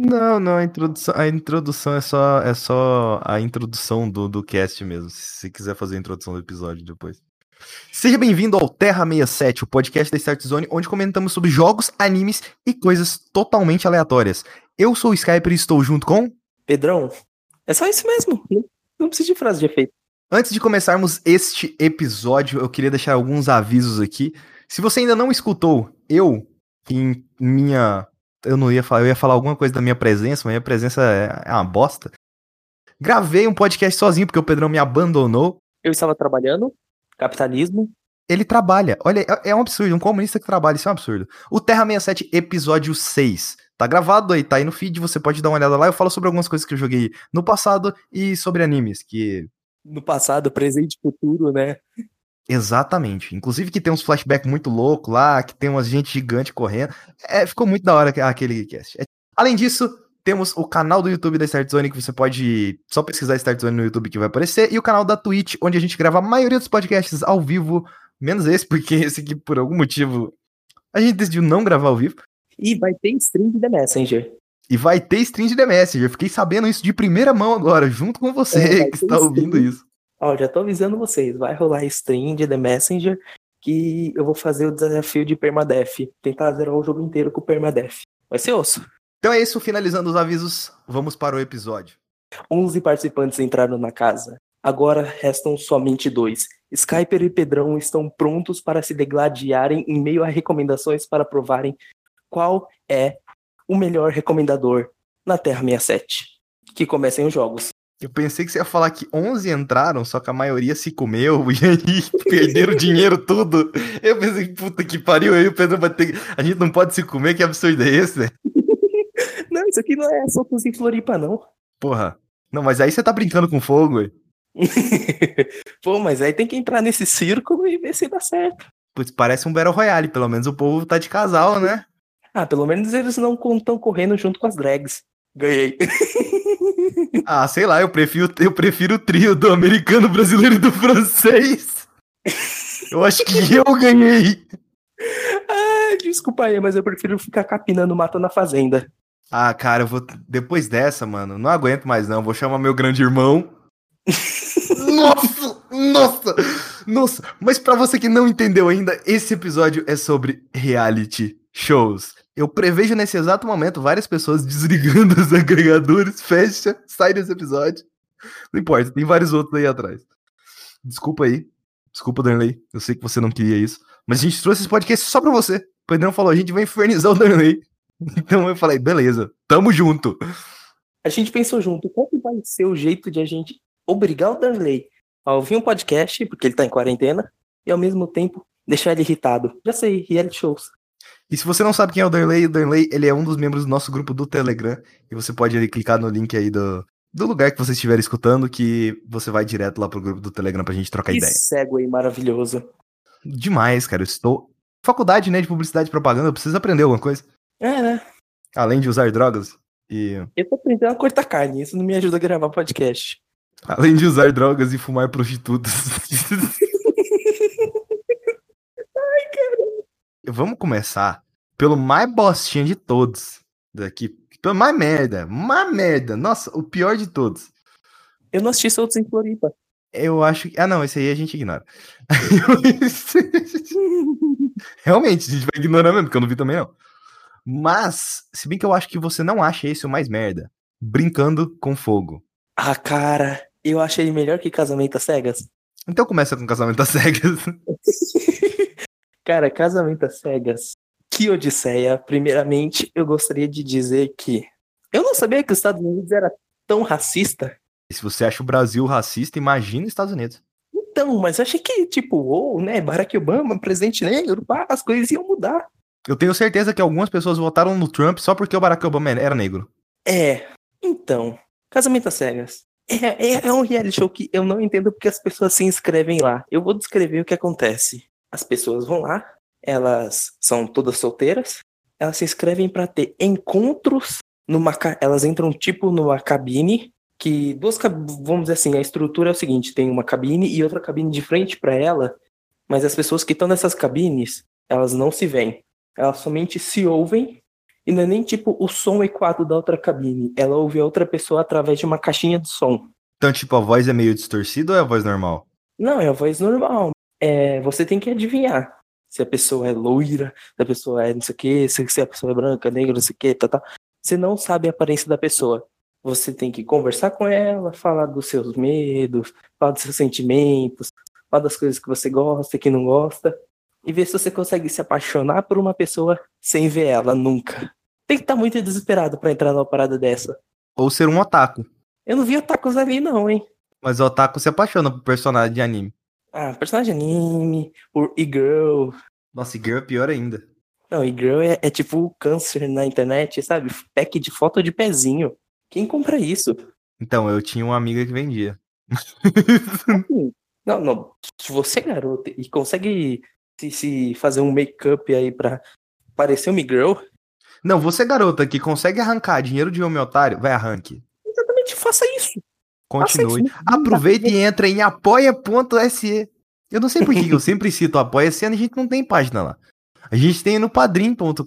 Não, não, a introdução, a introdução é só, é só a introdução do, do cast mesmo. Se quiser fazer a introdução do episódio depois. Seja bem-vindo ao Terra 67, o podcast da Start Zone, onde comentamos sobre jogos, animes e coisas totalmente aleatórias. Eu sou o Skyper e estou junto com. Pedrão, é só isso mesmo. Não, não precisa de frase de efeito. Antes de começarmos este episódio, eu queria deixar alguns avisos aqui. Se você ainda não escutou, eu, em minha eu não ia falar, eu ia falar alguma coisa da minha presença, mas minha presença é, é uma bosta. Gravei um podcast sozinho porque o Pedrão me abandonou. Eu estava trabalhando, capitalismo. Ele trabalha. Olha, é, é um absurdo, um comunista que trabalha, isso é um absurdo. O Terra 67, episódio 6. Tá gravado aí, tá aí no feed, você pode dar uma olhada lá. Eu falo sobre algumas coisas que eu joguei no passado e sobre animes, que. No passado, presente e futuro, né? Exatamente. Inclusive que tem uns flashbacks muito loucos lá, que tem umas gente gigante correndo. É, ficou muito da hora aquele cast. É... Além disso, temos o canal do YouTube da Start Zone, que você pode só pesquisar Start Zone no YouTube que vai aparecer, e o canal da Twitch, onde a gente grava a maioria dos podcasts ao vivo, menos esse, porque esse aqui, por algum motivo, a gente decidiu não gravar ao vivo. E vai ter stream de The Messenger. E vai ter stream de The Messenger. Fiquei sabendo isso de primeira mão agora, junto com você é, que está ouvindo isso. Ó, já tô avisando vocês, vai rolar stream de The Messenger que eu vou fazer o desafio de Permadeath. Tentar zerar o jogo inteiro com o Permadeath. Vai ser osso. Então é isso, finalizando os avisos, vamos para o episódio. 11 participantes entraram na casa. Agora restam somente dois. Skyper e Pedrão estão prontos para se degladiarem em meio a recomendações para provarem qual é o melhor recomendador na Terra 67. Que comecem os jogos. Eu pensei que você ia falar que 11 entraram, só que a maioria se comeu e aí perderam dinheiro tudo. Eu pensei, puta que pariu, aí o Pedro vai ter. A gente não pode se comer, que absurdo é esse? Não, isso aqui não é Soltos em Floripa, não. Porra. Não, mas aí você tá brincando com fogo, ué. Pô, mas aí tem que entrar nesse círculo e ver se dá certo. Putz, parece um Battle Royale, pelo menos o povo tá de casal, né? Ah, pelo menos eles não estão correndo junto com as drags. Ganhei. Ah, sei lá, eu prefiro, eu prefiro o trio do americano, brasileiro e do francês. Eu acho que eu ganhei. Ah, desculpa aí, mas eu prefiro ficar capinando mata na fazenda. Ah, cara, eu vou. Depois dessa, mano, não aguento mais, não. Vou chamar meu grande irmão. nossa! Nossa! Nossa! Mas para você que não entendeu ainda, esse episódio é sobre reality shows. Eu prevejo nesse exato momento várias pessoas desligando os agregadores, fecha, sai desse episódio. Não importa, tem vários outros aí atrás. Desculpa aí. Desculpa, Darley. Eu sei que você não queria isso. Mas a gente trouxe esse podcast só pra você. O Pedrão falou, a gente vai infernizar o Darley. Então eu falei, beleza, tamo junto. A gente pensou junto, qual que vai ser o jeito de a gente obrigar o Darley a ouvir um podcast, porque ele tá em quarentena, e ao mesmo tempo deixar ele irritado. Já sei, reality shows. E se você não sabe quem é o Darley, o Darley ele é um dos membros do nosso grupo do Telegram. E você pode clicar no link aí do, do lugar que você estiver escutando, que você vai direto lá pro grupo do Telegram pra gente trocar que ideia. Segue aí, maravilhoso. Demais, cara. Eu estou. Faculdade, né, de publicidade e propaganda, eu preciso aprender alguma coisa. É, né? Além de usar drogas. E... Eu tô aprendendo a cortar carne, isso não me ajuda a gravar podcast. Além de usar drogas e fumar prostitutas. vamos começar pelo mais bostinha de todos daqui. Pelo mais merda. Mais merda. Nossa, o pior de todos. Eu não assisti Soltos em Floripa. Eu acho que. Ah, não, esse aí a gente ignora. Realmente, a gente vai ignorar mesmo, porque eu não vi também, não. Mas, se bem que eu acho que você não acha esse o mais merda. Brincando com fogo. Ah, cara, eu achei melhor que Casamento às Cegas. Então começa com Casamento às Cegas. Cara, casamento às cegas. Que odisseia. Primeiramente, eu gostaria de dizer que eu não sabia que os Estados Unidos era tão racista. E se você acha o Brasil racista, imagina os Estados Unidos. Então, mas achei que, tipo, ou, oh, né, Barack Obama, presidente negro, pá, as coisas iam mudar. Eu tenho certeza que algumas pessoas votaram no Trump só porque o Barack Obama era negro. É, então, casamento às cegas. É, é, é um reality show que eu não entendo porque as pessoas se inscrevem lá. Eu vou descrever o que acontece as pessoas vão lá, elas são todas solteiras, elas se inscrevem para ter encontros numa elas entram tipo numa cabine que duas vamos dizer assim, a estrutura é o seguinte, tem uma cabine e outra cabine de frente para ela, mas as pessoas que estão nessas cabines, elas não se veem. Elas somente se ouvem E não é nem tipo o som equado da outra cabine. Ela ouve a outra pessoa através de uma caixinha de som. Então, tipo, a voz é meio distorcida ou é a voz normal? Não, é a voz normal. É, você tem que adivinhar se a pessoa é loira, se a pessoa é não sei o que, se, a pessoa é branca, negra, não sei o que, tá, tá. Você não sabe a aparência da pessoa. Você tem que conversar com ela, falar dos seus medos, falar dos seus sentimentos, falar das coisas que você gosta e que não gosta, e ver se você consegue se apaixonar por uma pessoa sem ver ela nunca. Tem que estar tá muito desesperado para entrar numa parada dessa. Ou ser um otaku. Eu não vi otakus ali, não, hein? Mas o otaku se apaixona por personagem de anime. Ah, personagem anime, por e-girl. Nossa, e-girl é pior ainda. Não, e-girl é, é tipo câncer na internet, sabe? Pack de foto de pezinho. Quem compra isso? Então, eu tinha uma amiga que vendia. Assim, não, não. Se você é garota e consegue se, se fazer um make-up aí pra parecer uma girl. Não, você é garota que consegue arrancar dinheiro de homem otário, vai arranque. Exatamente, faça isso. Continue. Aproveite e entre em apoia.se. Eu não sei por que eu sempre cito apoia-se, a gente não tem página lá. A gente tem no padrim.com.br,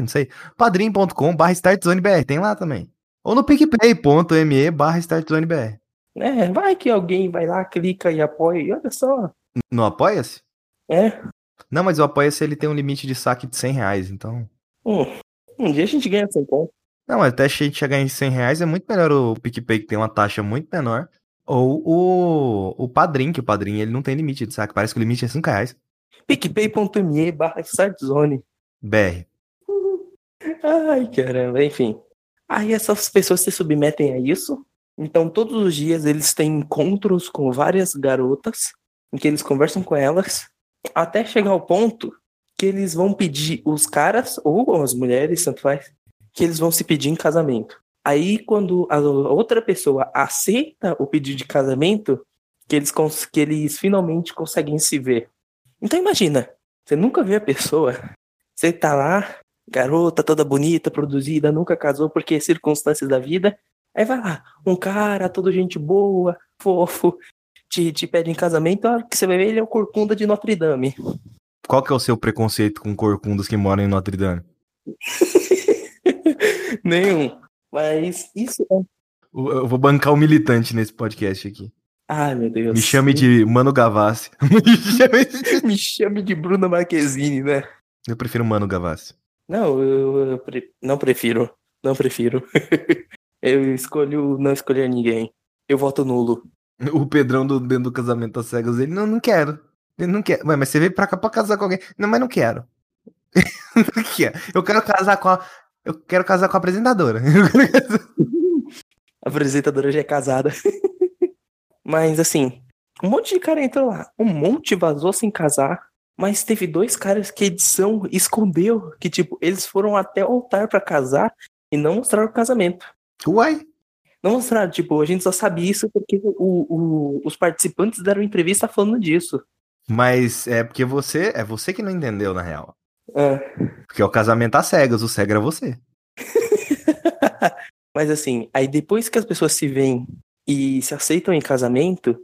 não sei, padrim.com barra startzonebr, tem lá também. Ou no picpay.me barra startzonebr. É, vai que alguém vai lá, clica e apoia, e olha só. No Apoia-se? É. Não, mas o Apoia-se ele tem um limite de saque de 100 reais, então... Hum, um dia a gente ganha 100 conto. Não, até a gente chegar em 100 reais é muito melhor o PicPay, que tem uma taxa muito menor, ou o, o Padrim, que o Padrim ele não tem limite de saque, parece que o limite é 5 reais picpay.me barra startzone. BR. Ai, caramba, enfim. Aí essas pessoas se submetem a isso. Então, todos os dias eles têm encontros com várias garotas, em que eles conversam com elas, até chegar ao ponto que eles vão pedir os caras, ou as mulheres, tanto faz, que eles vão se pedir em casamento. Aí, quando a outra pessoa aceita o pedido de casamento, que eles, que eles finalmente conseguem se ver. Então imagina, você nunca vê a pessoa, você tá lá, garota toda bonita, produzida, nunca casou porque circunstâncias da vida, aí vai lá, um cara, todo gente boa, fofo, te, te pede em casamento, a hora que você vai ver ele é o corcunda de Notre Dame. Qual que é o seu preconceito com corcundas que moram em Notre Dame? Nenhum. Mas isso é. Eu vou bancar o um militante nesse podcast aqui. Ai, meu Deus. Me chame de Mano Gavassi. Me chame de, Me chame de Bruna Marquezine, né? Eu prefiro Mano Gavassi. Não, eu, eu pre... não prefiro. Não prefiro. eu escolho não escolher ninguém. Eu voto nulo. O Pedrão do, dentro do casamento às cegas, ele não, não quero. Ele não quer. Ué, mas você veio pra cá pra casar com alguém. Não, mas não quero. não quero. Eu quero casar com a. Eu quero casar com a apresentadora. a apresentadora já é casada. Mas assim, um monte de cara entrou lá. Um monte vazou sem casar. Mas teve dois caras que a edição escondeu. Que, tipo, eles foram até o altar para casar e não mostraram o casamento. Uai? Não mostraram, tipo, a gente só sabia isso porque o, o, os participantes deram entrevista falando disso. Mas é porque você. É você que não entendeu, na real. É. Porque é o casamento às cegas, o cego era você. Mas assim, aí depois que as pessoas se veem e se aceitam em casamento,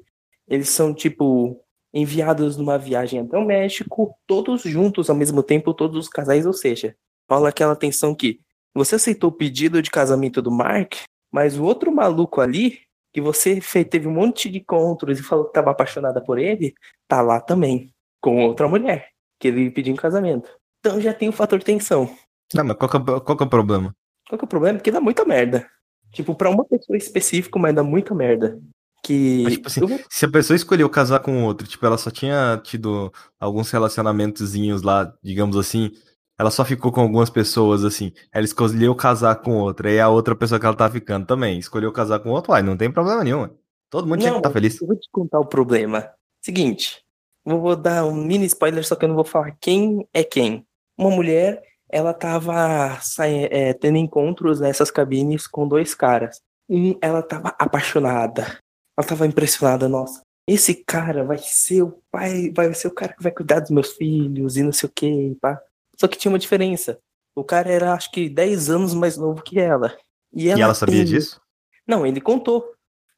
eles são tipo enviados numa viagem até o México, todos juntos ao mesmo tempo, todos os casais, ou seja, rola aquela tensão que você aceitou o pedido de casamento do Mark, mas o outro maluco ali, que você fez, teve um monte de encontros e falou que estava apaixonada por ele, tá lá também, com outra mulher, que ele pediu em casamento. Então já tem o fator tensão. Não, mas qual que, é, qual que é o problema? Qual que é o problema? Porque dá muita merda. Tipo, pra uma pessoa específica, mas dá muita merda. Que. Mas, tipo assim, eu... se a pessoa escolheu casar com outro, tipo, ela só tinha tido alguns relacionamentozinhos lá, digamos assim. Ela só ficou com algumas pessoas, assim. Ela escolheu casar com outra. E a outra pessoa que ela tá ficando também escolheu casar com outro. Uai, não tem problema nenhum. Todo mundo não, tinha que estar tá feliz. Eu vou te contar o problema. Seguinte. Vou dar um mini spoiler, só que eu não vou falar quem é quem. Uma mulher ela tava é, tendo encontros nessas cabines com dois caras. Um, ela tava apaixonada. Ela tava impressionada, nossa. Esse cara vai ser o pai, vai ser o cara que vai cuidar dos meus filhos e não sei o que, pá. Só que tinha uma diferença. O cara era, acho que, 10 anos mais novo que ela. E ela, e ela sabia tem... disso? Não, ele contou.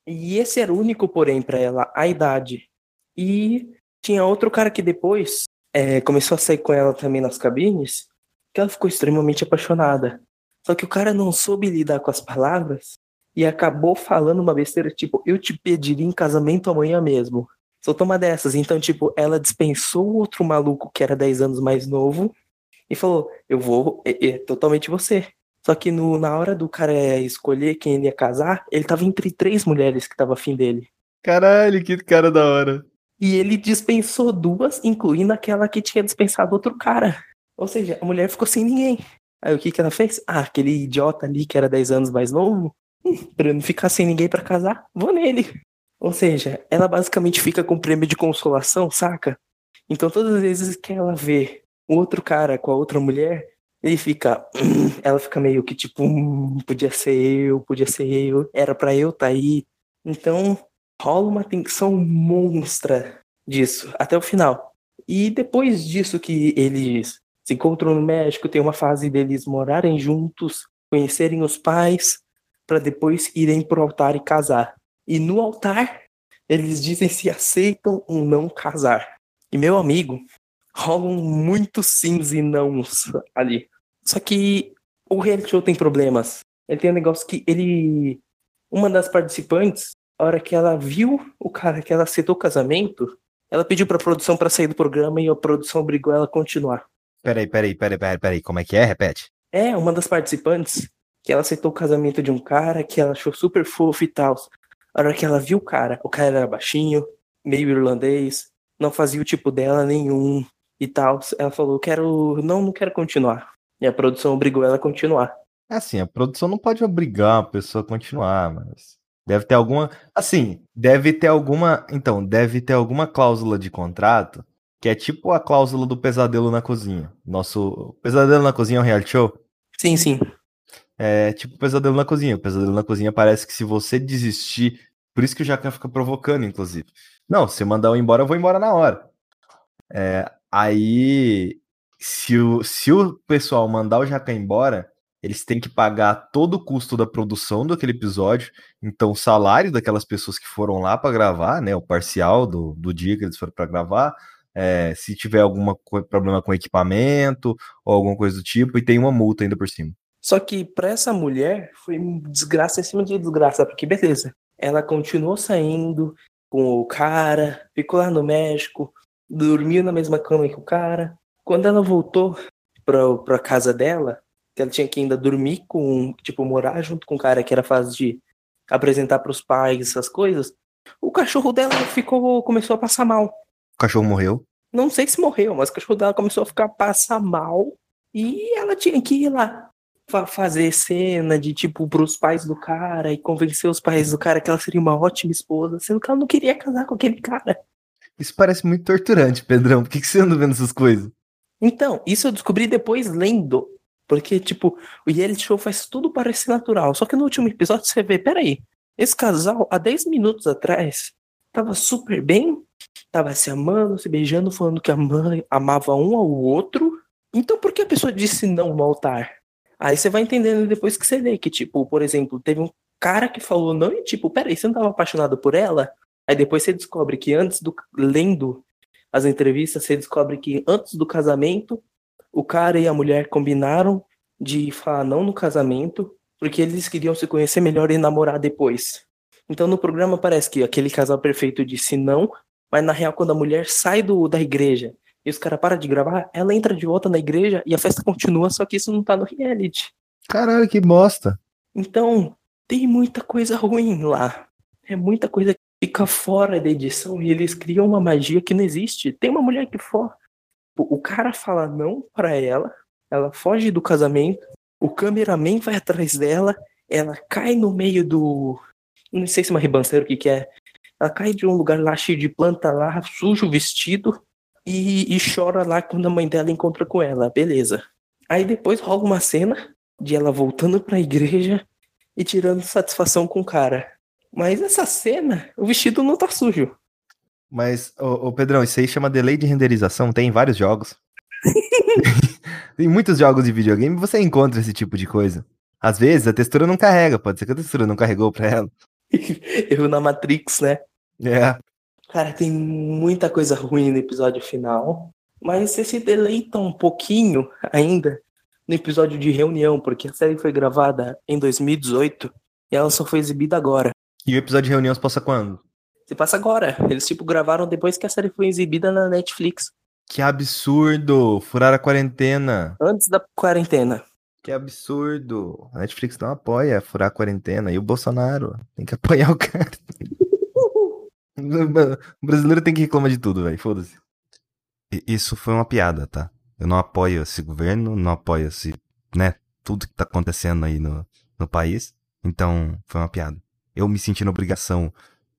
E esse era o único, porém, para ela, a idade. E tinha outro cara que depois é, começou a sair com ela também nas cabines, que ela ficou extremamente apaixonada. Só que o cara não soube lidar com as palavras e acabou falando uma besteira, tipo, eu te pediria em casamento amanhã mesmo. Soltou uma dessas. Então, tipo, ela dispensou outro maluco que era 10 anos mais novo e falou: Eu vou, é, é totalmente você. Só que no, na hora do cara escolher quem ele ia casar, ele tava entre três mulheres que tava afim dele. Caralho, que cara da hora. E ele dispensou duas, incluindo aquela que tinha dispensado outro cara. Ou seja, a mulher ficou sem ninguém. Aí o que que ela fez? Ah, aquele idiota ali que era 10 anos mais novo, hum, pra eu não ficar sem ninguém para casar, vou nele. Ou seja, ela basicamente fica com prêmio de consolação, saca? Então todas as vezes que ela vê o outro cara com a outra mulher, ele fica. Hum, ela fica meio que tipo, hum, podia ser eu, podia ser eu, era para eu tá aí. Então rola uma tensão monstra disso até o final. E depois disso que eles se encontram no México, tem uma fase deles morarem juntos, conhecerem os pais, para depois irem pro altar e casar. E no altar, eles dizem se aceitam ou não casar. E meu amigo, rolam muitos sims e nãos ali. Só que o reality show tem problemas. Ele tem um negócio que ele. Uma das participantes, a hora que ela viu o cara que ela aceitou o casamento, ela pediu pra produção para sair do programa e a produção obrigou ela a continuar. Peraí, peraí, peraí, peraí, peraí. Como é que é? Repete. É, uma das participantes que ela aceitou o casamento de um cara que ela achou super fofo e tal. A hora que ela viu o cara, o cara era baixinho, meio irlandês, não fazia o tipo dela nenhum e tal. Ela falou, quero. Não, não quero continuar. E a produção obrigou ela a continuar. É assim, a produção não pode obrigar a pessoa a continuar, mas. Deve ter alguma. Assim, deve ter alguma. Então, deve ter alguma cláusula de contrato que é tipo a cláusula do pesadelo na cozinha. Nosso. Pesadelo na cozinha é um reality show? Sim, sim. É tipo pesadelo na cozinha. O pesadelo na cozinha parece que se você desistir. Por isso que o Jacan fica provocando, inclusive. Não, se mandar eu embora, eu vou embora na hora. É, aí, se o, se o pessoal mandar o Jacan embora, eles têm que pagar todo o custo da produção daquele episódio. Então, o salário daquelas pessoas que foram lá para gravar, né? O parcial do, do dia que eles foram para gravar, é, se tiver algum problema com equipamento ou alguma coisa do tipo, e tem uma multa ainda por cima. Só que para essa mulher foi desgraça em cima de desgraça, porque beleza, ela continuou saindo com o cara, ficou lá no México, dormiu na mesma cama que o cara. Quando ela voltou pra, pra casa dela, que ela tinha que ainda dormir com, tipo, morar junto com o cara que era fase de apresentar para os pais essas coisas, o cachorro dela ficou começou a passar mal. O cachorro morreu? Não sei se morreu, mas o cachorro dela começou a ficar passar mal e ela tinha que ir lá fazer cena de tipo pros pais do cara e convencer os pais do cara que ela seria uma ótima esposa, sendo que ela não queria casar com aquele cara. Isso parece muito torturante, Pedrão. Por que, que você anda vendo essas coisas? Então, isso eu descobri depois lendo. Porque, tipo, o reality show faz tudo parecer natural. Só que no último episódio você vê, peraí, esse casal, há 10 minutos atrás, tava super bem, tava se amando, se beijando, falando que a mãe amava um ao outro. Então por que a pessoa disse não no altar? Aí você vai entendendo depois que você lê que, tipo, por exemplo, teve um cara que falou não e, tipo, peraí, você não tava apaixonado por ela? Aí depois você descobre que antes do. lendo as entrevistas, você descobre que antes do casamento, o cara e a mulher combinaram de falar não no casamento, porque eles queriam se conhecer melhor e namorar depois. Então no programa parece que aquele casal perfeito disse não, mas na real, quando a mulher sai do, da igreja e os caras param de gravar, ela entra de volta na igreja e a festa continua, só que isso não tá no reality. Caralho, que bosta. Então, tem muita coisa ruim lá. É muita coisa que fica fora da edição e eles criam uma magia que não existe. Tem uma mulher que for. O cara fala não para ela, ela foge do casamento, o cameraman vai atrás dela, ela cai no meio do. Não sei se é uma ribanceira o que, que é. Ela cai de um lugar lá cheio de planta lá, suja o vestido e, e chora lá quando a mãe dela encontra com ela. Beleza. Aí depois rola uma cena de ela voltando pra igreja e tirando satisfação com o cara. Mas essa cena, o vestido não tá sujo. Mas, ô, ô Pedrão, isso aí chama delay de renderização, tem em vários jogos. tem muitos jogos de videogame você encontra esse tipo de coisa. Às vezes a textura não carrega, pode ser que a textura não carregou pra ela. Erro na Matrix, né? É. Cara, tem muita coisa ruim no episódio final. Mas você se deleita um pouquinho ainda no episódio de reunião, porque a série foi gravada em 2018 e ela só foi exibida agora. E o episódio de reunião se passa quando? Se passa agora. Eles, tipo, gravaram depois que a série foi exibida na Netflix. Que absurdo! Furar a quarentena. Antes da quarentena. Que absurdo! A Netflix não apoia furar a quarentena. E o Bolsonaro tem que apoiar o cara. o brasileiro tem que reclamar de tudo, velho. Foda-se. Isso foi uma piada, tá? Eu não apoio esse governo, não apoio esse, né, tudo que tá acontecendo aí no, no país. Então, foi uma piada. Eu me senti na obrigação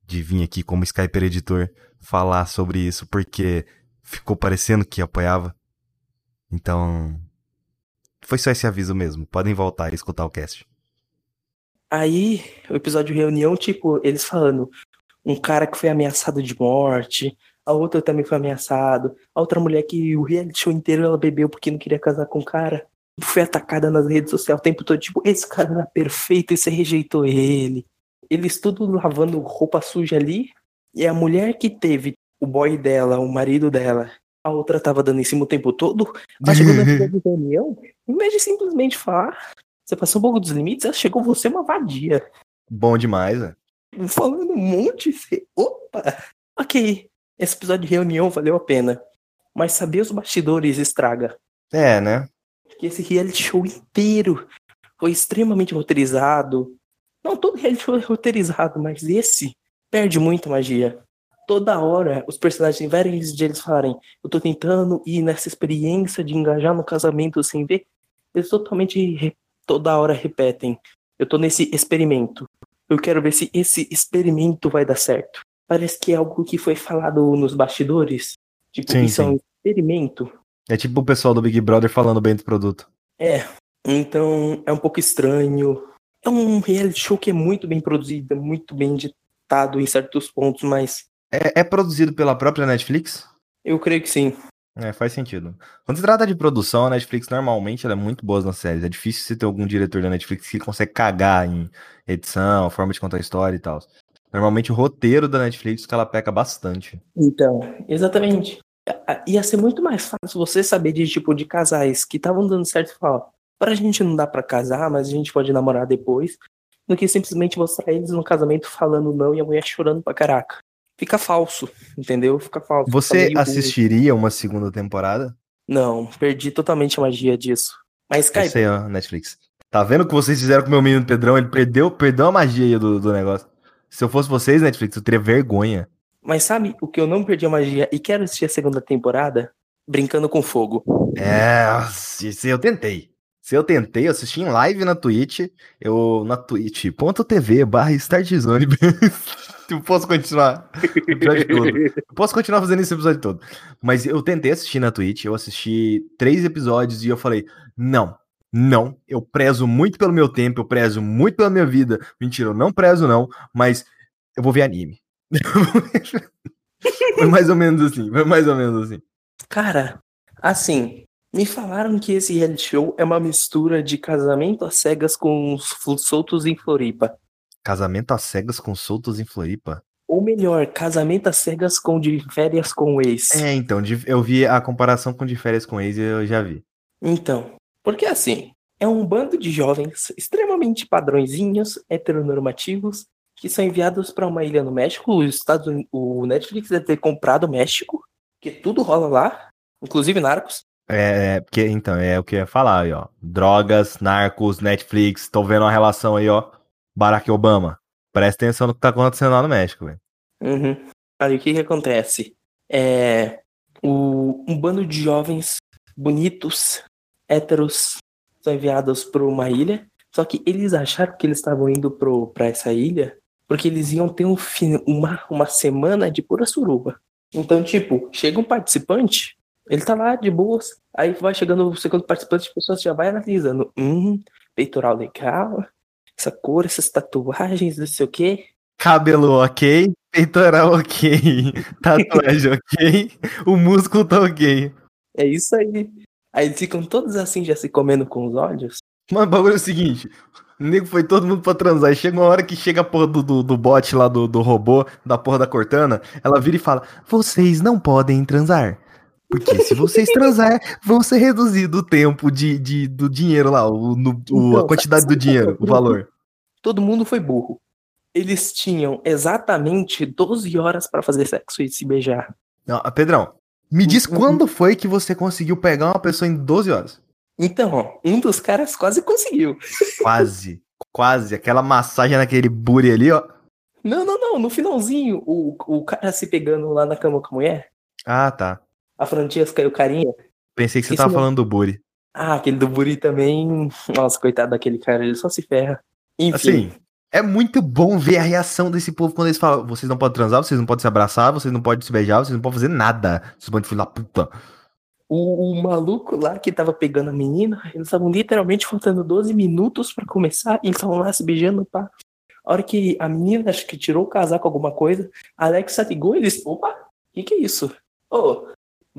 de vir aqui como Skyper editor falar sobre isso porque ficou parecendo que apoiava. Então, foi só esse aviso mesmo. Podem voltar e escutar o cast. Aí, o episódio de reunião, tipo, eles falando, um cara que foi ameaçado de morte, a outra também foi ameaçada, a outra mulher que o reality show inteiro ela bebeu porque não queria casar com o cara, foi atacada nas redes sociais o tempo todo, tipo, esse cara era perfeito e você rejeitou ele. Eles tudo lavando roupa suja ali, e a mulher que teve o boy dela, o marido dela, a outra tava dando em cima o tempo todo, ela chegou na reunião, em vez de simplesmente falar, você passou um pouco dos limites, ela chegou você uma vadia. Bom demais, né? Falando um monte, você, opa, ok, esse episódio de reunião valeu a pena. Mas saber os bastidores estraga. É, né? Que esse reality show inteiro foi extremamente roteirizado. Não todo reality show é roteirizado, mas esse perde muita magia. Toda hora os personagens, em vários de eles falarem, eu tô tentando ir nessa experiência de engajar no casamento sem ver, eles totalmente toda hora repetem, eu tô nesse experimento. Eu quero ver se esse experimento vai dar certo parece que é algo que foi falado nos bastidores. Tipo, sim, isso sim. é um experimento. É tipo o pessoal do Big Brother falando bem do produto. É. Então, é um pouco estranho. É um reality show que é muito bem produzido, muito bem editado em certos pontos, mas. É, é produzido pela própria Netflix? Eu creio que sim. É, faz sentido. Quando se trata de produção, a Netflix normalmente ela é muito boa nas séries. É difícil você ter algum diretor da Netflix que consegue cagar em edição, forma de contar história e tal. Normalmente o roteiro da Netflix que ela peca bastante. Então, exatamente. Ia ser muito mais fácil você saber de tipo de casais que estavam dando certo e falar, para a gente não dá para casar, mas a gente pode namorar depois, do que simplesmente mostrar eles no casamento falando não e a mulher chorando pra caraca. Fica falso, entendeu? Fica falso. Você assistiria ruim. uma segunda temporada? Não, perdi totalmente a magia disso. Mas Skype. Eu sei, ó, Netflix. Tá vendo o que vocês fizeram com o meu menino Pedrão? Ele perdeu, perdeu a magia aí do, do negócio. Se eu fosse vocês, Netflix, eu teria vergonha. Mas sabe o que eu não perdi a magia e quero assistir a segunda temporada? Brincando com Fogo. É, eu tentei. Se eu tentei, eu assisti em live na Twitch, eu na twitch.tv barra startzone. eu posso continuar posso continuar fazendo esse episódio todo. Mas eu tentei assistir na Twitch, eu assisti três episódios e eu falei, não, não, eu prezo muito pelo meu tempo, eu prezo muito pela minha vida. Mentira, eu não prezo não, mas eu vou ver anime. foi mais ou menos assim, foi mais ou menos assim. Cara, assim, me falaram que esse reality show é uma mistura de casamento às cegas com soltos em Floripa. Casamento às cegas com soltos em Floripa? Ou melhor, casamento às cegas com de férias com o ex. É, então, eu vi a comparação com de férias com ex e eu já vi. Então, porque assim, é um bando de jovens extremamente padrõezinhos, heteronormativos, que são enviados para uma ilha no México. Os Estados Unidos, o Netflix deve ter comprado o México, que tudo rola lá, inclusive narcos. É, porque então, é o que eu ia falar aí, ó. Drogas, narcos, Netflix, tô vendo uma relação aí, ó. Barack Obama. Presta atenção no que tá acontecendo lá no México, velho. Uhum. Aí o que que acontece? É. O, um bando de jovens bonitos, héteros são enviados para uma ilha. Só que eles acharam que eles estavam indo para essa ilha porque eles iam ter um uma, uma semana de pura suruba. Então, tipo, chega um participante, ele tá lá de boas, aí vai chegando o segundo participante, as pessoas já vai analisando. Hum, peitoral legal, essa cor, essas tatuagens, não sei o quê. Cabelo ok, peitoral ok, tatuagem ok, o músculo tá ok. É isso aí. Aí eles ficam todos assim, já se comendo com os olhos. Mano, o bagulho é o seguinte: o nego foi todo mundo pra transar. E chega uma hora que chega a porra do, do, do bot lá, do, do robô, da porra da Cortana. Ela vira e fala: Vocês não podem transar. Porque se vocês transar, vão ser reduzido o tempo de, de, do dinheiro lá, o, no, o- Então, a quantidade do é dinheiro, o valor. Todo mundo foi burro. Eles tinham exatamente 12 horas pra fazer sexo e se beijar. Não, ah, Pedrão, me diz Uhum. quando foi que você conseguiu pegar uma pessoa em 12 horas? Então, ó, um dos caras quase conseguiu. Quase, quase. Aquela massagem naquele booty ali, ó. Não, não, não. No finalzinho, o, o cara se pegando lá na cama com a mulher, Ah, tá. A Francesca e o carinha. Pensei que você Isso tava falando do booty. Ah, aquele do Buri também. Nossa, coitado daquele cara, ele só se ferra. Enfim. Assim, é muito bom ver a reação desse povo quando eles falam: vocês não podem transar, vocês não podem se abraçar, vocês não podem se beijar, vocês não podem fazer nada. Vocês podem filho da puta. O, o maluco lá que tava pegando a menina, eles estavam literalmente faltando 12 minutos pra começar, e eles estavam lá se beijando, pá. A hora que a menina, acho que tirou o casaco, alguma coisa, a Alexa ligou e eles, opa, o que que é isso? Ô,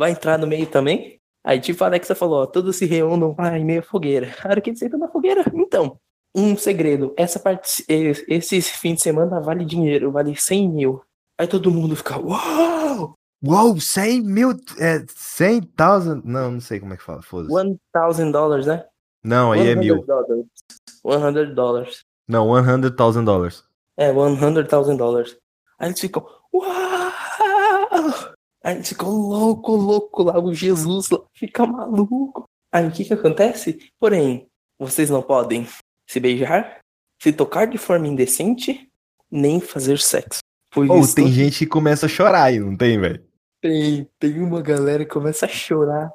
vai entrar no meio também? Aí, tipo, a Alexa falou, ó, todos se reúnam lá em meia fogueira. A hora que eles sentam na fogueira, então, um segredo, essa parte, esse fim de semana vale dinheiro, vale 100 mil. Aí todo mundo fica, uau! Uou, 100 mil. É, 100 thousand. Não, não sei como é que fala, foda-se. 1000 dólares, né? Não, aí é mil. 100 dólares. Não, 100 thousand dollars. É, 100,000 dólares. Aí eles ficam, uau! Aí eles ficam louco, louco lá, o Jesus lá fica maluco. Aí o que que acontece? Porém, vocês não podem se beijar, se tocar de forma indecente, nem fazer sexo. Ou isso tem gente que começa a chorar aí, não tem, velho? tem, tem uma galera que começa a chorar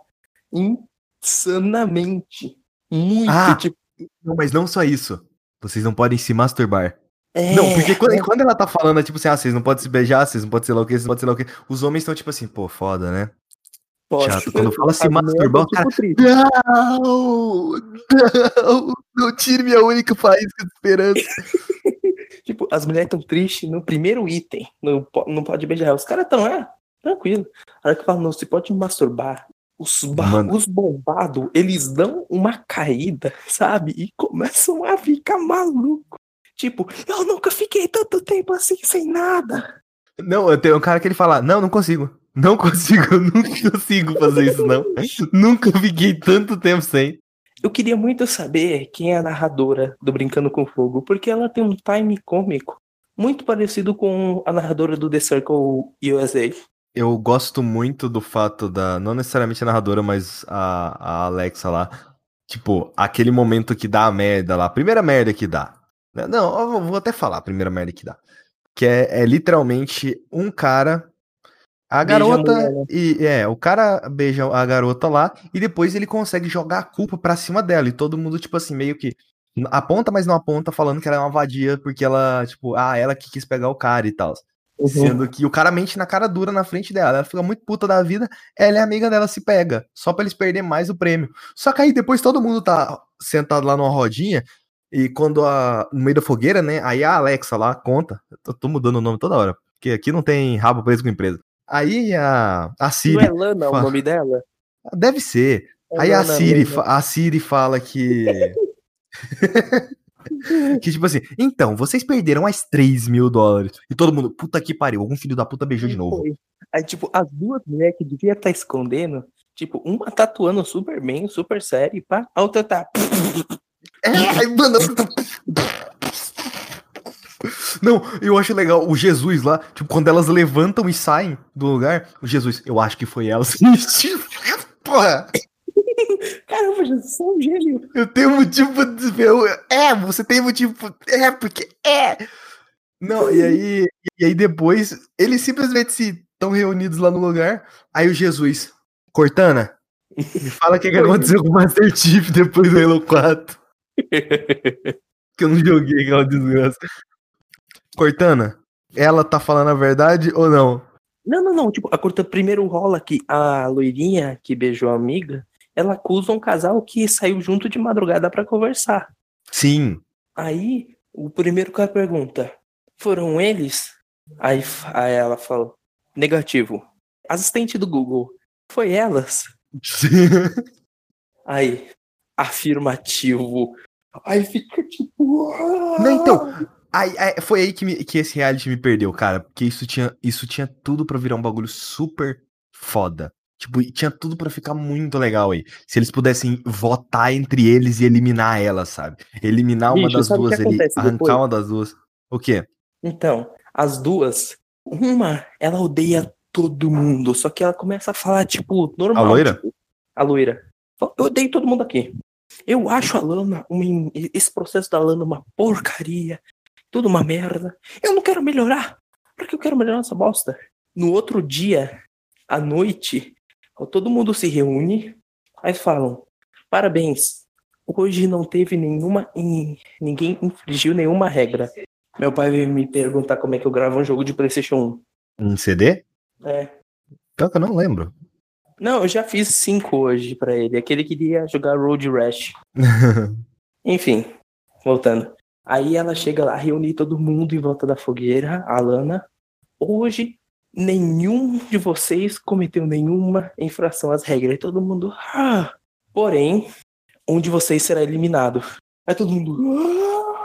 insanamente. Muito, Ah! tipo, Não, mas não só isso. Vocês não podem se masturbar. É, Não, porque quando, é, quando ela tá falando, é tipo assim, ah, vocês não podem se beijar, vocês não podem ser lá o que, vocês não podem ser lá o que. Os homens estão tipo assim, pô, foda, né? pode. chato. Quando fala se As mulheres masturbar, tão, tipo. Não! Não! Não tire minha única faísca de esperança. Tipo, as mulheres estão tristes no primeiro item. Não, não pode beijar. Os caras estão, é, tranquilo. A hora que fala, não, você pode masturbar. Os, os bombados, eles dão uma caída, sabe? E começam a ficar maluco. Tipo, eu nunca fiquei tanto tempo assim sem nada. Não, eu tenho um cara que ele fala, não, não consigo. Não consigo, eu nunca consigo fazer isso, não. nunca fiquei tanto tempo sem. Eu queria muito saber quem é a narradora do Brincando com Fogo, porque ela tem um time cômico muito parecido com a narradora do The Circle USA. Eu gosto muito do fato da. Não necessariamente a narradora, mas a, a Alexa lá. Tipo, aquele momento que dá a merda lá. A primeira merda que dá. Né? Não, eu vou- até falar a primeira merda que dá. Que é, é literalmente um cara. A a garota. mulher, né? e É, o cara beija a garota lá. E depois ele consegue jogar a culpa pra cima dela. E todo mundo, tipo assim, meio que. Aponta, mas não aponta, falando que ela é uma vadia, porque ela, tipo, ah, ela que quis pegar o cara e tal. Uhum. Sendo que o cara mente na cara dura na frente dela. Ela fica muito puta da vida. Ela é amiga dela, se pega. Só pra eles perderem mais o prêmio. Só que aí depois todo mundo tá sentado lá numa rodinha. E quando a. No meio da fogueira, né? Aí a Alexa lá conta. Eu tô, mudando o nome toda hora. Porque aqui não tem rabo preso com empresa. Aí a. A Não Siri. é Lana o fala- nome dela? Deve ser. É Aí a Siri, a Siri fala que. que tipo assim, então, vocês perderam mais 3 mil dólares. E todo mundo, puta que pariu, algum filho da puta beijou de novo. Aí, tipo, as duas mulheres que devia estar escondendo, tipo, uma tatuando super bem, super sério, pá, a outra tá. É, aí, mano. Não, eu acho legal o Jesus lá, tipo, quando elas levantam e saem do lugar, o Jesus, eu acho que foi elas. Porra, Caramba, Jesus, é um gênio. eu tenho motivo pra dizer. eu- É, você tem motivo. pra- É, porque é. Não, e aí, e aí depois, eles simplesmente se estão reunidos lá no lugar. Aí o Jesus, Cortana, me fala o que, que aconteceu com o Master Chief depois do Halo 4. Que eu não joguei aquela desgraça. Cortana, ela tá falando a verdade ou não? Não, não, não. Tipo, a curta primeiro rola que a loirinha que beijou a amiga, ela acusa um casal que saiu junto de madrugada pra conversar. Sim. Aí, o primeiro cara pergunta: foram eles? Aí, aí ela fala: negativo. Assistente do Google. Foi elas? Aí, afirmativo. Aí fica tipo. Não, então, aí, aí- foi aí que, me- que esse reality me perdeu, cara. Porque isso tinha, isso tinha tudo pra virar um bagulho super foda. Tipo, tinha tudo para ficar muito legal aí. Se eles pudessem votar entre eles e eliminar ela, sabe? Eliminar uma Bicho, das duas ali, arrancar depois? uma das duas. O quê? Então, as duas, uma, ela odeia todo mundo, só que ela começa a falar, tipo, normal. A loira? tipo, a loira. Eu odeio todo mundo aqui. Eu acho a Lana, uma- esse processo da Lana uma porcaria, tudo uma merda. Eu não quero melhorar. Pra que eu quero melhorar essa bosta? No outro dia, à noite, todo mundo se reúne, aí falam, parabéns, hoje não teve nenhuma, in- ninguém infringiu nenhuma regra. Meu pai veio me perguntar como é que eu gravo um jogo de Playstation Um CD? 1. É. Pior que eu não lembro. Não, eu já fiz cinco hoje pra ele. Aquele queria jogar Road Rash. Enfim, voltando. Aí ela chega lá, reúne todo mundo em volta da fogueira, a Lana. Hoje, nenhum de vocês cometeu nenhuma infração às regras. E todo mundo. "Ah." Porém, um de vocês será eliminado. Aí todo mundo.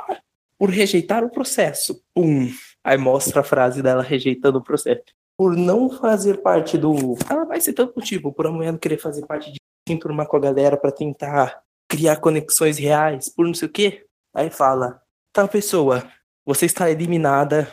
"Ah." Por rejeitar o processo. Pum. Aí mostra a frase dela rejeitando o processo. Por não fazer parte do. Ela vai citando motivo, por amanhã não querer fazer parte de se enturmar com a galera pra tentar criar conexões reais, por não sei o quê. Aí fala, tal pessoa, você está eliminada,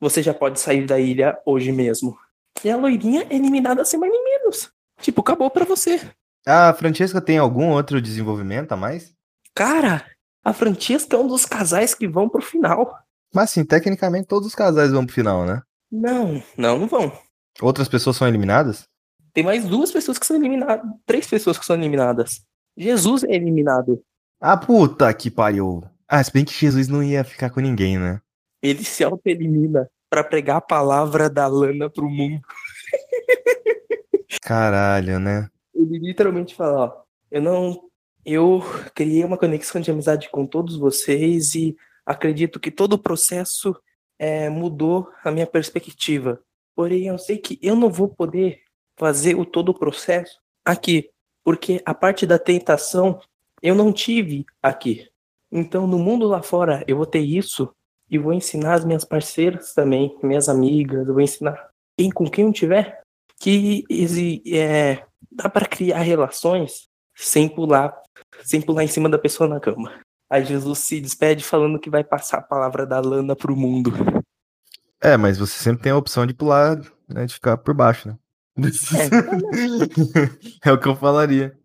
você já pode sair da ilha hoje mesmo. E a loirinha é eliminada sem mais nem menos. Tipo, acabou pra você. a Francesca tem algum outro desenvolvimento a mais? Cara, a Francesca é um dos casais que vão pro final. Mas sim, tecnicamente todos os casais vão pro final, né? Não, não, não vão. Outras pessoas são eliminadas? Tem mais duas pessoas que são eliminadas. Três pessoas que são eliminadas. Jesus é eliminado. Ah, puta que pariu. Ah, se bem que Jesus não ia ficar com ninguém, né? Ele se auto-elimina pra pregar a palavra da Lana pro mundo. Caralho, né? Ele literalmente fala, ó, eu não. Eu criei uma conexão de amizade com todos vocês e acredito que todo o processo é, mudou a minha perspectiva. Porém, eu sei que eu não vou poder fazer o todo o processo aqui, porque a parte da tentação eu não tive aqui. Então, no mundo lá fora, eu vou ter isso e vou ensinar as minhas parceiras também, minhas amigas, vou ensinar quem com quem eu tiver que é, dá para criar relações sem pular, sem pular em cima da pessoa na cama. Aí Jesus se despede falando que vai passar a palavra da Lana pro mundo. É, mas você sempre tem a opção de pular, né? De ficar por baixo, né? É, o que eu falaria.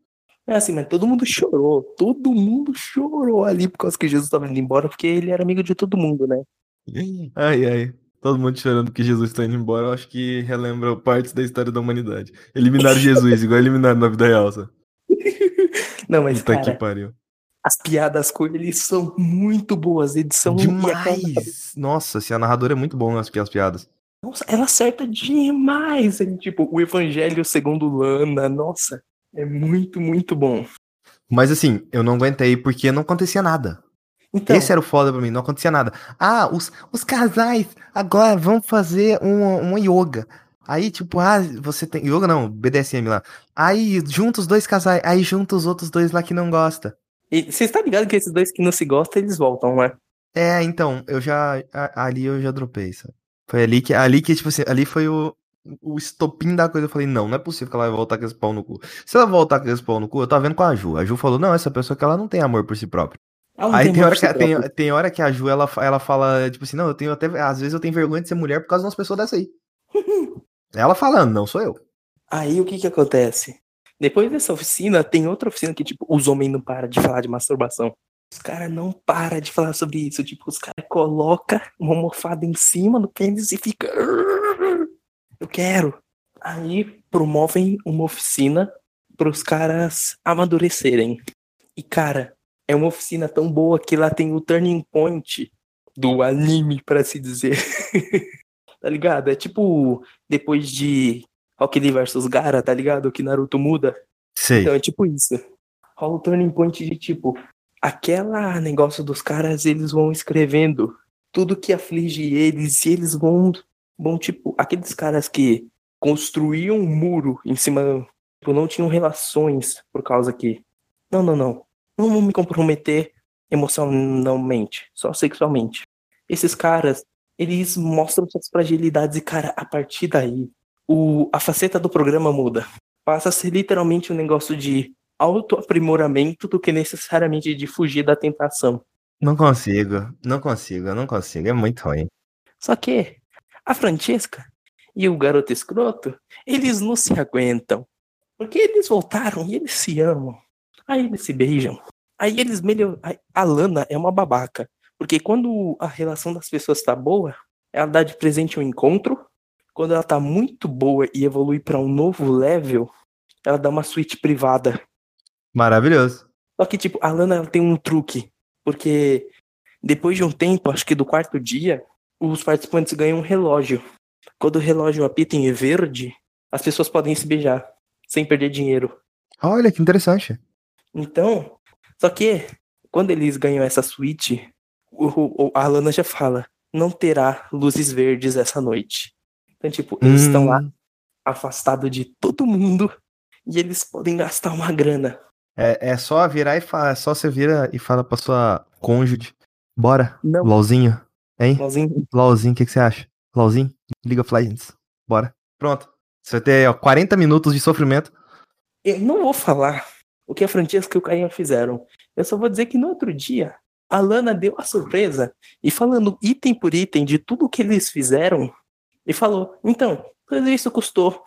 É assim, mas todo mundo chorou. Todo mundo chorou ali por causa que Jesus estava indo embora, porque ele era amigo de todo mundo, né? Ai, ai. Todo mundo chorando que Jesus tá indo embora, eu acho que relembra partes da história da humanidade. Eliminaram Jesus, igual eliminaram na vida real, sabe? Não, mas Puta que cara, pariu. As piadas com ele são muito boas. Eles são e aquela- Demais! Nossa, se a narradora é muito bom nas pi- as piadas. Nossa, ela acerta demais. Ele, tipo, o Evangelho segundo Lana. Nossa, é muito, muito bom. Mas assim, eu não aguentei porque não acontecia nada. Então, Esse era o foda pra mim, não acontecia nada. Ah, os, os casais agora vão fazer uma, uma yoga. Aí, tipo, ah, você tem. Yoga não, BDSM lá. Aí, junta os dois casais, aí junta os outros dois lá que não gosta. E você está ligado que esses dois que não se gostam, eles voltam, né? É, então, eu já. a- Ali eu já dropei, sabe? Foi ali que, ali que, tipo assim, ali foi o, o estopim da coisa. Eu falei, não, não é possível que ela vai voltar com esse pau no cu. Se ela voltar com esse pau no cu, eu tava vendo com a Ju. A Ju falou, não, essa pessoa que ela não tem amor por si própria. Aí tem amor hora, que, tem, tem hora que a Ju, ela, ela fala, tipo assim, não, eu tenho até, às vezes eu tenho vergonha de ser mulher por causa de umas pessoas dessa aí. ela falando, não sou eu. Aí o que que acontece? Depois dessa oficina, tem outra oficina que, tipo, os homens não param de falar de masturbação. Os caras não param de falar sobre isso. Tipo, os caras colocam uma almofada em cima do pênis e fica. Eu quero. Aí promovem uma oficina para os caras amadurecerem. E, cara, é uma oficina tão boa que lá tem o turning point do anime, pra se dizer. tá ligado? É tipo depois de Rock Lee vs Gara, tá ligado? Que Naruto muda. Sei. Então é tipo isso. Rola o turning point de tipo, aquela negócio dos caras, eles vão escrevendo tudo que aflige eles e eles vão, vão tipo, aqueles caras que construíam um muro em cima, tipo, não tinham relações por causa que, não, não, não, não vou me comprometer emocionalmente, só sexualmente. Esses caras, eles mostram suas fragilidades e, cara, a partir daí, o, a faceta do programa muda. Passa a ser literalmente um negócio de autoaprimoramento do que necessariamente de fugir da tentação. Não consigo, não consigo, não consigo. É muito ruim. Só que a Francesca e o garoto escroto, eles não se aguentam. Porque eles voltaram e eles se amam. Aí eles se beijam. Aí eles melhoram. A Lana é uma babaca. Porque quando a relação das pessoas tá boa, ela dá de presente um encontro. Quando ela tá muito boa e evolui para um novo level, ela dá uma suíte privada. Maravilhoso. Só que, tipo, a Lana ela tem um truque. Porque depois de um tempo, acho que do quarto dia, os participantes ganham um relógio. Quando o relógio apita em verde, as pessoas podem se beijar, sem perder dinheiro. Olha, que interessante. Então, só que, quando eles ganham essa suíte, o, o, a Lana já fala, não terá luzes verdes essa noite. Então, tipo, eles hum. estão lá, afastados de todo mundo, e eles podem gastar uma grana. É, é só virar e falar, é só você vira e fala pra sua cônjuge, bora, não. LOLzinho, hein? LOLzinho. LOLzinho, o que, que você acha? LOLzinho? League of Legends, bora. Pronto. Você vai ter ó, 40 minutos de sofrimento. Eu não vou falar o que a Francesca e o Caio fizeram. Eu só vou dizer que no outro dia, a Lana deu a surpresa e falando item por item de tudo que eles fizeram, e falou: então, tudo isso custou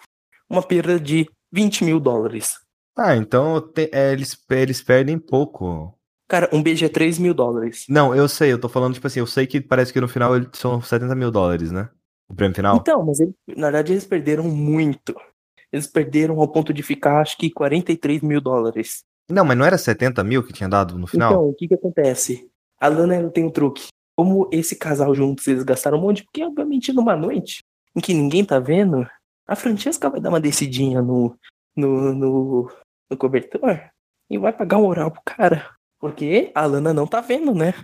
uma perda de 20 mil dólares. Ah, então te, é, eles, eles perdem pouco. Cara, um beijo é 3 mil dólares. Não, eu sei, eu tô falando, tipo assim, eu sei que parece que no final são 70 mil dólares, né? O prêmio final. Então, mas ele, na verdade eles perderam muito. Eles perderam ao ponto de ficar, acho que 43 mil dólares. Não, mas não era 70 mil que tinha dado no final? Então, o que que acontece? A Lana tem um truque. Como esse casal juntos eles gastaram um monte, porque obviamente numa noite em que ninguém tá vendo, a Francesca vai dar uma descidinha no, no, no, no cobertor e vai pagar um oral pro cara. Porque a Lana não tá vendo, né?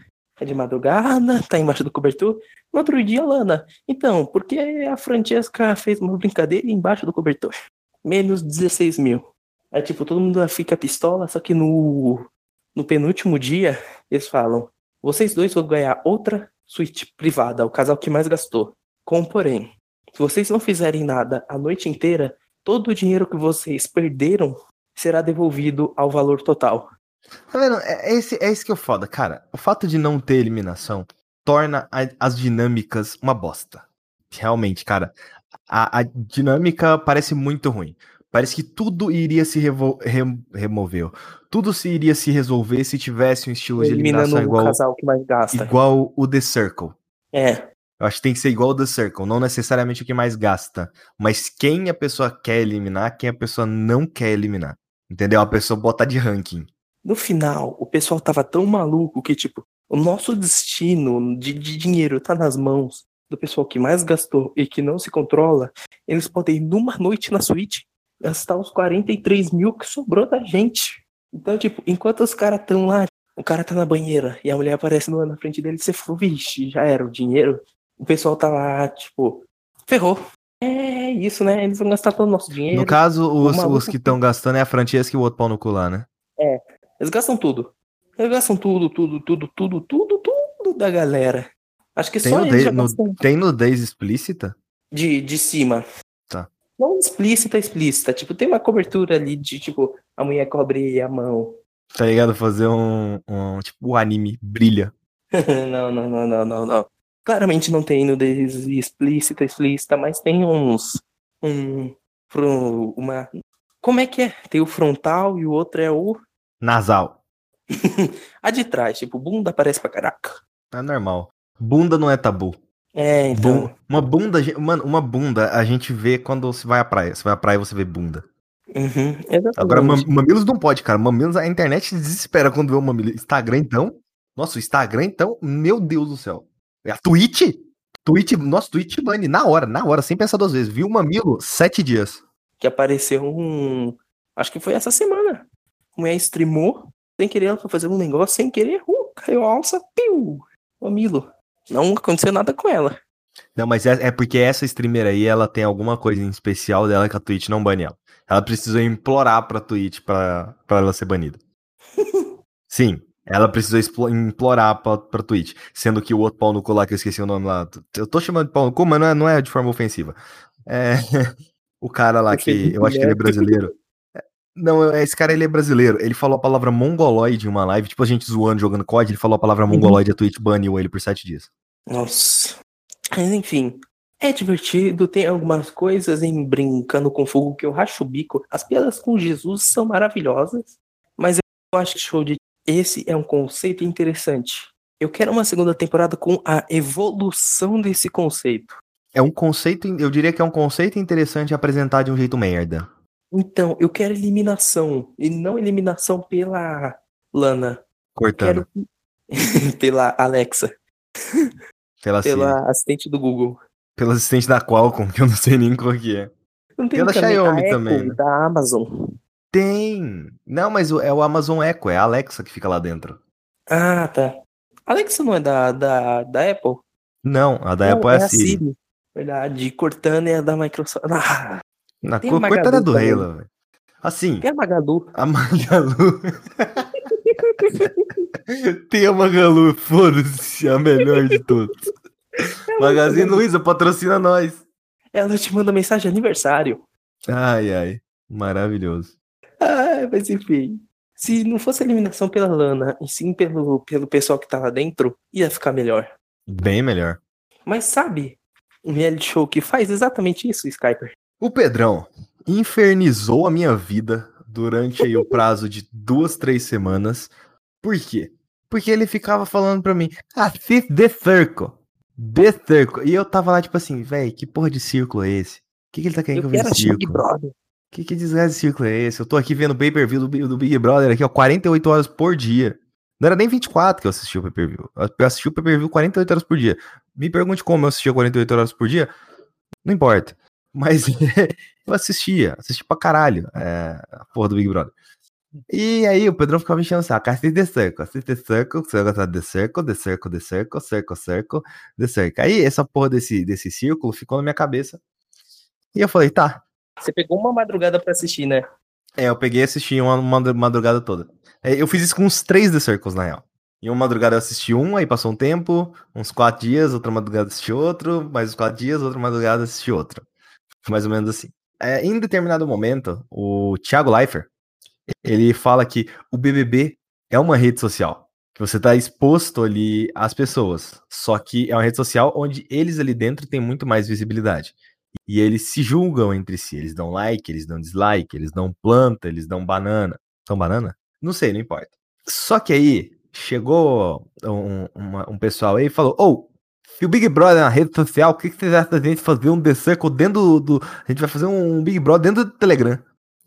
É de madrugada, tá embaixo do cobertor. No outro dia, Lana, então, por que a Francesca fez uma brincadeira embaixo do cobertor? Menos 16 mil. Aí, tipo, todo mundo fica pistola, só que no, no penúltimo dia, eles falam: vocês dois vão ganhar outra suíte privada, o casal que mais gastou. Com porém, se vocês não fizerem nada a noite inteira, todo o dinheiro que vocês perderam será devolvido ao valor total. Tá vendo? É, é esse, é esse que é o foda, cara. O fato de não ter eliminação torna a, as dinâmicas uma bosta. Realmente, cara. A, a, dinâmica parece muito ruim. Parece que tudo iria se revo, remover. Tudo se iria se resolver se tivesse um estilo de eliminação igual, casal que mais gasta. igual o The Circle. É. Eu acho que tem que ser igual o The Circle, não necessariamente o que mais gasta, mas quem a pessoa quer eliminar, quem a pessoa não quer eliminar. Entendeu? A pessoa bota de ranking. No final, o pessoal tava tão maluco que, tipo, o nosso destino de, de dinheiro tá nas mãos do pessoal que mais gastou e que não se controla. Eles podem, numa noite na suíte, gastar os 43 mil que sobrou da gente. Então, tipo, enquanto os caras tão lá, o cara tá na banheira e a mulher aparece na frente dele, você falou, vixe, já era o dinheiro o pessoal tá lá, tipo, ferrou. É isso, né? Eles vão gastar todo o nosso dinheiro. No caso, os, os que estão gastando é a Francesca e o outro pau no cu lá, né? É, eles gastam tudo. Eles gastam tudo, tudo, tudo, tudo, tudo, tudo da galera. Acho que tem só nudez, eles no, Tem nudez explícita? De, de cima. Tá. Não explícita, explícita. Tipo, tem uma cobertura ali de, tipo, a mulher cobre a mão. Tá ligado? Fazer um, um tipo, o anime brilha. não, não, não, não, não, não. Claramente não tem nudez explícita, explícita, mas tem uns. Um. Uma. Como é que é? Tem o frontal e o outro é o. Nasal. a de trás, tipo, bunda aparece pra caraca. É normal. Bunda não é tabu. É, então. uma bunda, mano, uma bunda a gente vê quando você vai à praia. Você vai à praia e você vê bunda. Uhum, Agora, mamilos não pode, cara. Mamilos, a internet desespera quando vê o mamilo. Instagram, então. Nossa, o Instagram, então, meu Deus do céu. A Twitch? Twitch, nosso Twitch bane, na hora, na hora, sem pensar duas vezes. Viu o mamilo, sete dias. Que apareceu um. Acho que foi essa semana. A mulher streamou, sem querer, ela foi fazer um negócio, sem querer, uh, caiu a alça, piu! Mamilo. Não aconteceu nada com ela. Não, mas é, é, porque essa streamer aí, ela tem alguma coisa em especial dela que a Twitch não bane ela. Ela precisou implorar pra Twitch pra, pra ela ser banida. Sim, ela precisou implorar pra, pra Twitch. Sendo que o outro pau no cu lá, que eu esqueci o nome lá. Eu tô chamando de pau no cu, mas não é, não é de forma ofensiva. É. o cara lá que. Eu acho que ele é brasileiro. Não, esse cara ele é brasileiro. Ele falou a palavra mongoloide em uma live, tipo a gente zoando, jogando COD, ele falou a palavra mongoloide, a Twitch baniu ele por sete dias. Nossa. Mas enfim, é divertido, tem algumas coisas em Brincando com Fogo que eu racho o bico. As piadas com Jesus são maravilhosas, mas eu acho que show de esse é um conceito interessante. Eu quero uma segunda temporada com a evolução desse conceito. É um conceito, eu diria que é um conceito interessante apresentar de um jeito merda. Então, eu quero eliminação, e não eliminação pela Lana. Cortando. Quero... pela Alexa. Pela, pela assistente do Google. Pelo assistente da Qualcomm, que eu não sei nem qual que é. Não tem Pela Xiaomi também, né? da Amazon. Tem. Não, mas é o Amazon Echo, é a Alexa que fica lá dentro. Ah, tá. Alexa não é da, da, da Apple? Não, a da Não, Apple é a Siri. Verdade, Cortana é a da Microsoft. Ah, Na Tem cor, Magalu cortada do. Halo, velho. Assim, tem a Magalu. a Magalu. Tem a Magalu, foda-se, a melhor de todas. Magazine Luiza patrocina nós. Ela te manda mensagem de aniversário. Ai, ai. Maravilhoso. Ah, mas enfim. Se não fosse a eliminação pela Lana, e sim pelo, pelo pessoal que tá lá dentro, ia ficar melhor. Bem melhor. Mas sabe, um reality show que faz exatamente isso, Skyper? O Pedrão infernizou a minha vida durante aí o prazo de duas, três semanas. Por quê? Porque ele ficava falando pra mim, assiste The Circle. The Circle. E eu tava lá, tipo assim, véi, que porra de círculo é esse? O que, que ele tá querendo que Eu eu veja assistir Big círculo? Que, que desgraça de círculo é esse? Eu tô aqui vendo o pay-per-view do, do Big Brother aqui, ó, 48 horas por dia. Não era nem 24 que eu assisti o pay-per-view. Eu assisti o pay-per-view 48 horas por dia. Me pergunte como eu assistia 48 horas por dia. Não importa. Mas eu assistia, assisti pra caralho é, a porra do Big Brother. E aí o Pedrão ficava enchendo o saco. Assiste The Circle, assiste The Circle, você vai gostar The Circle, The Circle, The Circle, Circle, Circle, The Circle. Aí essa porra desse, desse círculo ficou na minha cabeça. E eu falei, tá, Você pegou uma madrugada pra assistir, né? é, eu peguei e assisti uma, madrugada toda. É, eu fiz isso com uns três The Circles, na real. Em uma madrugada eu assisti um, aí passou um tempo, uns quatro dias, outra madrugada assisti outro, mais uns quatro dias, outra madrugada assisti outro. Mais ou menos assim. É, em determinado momento, o Thiago Leifert, ele fala que o BBB é uma rede social. Que você tá exposto ali às pessoas. Só que é uma rede social onde eles ali dentro têm muito mais visibilidade. E eles se julgam entre si. Eles dão like, eles dão dislike, eles dão planta, eles dão banana. São banana? Não sei, não importa. Só que aí chegou um, uma- um pessoal aí e falou: Ô, se o Big Brother é uma rede social, o que, que vocês acham da gente fazer um The Circle dentro do, do- A gente vai fazer um Big Brother dentro do Telegram.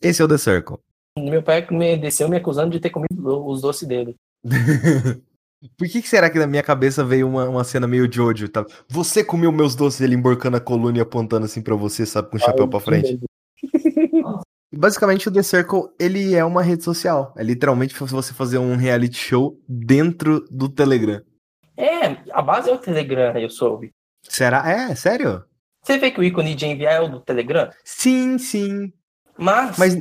Esse é o The Circle. Meu pai me desceu me acusando de ter comido os doces dele. Por que, que será que na minha cabeça veio uma, uma cena meio Jojo? Tá? Você comeu meus doces, ele emborcando a coluna e apontando assim pra você, sabe, com o chapéu pra frente? Basicamente, o The Circle, ele é uma rede social. É literalmente você fazer um reality show dentro do Telegram. É, a base é o Telegram, eu soube. Será? É, sério? Você vê que o ícone de enviar é o do Telegram? Sim, sim. Mas, Mas,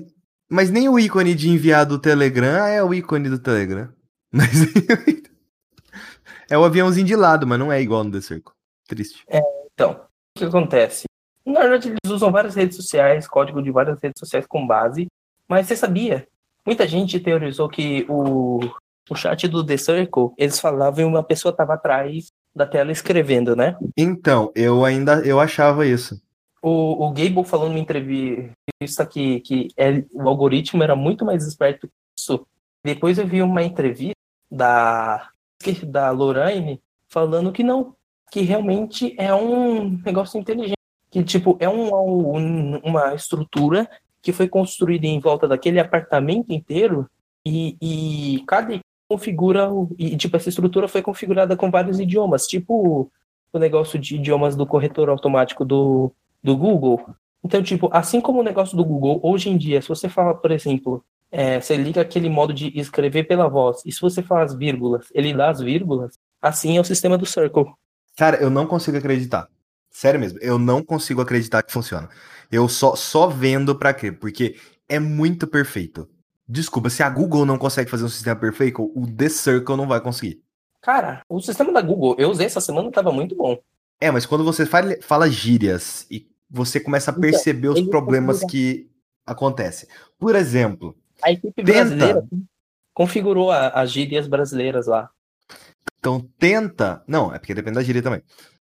mas nem o ícone de enviar do Telegram é o ícone do Telegram. Mas é o aviãozinho de lado, mas não é igual no The Circle. Triste. então, o que acontece? Na verdade, eles usam várias redes sociais, código de várias redes sociais com base. Mas você sabia? Muita gente teorizou que o, o chat do The Circle, eles falavam e uma pessoa estava atrás da tela escrevendo, né? Então, eu ainda eu achava isso. O, o Gable falou numa entrevista que, que é- o algoritmo era muito mais esperto que isso. Depois eu vi uma entrevista da, da Lorraine falando que não, que realmente é um negócio inteligente. Que, tipo, é um, um- uma estrutura que foi construída em volta daquele apartamento inteiro e, e cada configura, e, tipo, essa estrutura foi configurada com vários idiomas, tipo o negócio de idiomas do corretor automático do, do Google. Então, tipo, assim como o negócio do Google, hoje em dia, se você fala, por exemplo, é, você liga aquele modo de escrever pela voz, e se você as vírgulas, ele dá as vírgulas, assim é o sistema do Circle. Cara, eu não consigo acreditar. Sério mesmo, eu não consigo acreditar que funciona. Eu só, só vendo pra quê? Porque é muito perfeito. Desculpa, se a Google não consegue fazer um sistema perfeito, o The Circle não vai conseguir. Cara, o sistema da Google, eu usei essa semana, tava muito bom. É, mas quando você fala, fala gírias e você começa a Então, perceber os ele problemas que acontece? Por exemplo, A equipe Tenta. brasileira configurou a- as gírias brasileiras lá. então tenta. Não, é porque depende da gíria também.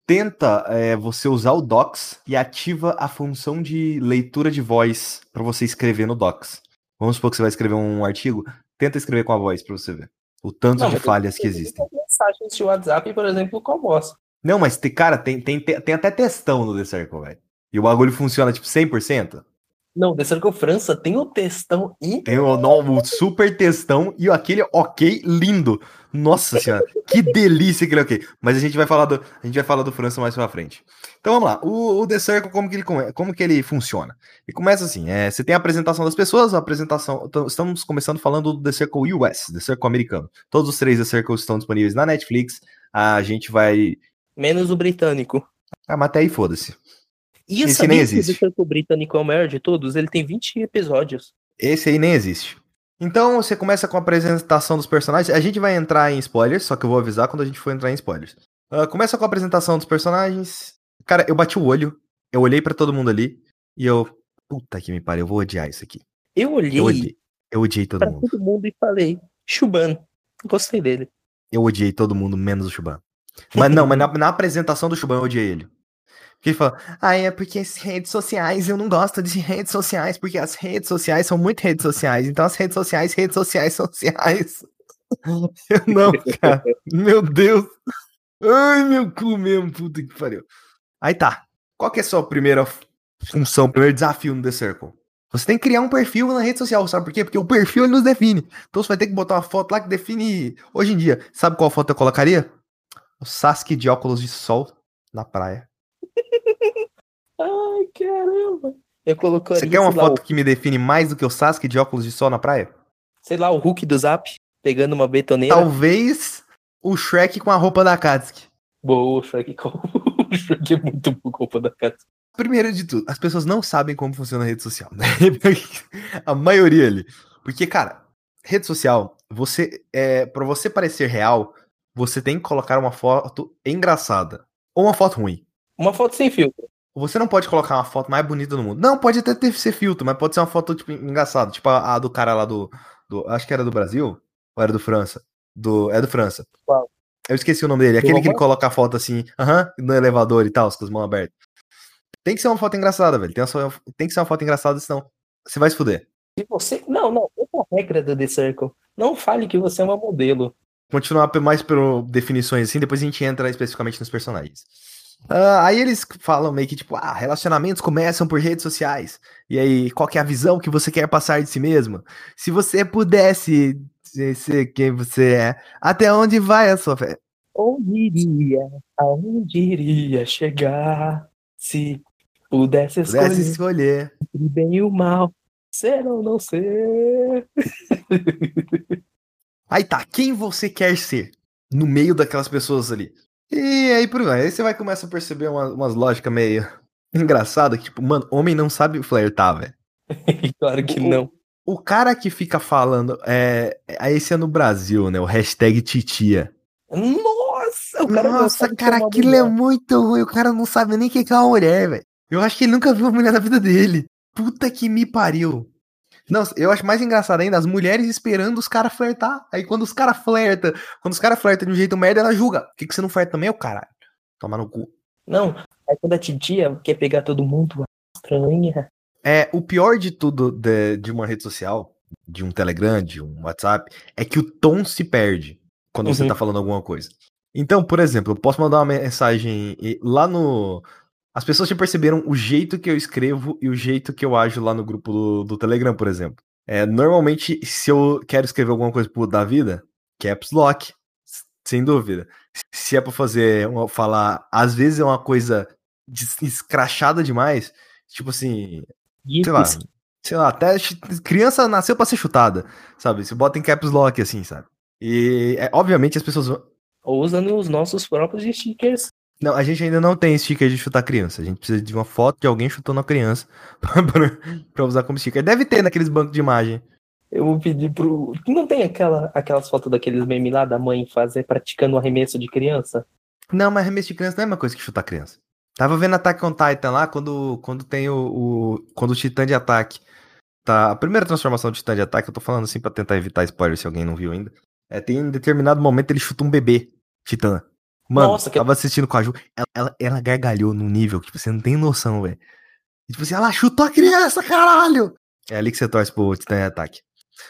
Tenta é, você usar o Docs e ativa a função de leitura de voz para você escrever no Docs. Vamos supor que você vai escrever um artigo, tenta escrever com a voz para você ver o tanto Não, de falhas que existem. Mensagens de WhatsApp, por exemplo, com a voz. Não, mas cara, tem, tem, tem, tem até testão no The Circle, velho. E o bagulho funciona tipo 100%. Não, The Circle França tem o textão e Tem o, no- o super textão e aquele ok lindo. Nossa senhora, que delícia aquele ok. Mas a gente vai falar do, a gente vai falar do França mais pra frente. Então vamos lá. O, o The Circle, como que ele, como que ele funciona? Ele começa assim: é, você tem a apresentação das pessoas, a apresentação. então, Estamos começando falando do The Circle US, The Circle americano. Todos os três The Circles estão disponíveis na Netflix. A gente vai. menos o britânico. Ah, mas até aí foda-se. E Esse sabia nem que existe. o The Circle britânico é o maior de todos? Ele tem 20 episódios. Esse aí nem existe. Então você começa com a apresentação dos personagens. A gente vai entrar em spoilers, só que eu vou avisar quando a gente for entrar em spoilers. Ah, começa com a apresentação dos personagens. Cara, eu bati o olho, eu olhei pra todo mundo ali e eu. Puta que me pariu, eu vou odiar isso aqui. Eu olhei Eu odiei. Eu odiei todo pra mundo. todo mundo e falei, Chuban, gostei dele. Eu odiei todo mundo, menos o Chuban. Mas não, mas na, na apresentação do Chuban eu odiei ele. Ele fala, ah, é porque as redes sociais, eu não gosto de redes sociais, porque as redes sociais são muito redes sociais. Então as redes sociais, redes sociais, sociais. Eu não, cara. Meu Deus. Ai, meu cu mesmo, puta que pariu. Aí tá. Qual que é a sua primeira função, primeiro desafio no The Circle? Você tem que criar um perfil na rede social, sabe por quê? Porque o perfil ele nos define. Então você vai ter que botar uma foto lá que define. Hoje em dia, sabe qual foto eu colocaria? O Sasuke de óculos de sol na praia. Ai, caramba. Eu colocaria, Você quer uma lá, foto que me define mais do que o Sasuke de óculos de sol na praia? o, sei lá, o Hulk do Zap, pegando uma betoneira. Talvez o Shrek com a roupa da Katsuki. Boa, Shrek, com- o Shrek é muito bom culpa da casa. Primeiro de tudo, as pessoas não sabem como funciona a rede social. Né? a maioria ali. Porque, cara, rede social, você é, para você parecer real, você tem que colocar uma foto engraçada ou uma foto ruim. Uma foto sem filtro. Você não pode colocar uma foto mais bonita do mundo. Não, pode até ter ser filtro, mas pode ser uma foto tipo engraçada, tipo a, a do cara lá do, do, acho que era do Brasil ou era do França? Do é do França. Qual? Eu esqueci o nome dele. Aquele que ele coloca a foto assim, aham, no elevador e tal, com as mãos abertas. Tem que ser uma foto engraçada, velho. Tem, uma tem que ser uma foto engraçada, senão você vai se fuder. Se você. Não, não. Essa é regra do The Circle. Não fale que você é uma modelo. Continuar mais por definições assim, depois a gente entra especificamente nos personagens. Ah, aí eles falam meio que tipo, ah, relacionamentos começam por redes sociais. E aí, qual que é a visão que você quer passar de si mesmo? Se você pudesse ser- quem você é, até onde vai a sua fé? Onde iria? Aonde iria chegar? Se pudesse escolher Pudesse escolher. entre o bem e o mal. Ser ou não ser? Aí tá, quem você quer ser no meio daquelas pessoas ali? E aí por aí, aí você vai começar a perceber uma- umas lógicas meio engraçadas, que tipo, mano, homem não sabe flertar, velho. claro que O- não. O cara que fica falando, é, é- esse é no Brasil, né, o hashtag titia. Nossa, o cara Nossa, sabe cara, aquilo é muito ruim, o cara não sabe nem o que é uma mulher, velho. Eu acho que ele nunca viu uma mulher na vida dele. Puta que me pariu. Não, eu acho mais engraçado ainda as mulheres esperando os caras flertar. Aí quando os caras flertam, quando os caras flertam de um jeito merda, ela julga. Por que, que você não flerta também, ô caralho? Toma no cu. Não, aí quando a titia quer pegar todo mundo, estranha. É, o pior de tudo de, de uma rede social, de um Telegram, de um WhatsApp, é que o tom se perde quando você Uhum. tá falando alguma coisa. Então, por exemplo, eu posso mandar uma mensagem lá no. As pessoas já perceberam o jeito que eu escrevo e o jeito que eu ajo lá no grupo do, do Telegram, por exemplo. É, normalmente, se eu quero escrever alguma coisa pro da vida, caps lock, sem dúvida. Se é pra fazer, uma- falar, às vezes é uma coisa escrachada demais, tipo assim, sei lá, sei lá, até criança nasceu pra ser chutada, sabe? Você bota em caps lock assim, sabe? E é, obviamente as pessoas Ou usando os nossos próprios stickers. Não, a gente ainda não tem sticker de chutar criança. A gente precisa de uma foto de alguém chutando a criança pra, pra usar como sticker. Deve ter naqueles bancos de imagem. Eu vou pedir pro. Não tem aquela, aquelas fotos daqueles memes lá da mãe fazer praticando arremesso de criança? Não, mas arremesso de criança não é uma coisa que chutar criança. Tava vendo Attack on Titan lá quando, quando tem o, o- quando o titã de ataque tá. A primeira transformação do Titã de Ataque, eu tô falando assim pra tentar evitar spoiler se alguém não viu ainda. É, tem em determinado momento ele chuta um bebê Titã. Mano, Nossa, que- tava assistindo com a Ju, ela, ela, ela gargalhou num nível que tipo, você não tem noção, velho. Tipo assim, ela chutou a criança, caralho! É ali que você torce pro Titã de Ataque.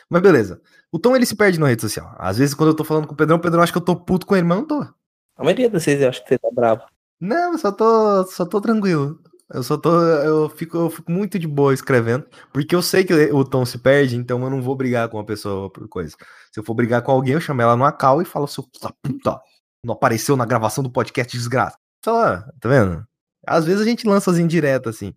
Mas beleza. O Tom ele se perde na rede social. Às vezes, quando eu tô falando com o Pedrão, o Pedrão acha que eu tô puto com ele, mas eu não tô. A maioria das vezes eu acho que você tá bravo. Não, eu só tô, só tô tranquilo. Eu só tô, eu fico, eu fico muito de boa escrevendo, porque eu sei que o Tom se perde, então eu não vou brigar com uma pessoa por coisa. Se eu for brigar com alguém, eu chamo ela numa cal e falo, seu da puta, não apareceu na gravação do podcast desgraça. Só, lá, tá vendo? Às vezes a gente lança as indiretas, assim.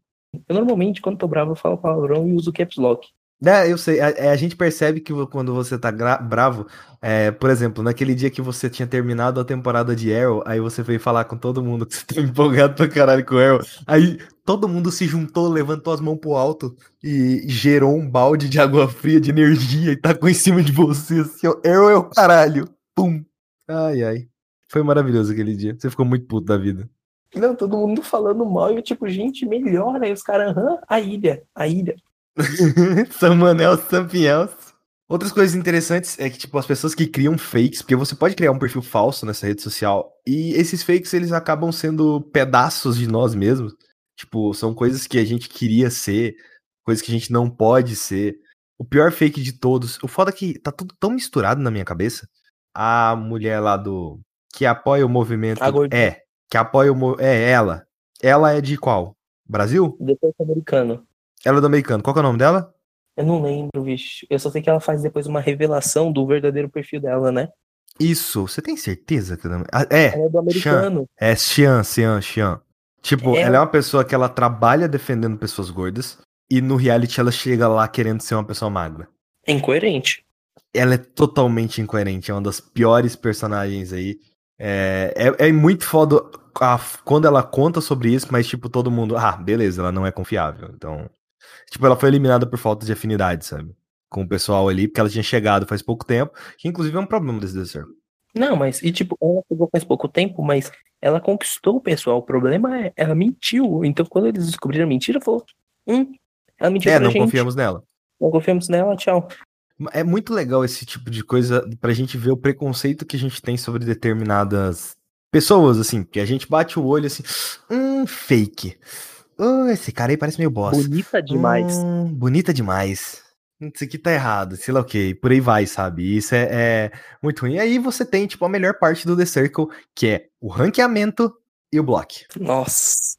Eu normalmente, quando tô bravo, eu falo palavrão e uso caps lock. É, eu sei, a, a gente percebe que quando você tá bravo, é, por exemplo, naquele dia que você tinha terminado a temporada de Arrow, aí você veio falar com todo mundo que você tá empolgado pra caralho com Arrow, aí todo mundo se juntou, levantou as mãos pro alto e gerou um balde de água fria, de energia, e tacou em cima de você, assim, ó, Arrow é o caralho, pum, ai, ai, foi maravilhoso aquele dia, você ficou muito puto da vida. Não, todo mundo falando mal e eu, tipo, gente, melhora. Aí os caras, aham, a ilha, a ilha. Samuel Sampiels. Outras coisas interessantes é que, tipo, as pessoas que criam fakes, porque você pode criar um perfil falso nessa rede social, e esses fakes, eles acabam sendo pedaços de nós mesmos. Tipo, são coisas que a gente queria ser, coisas que a gente não pode ser. O pior fake de todos, o foda é que tá tudo tão misturado na minha cabeça. A mulher lá do... que apoia o movimento... É, que apoia o... É, ela. Ela é de qual? Brasil? Depois americano. Ela é do americano. Qual é o nome dela? Eu não lembro, bicho. Eu só sei que ela faz depois uma revelação do verdadeiro perfil dela, né? Isso, você tem certeza que ela ah, é? Ela é do americano. É Xian, Xian, Xian. Tipo, É. ela é uma pessoa que ela trabalha defendendo pessoas gordas e no reality ela chega lá querendo ser uma pessoa magra. É incoerente. Ela é totalmente incoerente, é uma das piores personagens aí. É, é, é muito foda a- quando ela conta sobre isso, mas tipo, todo mundo, ah, beleza, ela não é confiável. Então, tipo, ela foi eliminada por falta de afinidade, sabe? Com o pessoal ali, porque ela tinha chegado faz pouco tempo, que inclusive é um problema desse deserto. Não, mas, e tipo, ela chegou faz pouco tempo, mas ela conquistou o pessoal. O problema é, ela mentiu. Então, quando eles descobriram a mentira, falou, hum, ela mentiu É, não gente. confiamos nela. Não confiamos nela, tchau. É muito legal esse tipo de coisa pra gente ver o preconceito que a gente tem sobre determinadas pessoas, assim, que a gente bate o olho assim, hum, fake. Oh, esse cara aí parece meio bosta. Bonita demais. Hum, bonita demais. Isso aqui tá errado, sei lá o que, por aí vai, sabe? Isso é, é muito ruim. E aí você tem, tipo, a melhor parte do The Circle, que é o ranqueamento e o block. Nossa.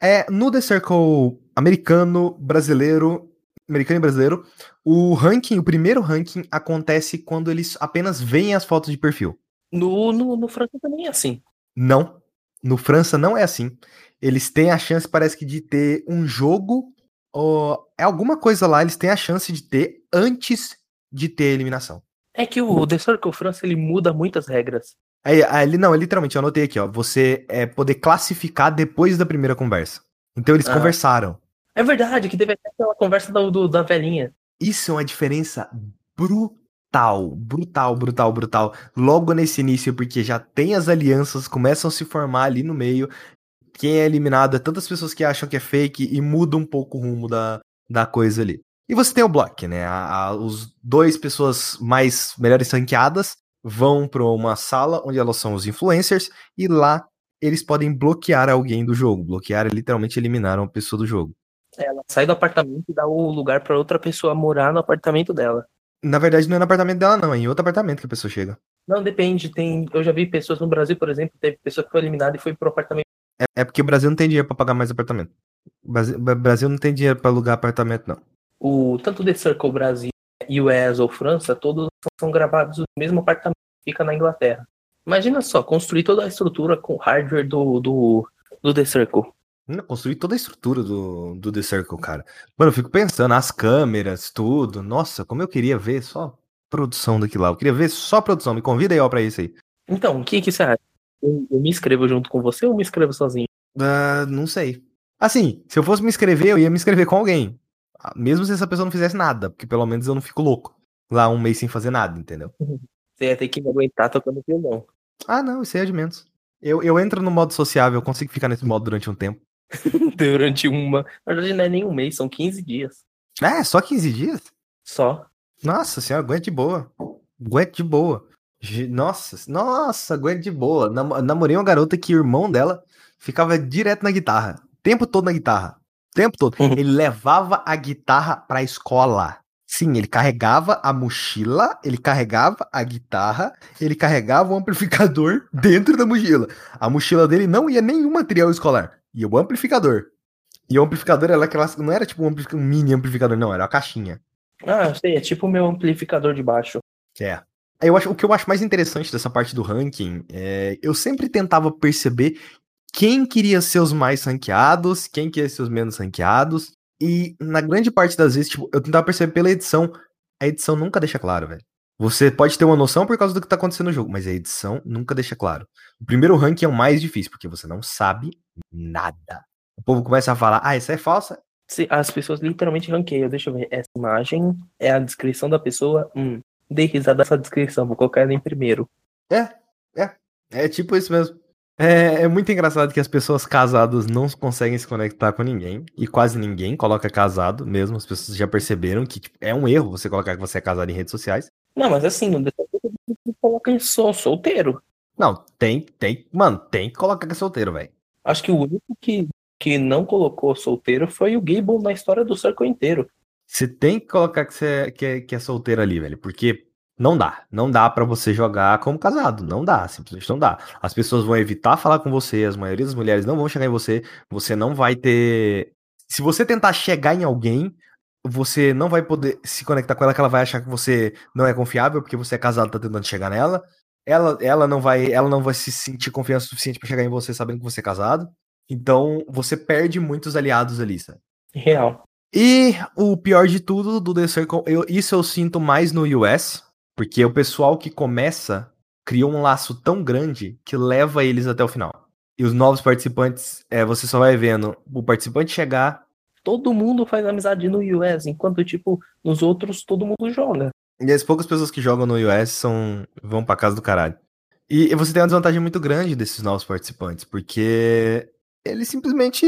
É, no The Circle americano, brasileiro, americano e brasileiro, o ranking, o primeiro ranking acontece quando eles apenas veem as fotos de perfil. No, no, no França também é assim. Não. No França não é assim. Eles têm a chance, parece que, de ter um jogo. Ou, é alguma coisa lá, eles têm a chance de ter antes de ter a eliminação. É que o The Circle France, ele muda muitas regras. Aí, ali não, literalmente, eu anotei aqui, ó. Você é poder classificar depois da primeira conversa. Então eles Ah. conversaram. É verdade, que teve até aquela conversa do, do- da velhinha. Isso é uma diferença brutal, brutal, brutal, brutal. Logo nesse início, porque já tem as alianças, começam a se formar ali no meio. Quem é eliminado é tantas pessoas que acham que é fake e muda um pouco o rumo da, da coisa ali. E você tem o block, né? A, a- os dois pessoas mais melhores ranqueadas vão para uma sala onde elas são os influencers e lá eles podem bloquear alguém do jogo. Bloquear é literalmente eliminar uma pessoa do jogo. Ela sai do apartamento e dá o lugar pra outra pessoa morar no apartamento dela. Na verdade, não é no apartamento dela, não, é em outro apartamento que a pessoa chega. Não, depende. Tem, eu já vi pessoas no Brasil, por exemplo, teve pessoa que foi eliminada e foi pro apartamento. É, é porque o Brasil não tem dinheiro pra pagar mais apartamento. O Brasil, o Brasil não tem dinheiro pra alugar apartamento, não. O, tanto The Circle Brasil, US ou França, todos são gravados no mesmo apartamento, fica na Inglaterra. Imagina só, construir toda a estrutura com hardware do, do, do The Circle. Construir toda a estrutura do, do The Circle, cara. Mano, eu fico pensando, as câmeras, tudo. Nossa, como eu queria ver só produção daquilo lá. Eu queria ver só produção. Me convida aí, ó, pra isso aí. Então, o que, que você acha? Eu, eu me inscrevo junto com você ou me inscrevo sozinho? Ah, não sei. Assim, se eu fosse me inscrever, eu ia me inscrever com alguém. Ah, Mesmo se essa pessoa não fizesse nada, porque pelo menos eu não fico louco. Lá um mês sem fazer nada, entendeu? Você ia ter que me aguentar tocando violão. Ah, não, isso aí é de menos. Eu, eu entro no modo sociável, eu consigo ficar nesse modo durante um tempo. Durante uma. Na verdade, não é nem um mês, são 15 dias. É, só 15 dias? Só. Nossa senhora, aguenta de boa. Aguenta de boa. Nossa, nossa, aguenta de boa. Nam- Namorei uma garota que o irmão dela ficava direto na guitarra. O tempo todo na guitarra. O tempo todo. Uhum. Ele levava a guitarra pra escola. Sim, ele carregava a mochila, ele carregava a guitarra, ele carregava o amplificador dentro da mochila. A mochila dele não ia nenhum material escolar. Ia o amplificador. E o amplificador era aquela, não era tipo um, um mini amplificador, não, era uma caixinha. Ah, eu sei, é tipo o meu amplificador de baixo. É. Eu acho, o que eu acho mais interessante dessa parte do ranking é eu sempre tentava perceber quem queria ser os mais ranqueados, quem queria ser os menos ranqueados. E na grande parte das vezes, tipo, eu tentava perceber pela edição. A edição nunca deixa claro, velho. Você pode ter uma noção por causa do que tá acontecendo no jogo, mas a edição nunca deixa claro. O primeiro ranking é o mais difícil, porque você não sabe nada. O povo começa a falar, ah, essa é falsa. Se- As pessoas literalmente ranqueiam. Deixa eu ver. Essa imagem é a descrição da pessoa. Hum, dei risada dessa descrição. Vou colocar ela em primeiro. É tipo isso mesmo. É, é muito engraçado que as pessoas casadas não conseguem se conectar com ninguém. E quase ninguém coloca casado mesmo. As pessoas já perceberam que tipo, é um erro você colocar que você é casado em redes sociais. Não, mas assim, você coloca em sou solteiro. Não, tem, tem. Mano, tem que colocar que é solteiro, velho. Acho que o único que, que não colocou solteiro foi o Gable na história do Circle inteiro. Você tem que colocar que, você é, que, é, que é solteiro ali, velho. Porque não dá. Não dá pra você jogar como casado. Não dá. Simplesmente não dá. As pessoas vão evitar falar com você. As maioria das mulheres não vão chegar em você. Você não vai ter. Se você tentar chegar em alguém, você não vai poder se conectar com ela, que ela vai achar que você não é confiável, porque você é casado, tá tentando chegar nela. Ela, ela não vai, ela não vai se sentir confiança suficiente pra chegar em você sabendo que você é casado. Então, você perde muitos aliados ali, sabe? Real. E o pior de tudo do The Circle, eu- isso eu sinto mais no US, porque o pessoal que começa criou um laço tão grande que leva eles até o final. E os novos participantes, é, você só vai vendo o participante chegar Todo mundo faz amizade no US, enquanto, tipo, nos outros todo mundo joga. E as poucas pessoas que jogam no US são vão pra casa do caralho. E você tem uma desvantagem muito grande desses novos participantes, porque eles simplesmente,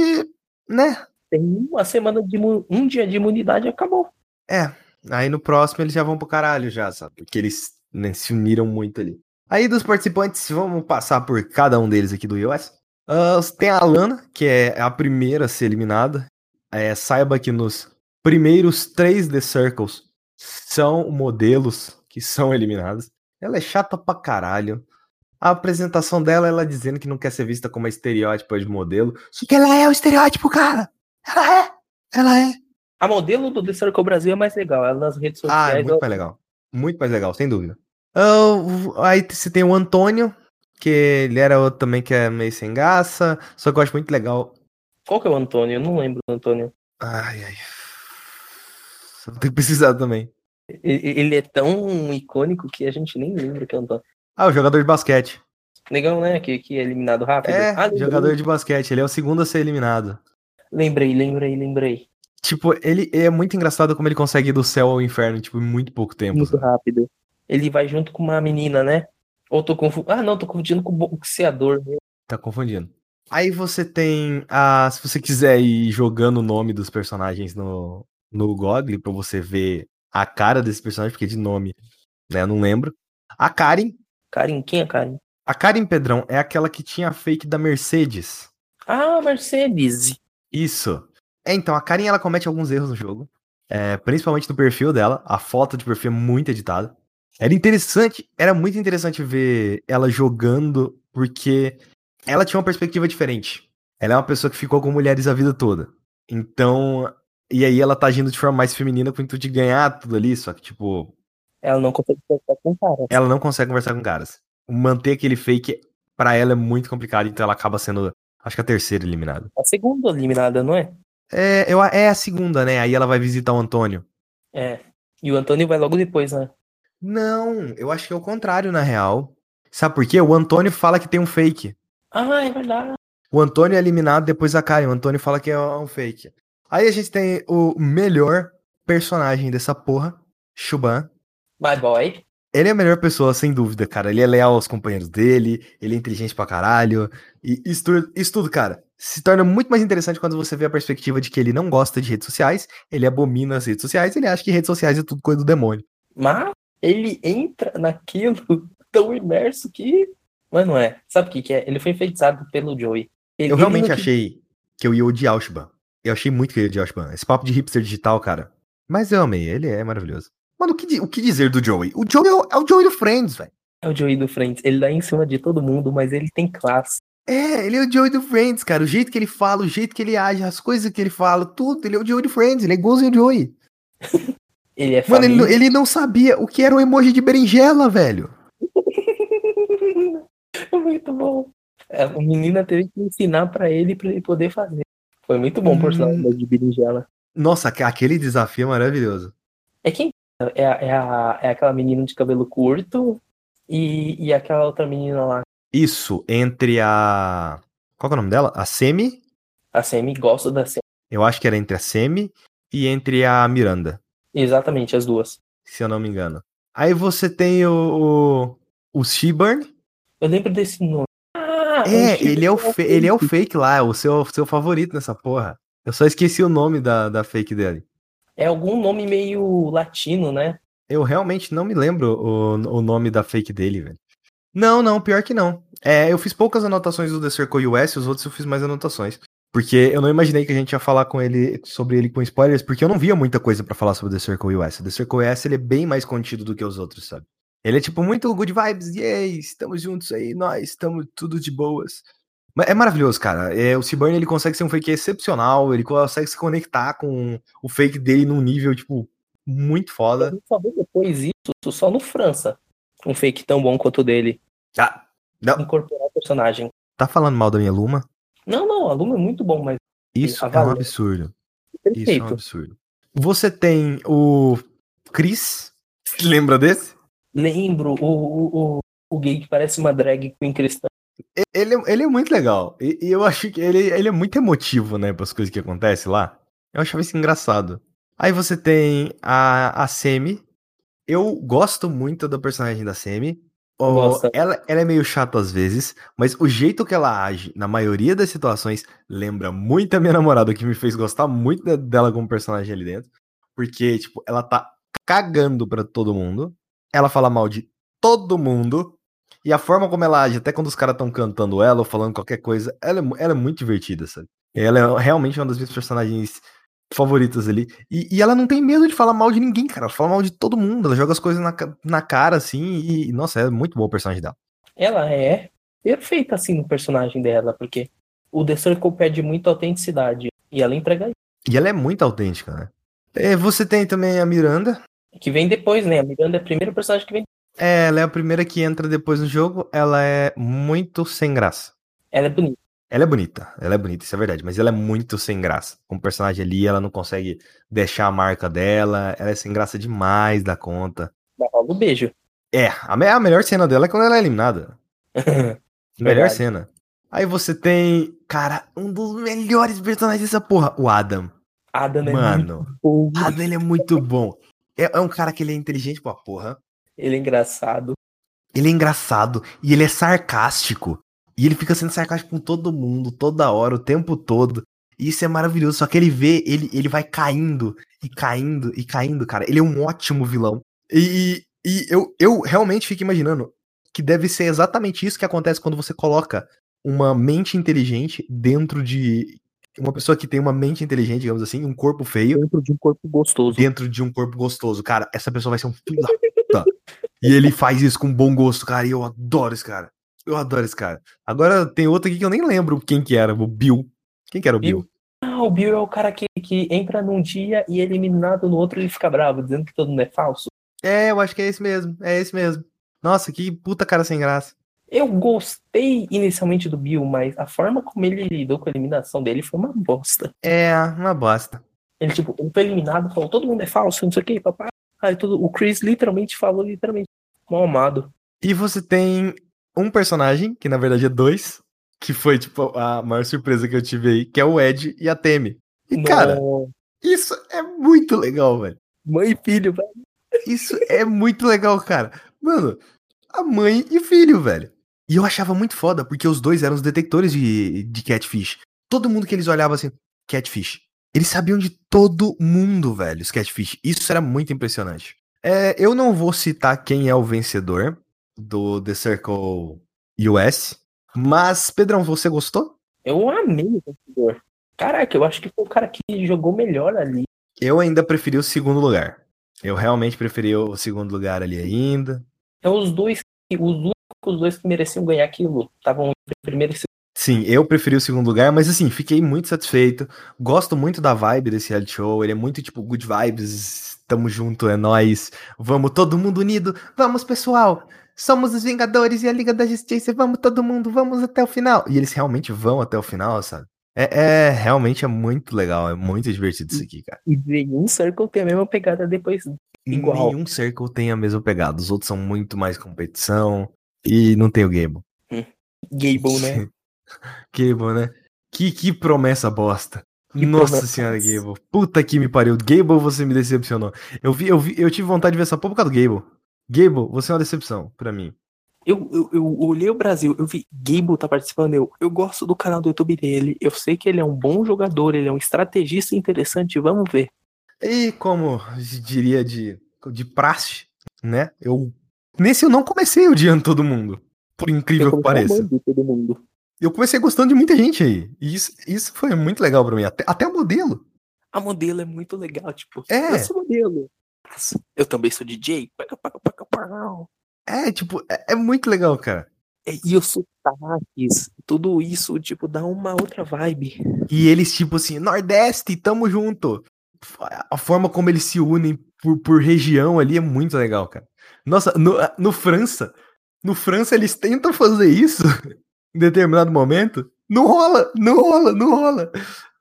né? Tem uma semana de um dia de imunidade e acabou. É, aí no próximo eles já vão pro caralho já, sabe? Porque eles né, se uniram muito ali. Aí dos participantes, vamos passar por cada um deles aqui do US. Ah, tem a Alana, que é a primeira a ser eliminada. É, saiba que nos primeiros três The Circles são modelos que são eliminados. Ela é chata pra caralho. A apresentação dela, ela dizendo que não quer ser vista como estereótipo de modelo. Só que ela é o estereótipo, cara! Ela é! Ela é! A modelo do The Circle Brasil é mais legal. Ela nas redes Ah, sociais. é muito ela- mais legal. Muito mais legal, sem dúvida. Ah, aí você tem o Antônio, que ele era outro também que é meio sem graça, só que eu acho muito legal. Qual que é o Antônio? Eu não lembro do Antônio. Ai, ai. Só Tem que precisar também. Ele é tão icônico que a gente nem lembra que é Antônio. Ah, o jogador de basquete. Legal, né? Que, que é eliminado rápido. É, Ah, jogador de basquete. Ele é o segundo a ser eliminado. lembrei, lembrei, lembrei. Tipo, ele é muito engraçado como ele consegue ir do céu ao inferno, tipo, em muito pouco tempo. Muito rápido. Ele vai junto com uma menina, né? Ou tô confundindo. Ah, não, tô confundindo com o boxeador. né? Tá confundindo. Aí você tem a. Se você quiser ir jogando o nome dos personagens no, no Google pra você ver a cara desse personagem, porque de nome, né, eu não lembro. A Karen. Karen, quem é Karen? A Karen Pedrão é aquela que tinha a fake da Mercedes. Ah, Mercedes. Isso. É, então, a Karen ela comete alguns erros no jogo. é, principalmente no perfil dela. A foto de perfil é muito editada. Era interessante, era muito interessante ver ela jogando, porque ela tinha uma perspectiva diferente. Ela é uma pessoa que ficou com mulheres a vida toda. Então, e aí ela tá agindo de forma mais feminina com o intuito de ganhar tudo ali, só que, tipo, Ela não consegue conversar com o cara. ela não consegue conversar com caras. Manter aquele fake, pra ela é muito complicado, então ela acaba sendo, acho que a terceira eliminada. A segunda eliminada, não é? É, eu, é a segunda, né? Aí ela vai visitar o Antônio. É. E o Antônio vai logo depois, né? Não, eu acho que é o contrário, na real. Sabe por quê? O Antônio fala que tem um fake. Ah, é verdade. O Antônio é eliminado depois da Karen. O Antônio fala que é um fake. Aí a gente tem o melhor personagem dessa porra, Chuban. My boy. Ele é a melhor pessoa, sem dúvida, cara. Ele é leal aos companheiros dele, ele é inteligente pra caralho. E isso, tudo- isso tudo, cara, se torna muito mais interessante quando você vê a perspectiva de que ele não gosta de redes sociais, ele abomina as redes sociais, ele acha que redes sociais é tudo coisa do demônio. Mas ele entra naquilo tão imerso que. Mas não é. Sabe o que, que é? Ele foi enfeitiçado pelo Joey. Ele, Eu ele realmente não- achei que eu ia odiar o Shiban. Eu achei muito que eu ia odiar o Shiban. Esse papo de hipster digital, cara. Mas eu amei, ele é maravilhoso. Mano, o que, o que dizer do Joey? O Joey é o, é o Joey do Friends, velho. É o Joey do Friends. Ele dá em cima de todo mundo, mas ele tem classe. É, ele é o Joey do Friends, cara. O jeito que ele fala, o jeito que ele age, as coisas que ele fala, tudo. Ele é o Joey do Friends, ele é igualzinho o Joey. Ele é Mano, ele, ele não sabia o que era um emoji de berinjela, velho. É muito bom. É, A menina teve que ensinar pra ele pra ele poder fazer. Foi muito bom, por sinal, Hum. de berinjela. Nossa, aque- aquele desafio é maravilhoso. É quem? É, é, a, é aquela menina de cabelo curto e, e aquela outra menina lá. Isso, entre a. Qual que é o nome dela? A Semi. A Semi gosta da Semi. Eu acho que era entre a Semi e entre a Miranda, Exatamente, as duas. se eu não me engano. Aí você tem o. O, o Sheburn. Eu lembro desse nome. É, ele é, o é fe- ele é o fake lá, o seu, seu favorito nessa porra. Eu só esqueci o nome da, da fake dele. É algum nome meio latino, né? Eu realmente não me lembro o, o nome da fake dele, velho. Não, não, pior que não. É, eu fiz poucas anotações do The Circle US, os outros eu fiz mais anotações. Porque eu não imaginei que a gente ia falar com ele sobre ele com spoilers, porque eu não via muita coisa pra falar sobre The Circle US. O The Circle US ele é bem mais contido do que os outros, sabe? Ele é tipo muito good vibes, yay, estamos juntos aí, nós estamos tudo de boas. Mas É maravilhoso, cara. É, o Seaburn ele consegue ser um fake excepcional, ele consegue se conectar com o fake dele num nível, tipo, muito foda. Eu só vi depois isso só no França. Um fake tão bom quanto o dele. Ah, não, Incorporar o personagem. tá falando mal da minha Luma? Não, não, a Luma é muito bom, mas Isso é um absurdo. Isso é um perfeito. absurdo. Você tem o Chris. Lembra desse? Lembro o, o, o, gay que parece uma drag queen cristã. Ele, é- ele é muito legal. E, e eu acho que ele, ele é muito emotivo, né, para as coisas que acontecem lá. Eu achava isso engraçado. Aí você tem a, a Semi. Eu gosto muito da personagem da Semi. Gosta. ela, ela é meio chata às vezes, mas o jeito que ela age, na maioria das situações, lembra muito a minha namorada, que me fez gostar muito de- dela como personagem ali dentro. Porque, tipo, ela tá cagando pra todo mundo. Ela fala mal de todo mundo. E a forma como ela age, até quando os caras estão cantando ela ou falando qualquer coisa, ela é, ela é muito divertida, sabe? Ela é realmente uma das minhas personagens favoritas ali. E, e ela não tem medo de falar mal de ninguém, cara. Ela fala mal de todo mundo. Ela joga as coisas na, na cara, assim. E, nossa, é muito bom o personagem dela. Ela é perfeita, assim, no personagem dela, porque o The Circle perde muito autenticidade. E ela entrega isso. E ela é muito autêntica, né? É, você tem também a Miranda. Que vem depois, né? A Miranda é a primeira personagem que vem. É, ela é a primeira que entra depois no jogo. Ela é muito sem graça. Ela é bonita. Ela é bonita, ela é bonita, isso é verdade, mas ela é muito sem graça. Como personagem ali, ela não consegue deixar a marca dela, ela é sem graça demais da conta. Dá logo um beijo. É, a, me- a melhor cena dela é quando ela é eliminada. Melhor cena. Aí você tem, cara, um dos melhores personagens dessa porra, o Adam. Adam é Mano, muito bom. Adam ele é muito bom. É, é um cara que ele é inteligente pra porra. Ele é engraçado. Ele é engraçado e ele é sarcástico. E ele fica sendo sarcástico com todo mundo, toda hora, o tempo todo. E isso é maravilhoso. Só que ele vê, ele, ele vai caindo e caindo e caindo, cara. Ele é um ótimo vilão. E, e eu, eu realmente fico imaginando que deve ser exatamente isso que acontece quando você coloca uma mente inteligente dentro de. Uma pessoa que tem uma mente inteligente, digamos assim, um corpo feio, Dentro de um corpo gostoso. dentro de um corpo gostoso. Cara, essa pessoa vai ser um filho da puta. E ele faz isso com bom gosto, cara. E eu adoro esse cara. Eu adoro esse cara. Agora tem outro aqui que eu nem lembro quem que era, o Bill. Quem que era o Bill? Bill? Ah, o Bill é o cara que, que entra num dia e é eliminado no outro e ele fica bravo, dizendo que todo mundo é falso. É, eu acho que é esse mesmo. É esse mesmo. Nossa, que puta cara sem graça. Eu gostei inicialmente do Bill, mas a forma como ele lidou com a eliminação dele foi uma bosta. É, uma bosta. Ele, tipo, foi eliminado, falou, todo mundo é falso, não sei o que, papai. Aí tudo, o Chris literalmente falou, literalmente, mal amado. E você tem um personagem, que na verdade é dois, que foi, tipo, a maior surpresa que eu tive aí, que é o Ed e a Temi. E, cara, isso é muito legal, velho. Mãe e filho, velho. Isso é muito legal, cara. Mano, a mãe e filho, velho. E eu achava muito foda, porque os dois eram os detectores de, de catfish. Todo mundo que eles olhavam assim, catfish. Eles sabiam de todo mundo, velho, os catfish. Isso era muito impressionante. É, eu não vou citar quem é o vencedor do The Circle US, mas, Pedrão, você gostou? Eu amei o vencedor. Caraca, eu acho que foi o cara que jogou melhor ali. Eu ainda preferi o segundo lugar. Eu realmente preferi o segundo lugar ali ainda. É os dois, os únicos dois que mereciam ganhar aquilo. Estavam em primeiro e segundo. Sim, eu preferi o segundo lugar, mas assim, fiquei muito satisfeito. Gosto muito da vibe desse reality show. Ele é muito tipo good vibes. Tamo junto, é nós. Vamos todo mundo unido. Vamos, pessoal. Somos os Vingadores e a Liga da Justiça. Vamos todo mundo, vamos até o final. E eles realmente vão até o final, sabe? É, é realmente é muito legal, é muito divertido isso aqui, cara. E nenhum Circle tem a mesma pegada depois. Igual. Nenhum Circle tem a mesma pegada. Os outros são muito mais competição. E não tem o Gable. Hum. Gable, né? Gable, né? Que, que promessa bosta. Que Nossa promessa. senhora, Gable. Puta que me pariu. Gable, você me decepcionou. Eu vi, eu vi, eu tive vontade de ver essa porra por causa do Gable. Gable, você é uma decepção pra mim. Eu, eu, eu olhei o Brasil, eu vi Gable tá participando, eu, eu gosto do canal do YouTube dele, eu sei que ele é um bom jogador, ele é um estrategista interessante, vamos ver. E como diria de, de praxe, né? Eu. Nesse eu não comecei odiando todo mundo. Por incrível que pareça. todo mundo. Eu comecei gostando de muita gente aí. E isso, isso foi muito legal pra mim. Até, até o modelo. A modelo é muito legal, tipo, É. eu sou modelo. Eu também sou DJ. É, tipo, é, é muito legal, cara. É, E os sotaques, tudo isso, tipo, dá uma outra vibe. E eles, tipo assim, Nordeste, tamo junto. A forma como eles se unem por, por região ali é muito legal, cara. Nossa, no, no França, no França eles tentam fazer isso em determinado momento. Não rola, não rola, não rola.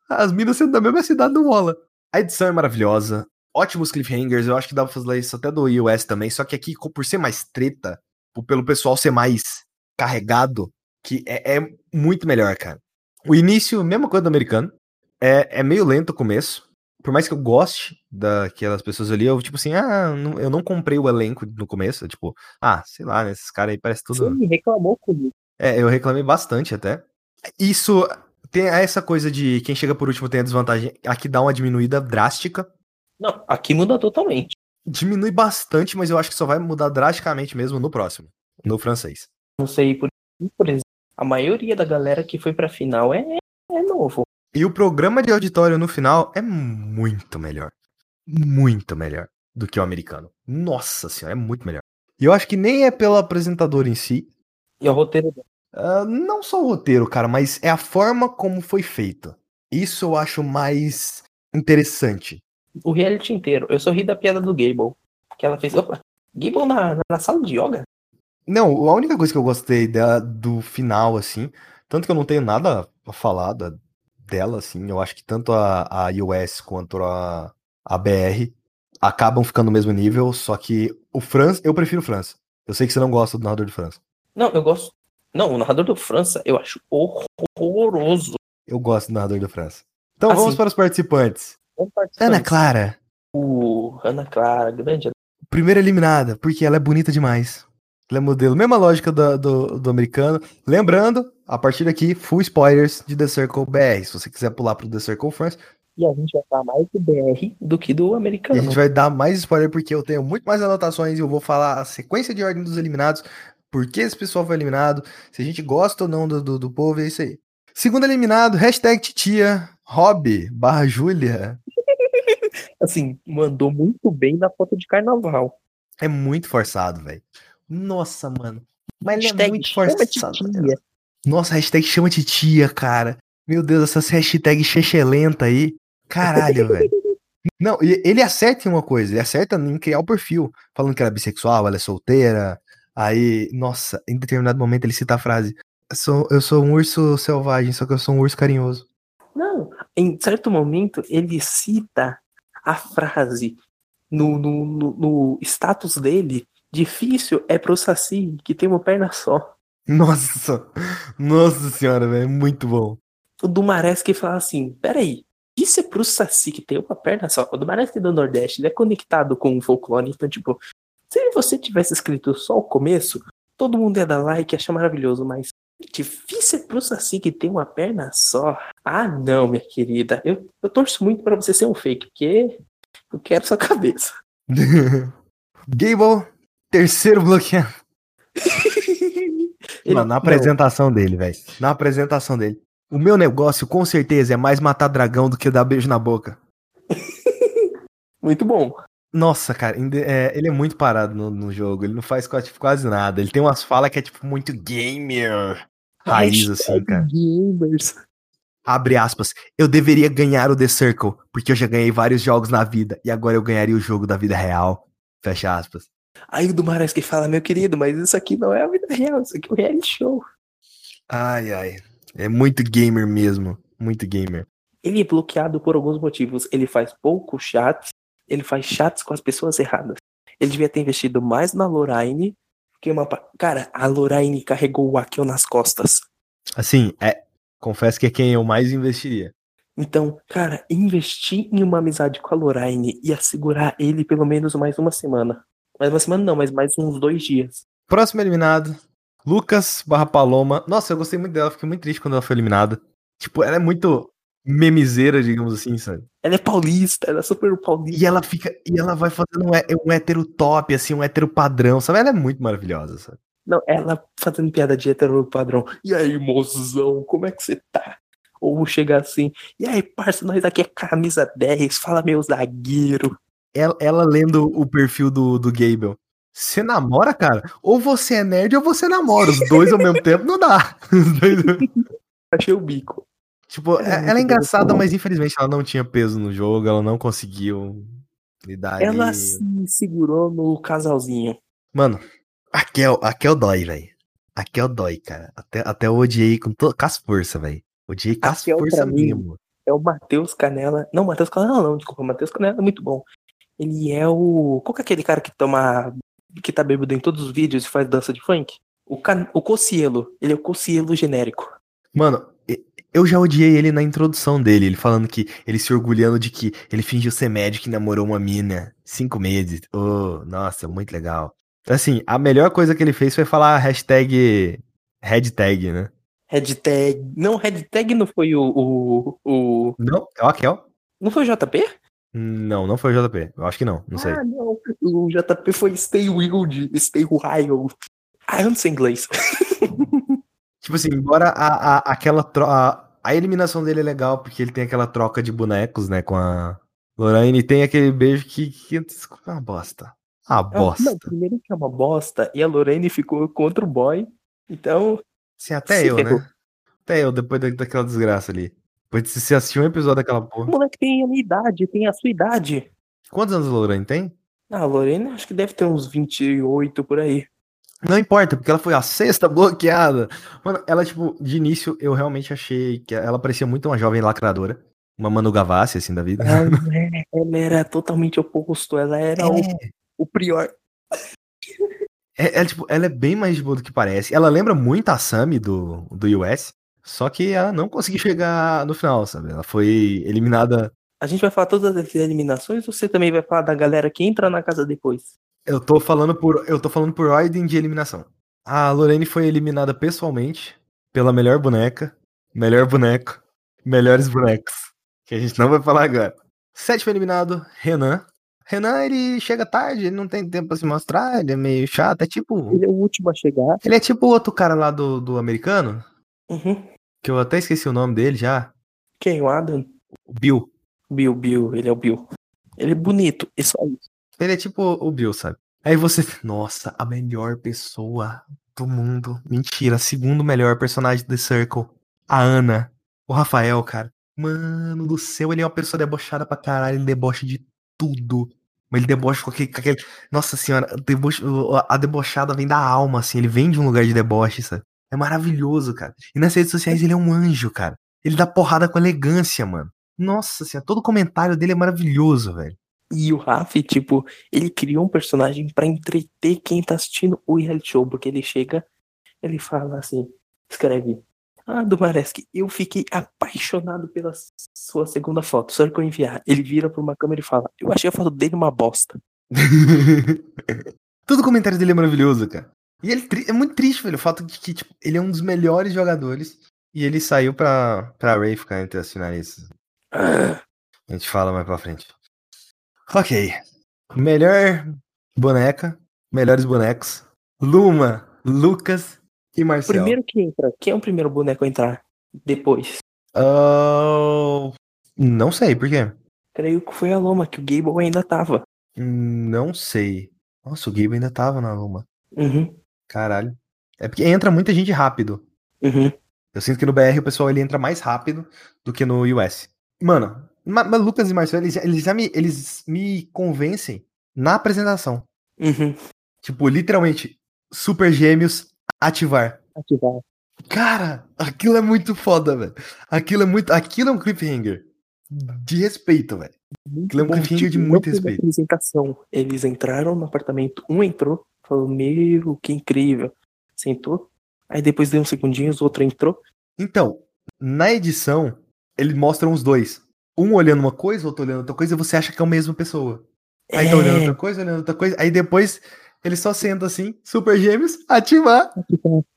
As minas sendo da mesma cidade não rola. A edição é maravilhosa. Ótimos cliffhangers. Eu acho que dá pra fazer isso até do US também. Só que aqui, por ser mais treta, pelo pessoal ser mais carregado, que é, é muito melhor, cara. O início, mesma coisa do americano. É, é meio lento o começo. Por mais que eu goste daquelas pessoas ali, eu, tipo assim, ah, não- eu não comprei o elenco no começo. Tipo, ah, sei lá, né? Esses caras aí parecem tudo. Você reclamou comigo. É, eu reclamei bastante até. Isso tem essa coisa de quem chega por último tem a desvantagem. Aqui dá uma diminuída drástica. Não, aqui muda totalmente. Diminui bastante, mas eu acho que só vai mudar drasticamente mesmo no próximo. No francês. Não sei, por, por exemplo, a maioria da galera que foi pra final é, é novo. E o programa de auditório no final é muito melhor. Muito melhor do que o americano. Nossa senhora, é muito melhor. E eu acho que nem é pelo apresentador em si. E o roteiro ah, não só o roteiro, cara, mas é a forma como foi feito. Isso eu acho mais interessante. o reality inteiro. Eu só ri da piada do Gable. Que ela fez, opa, Gable na, na sala de yoga? Não, a única coisa que eu gostei da- do final, assim, tanto que eu não tenho nada a falar da- dela, assim, eu acho que tanto a, a US quanto a, a BR acabam ficando no mesmo nível, só que o França, eu prefiro o França. Eu sei que você não gosta do narrador de França. Não, eu gosto. Não, o narrador do França eu acho horroroso. Eu gosto do narrador da França. Então Ah, vamos para os participantes. Participar Ana. Clara, O Ana Clara, grande. primeira eliminada, porque ela é bonita demais. Ela é modelo, mesma lógica da- do, do americano. Lembrando, a partir daqui, full spoilers de The Circle BR. Se você quiser pular pro The Circle France, E a gente vai falar mais do BR do que do E americano. a gente vai dar mais spoiler porque eu tenho muito mais anotações e eu vou falar a sequência de ordem dos eliminados, por que esse pessoal foi eliminado, se a gente gosta ou não do, do, do povo, é isso aí. Segundo eliminado, hashtag titia, Rob, barra Júlia. Assim, mandou muito bem na foto de carnaval. É muito forçado, velho. Nossa, mano. Mas ele é muito chama forçado. titia. Nossa, hashtag chama titia, cara. Meu Deus, essas hashtags chechelenta aí. Caralho, velho. Não, ele acerta em uma coisa, ele acerta em criar o perfil, falando que ela é bissexual, ela é solteira. Aí, nossa, em determinado momento ele cita a frase: eu sou, eu sou um urso selvagem, só que eu sou um urso carinhoso. Não, em certo momento ele cita a frase no, no, no, no status dele: difícil é pro Saci que tem uma perna só. Nossa, nossa senhora, velho, é muito bom. O Dumaresque fala assim: peraí, isso é pro Saci que tem uma perna só. O Dumaresque do Nordeste ele é conectado com o folclore, então, tipo, Se você tivesse escrito só o começo, todo mundo ia dar like e achar maravilhoso, mas difícil é pro Saci que tem uma perna só. Ah, não, minha querida. Eu, eu torço muito para você ser um fake, porque eu quero sua cabeça. Gable, terceiro bloqueado. Ele- Mano, na não, apresentação dele, velho. Na apresentação dele. O meu negócio, com certeza, é mais matar dragão do que dar beijo na boca. muito bom. Nossa, cara, é, ele é muito parado no, no jogo. Ele não faz quase, quase nada. Ele tem umas falas que é, tipo, muito gamer. Raiz, assim, cara. Gamers. Abre aspas. Eu deveria ganhar o The Circle, porque eu já ganhei vários jogos na vida. E agora eu ganharia o jogo da vida real. Fecha aspas. Aí o do Marais que fala, meu querido, mas isso aqui não é a vida real, isso aqui é um reality show. Ai, ai. É muito gamer mesmo. Muito gamer. Ele é bloqueado por alguns motivos. Ele faz poucos chats, ele faz chats com as pessoas erradas. Ele devia ter investido mais na Lorraine que uma. Cara, a Lorraine carregou o Akio nas costas. Assim, é. Confesso que é quem eu mais investiria. Então, cara, investir em uma amizade com a Lorraine ia segurar ele pelo menos mais uma semana. Mais uma semana não, mas mais uns dois dias. Próximo eliminado. Lucas barra Paloma. Nossa, eu gostei muito dela. Fiquei muito triste quando ela foi eliminada. Tipo, ela é muito memiseira, digamos assim, sabe? Ela é paulista, ela é super paulista. E ela fica. E ela vai fazendo um, um hétero top, assim, um hétero padrão, sabe? Ela é muito maravilhosa, sabe? Não, ela fazendo piada de hétero padrão. E aí, mozão, como é que você tá? Ou chega assim, e aí, parça, nós aqui é camisa 10, fala meu zagueiro. Ela, ela lendo o perfil do, do Gable. Você namora, cara? Ou você é nerd ou você namora. Os dois ao mesmo tempo não dá. Achei o bico. tipo, É é- ela é engraçada, bom. mas infelizmente ela não tinha peso no jogo, ela não conseguiu lidar Ela ali. se segurou no casalzinho. Mano, a Kel, a Kel dói, velho. A Kel dói, cara. Até, até eu odiei com, to, com as forças, velho. Odiei com as forças pra mim, mesmo. É o Matheus Canela. Não, Matheus Canela não, desculpa. Matheus Canela é muito bom. Ele é o. Qual que é aquele cara que toma. que tá bêbado em todos os vídeos e faz dança de funk? O, can... o Cocielo. Ele é o Cocielo genérico. Mano, eu já odiei ele na introdução dele, ele falando que ele se orgulhando de que ele fingiu ser médico e namorou uma mina cinco meses. Oh, nossa, muito legal. Assim, a melhor coisa que ele fez foi falar a hashtag. Hashtag, né? Hashtag. Não, hashtag não foi o. o, o... Não, é o Kel? Não foi o JP? Não, não foi o JP. Eu acho que não, não sei. Ah, não. O JP foi Stay Wild, Stay Wild. Ah, eu não sei inglês. Tipo assim, embora a, a, aquela tro a, a eliminação dele é legal, porque ele tem aquela troca de bonecos, né, com a Lorraine, e tem aquele beijo que, que é uma bosta. Ah, Ah, bosta. Não, primeiro que é uma bosta e a Lorraine ficou contra o boy. Então, Sim, até eu, ferrou. né? Até eu, depois da, daquela desgraça ali. Depois de você assistir um episódio daquela o porra. moleque tem a minha idade, tem a sua idade. Quantos anos a Lorraine tem? Ah, a Lorraine acho que deve ter uns 28 por aí. Não importa, porque ela foi a sexta bloqueada. Mano, ela, tipo, de início eu realmente achei que ela parecia muito uma jovem lacradora. Uma Manu Gavassi, assim, da vida. Ela, é- ela era totalmente oposto, ela era o, o prior. É, é, tipo, ela é bem mais de boa do que parece. Ela lembra muito a Sammy do, do US, só que ela não conseguiu chegar no final, sabe? Ela foi eliminada. A gente vai falar todas as eliminações ou você também vai falar da galera que entra na casa depois? Eu tô falando por, eu tô falando por ordem de eliminação. A Lorene foi eliminada pessoalmente pela melhor boneca, melhor boneco, melhores bonecos, que a gente não vai falar agora. Sétimo eliminado, Renan. Renan, ele chega tarde, ele não tem tempo pra se mostrar, ele é meio chato, é tipo... Ele é o último a chegar. Ele é tipo o outro cara lá do, do americano, Uhum. Que eu até esqueci o nome dele já, Quem? O Adam? o Bill. Bill, Bill, ele é o Bill. Ele é bonito, é só isso. Ele é tipo o Bill, sabe? Aí você, nossa, a melhor pessoa do mundo. Mentira, segundo melhor personagem do The Circle. A Ana. O Rafael, cara. Mano do céu, ele é uma pessoa debochada pra caralho, ele debocha de tudo. Mas ele debocha com aquele. com aquele- Nossa senhora, deboche- a debochada vem da alma, assim. Ele vem de um lugar de deboche, sabe? É maravilhoso, cara. E nas redes sociais ele é um anjo, cara. Ele dá porrada com elegância, mano. Nossa senhora, todo comentário dele é maravilhoso, velho. E o Raf, tipo, ele criou um personagem pra entreter quem tá assistindo o reality show, porque ele chega, ele fala assim, escreve, ah, Dumaresque, eu fiquei apaixonado pela sua segunda foto, só que eu enviar. Ele vira pra uma câmera e fala, eu achei a foto dele uma bosta. Todo comentário dele é maravilhoso, cara. E ele é muito triste, velho, o fato de que tipo, ele é um dos melhores jogadores e ele saiu pra, pra Ray ficar entre as finalistas. A gente fala mais pra frente. Ok. Melhor boneca, melhores bonecos. Luma, Lucas e Marcel. Primeiro que entra. Quem é o primeiro boneco a entrar? Depois. Uh, não sei, por quê? Creio que foi a Luma, que o Gable ainda tava. Não sei. Nossa, o Gable ainda tava na Luma. Uhum. Caralho. É porque entra muita gente rápido. Uhum. Eu sinto que no BR o pessoal ele entra mais rápido do que no US. Mano, mas Lucas e Marcelo, eles, eles já me, eles me convencem na apresentação. Uhum. Tipo, literalmente, Super Gêmeos ativar. Ativar. Cara, aquilo é muito foda, velho. Aquilo é muito. Aquilo é um cliffhanger. De respeito, velho. Aquilo é um cliffhanger de muito respeito. apresentação. Eles entraram no apartamento, um entrou, falou, meu, que incrível. Sentou. Aí depois deu uns segundinhos, o outro entrou. Então, na edição, eles mostram os dois. Um olhando uma coisa, outro olhando outra coisa, e você acha que é a mesma pessoa. Aí tá É. olhando outra coisa, olhando outra coisa. Aí depois eles só sentam assim, super gêmeos, ativar.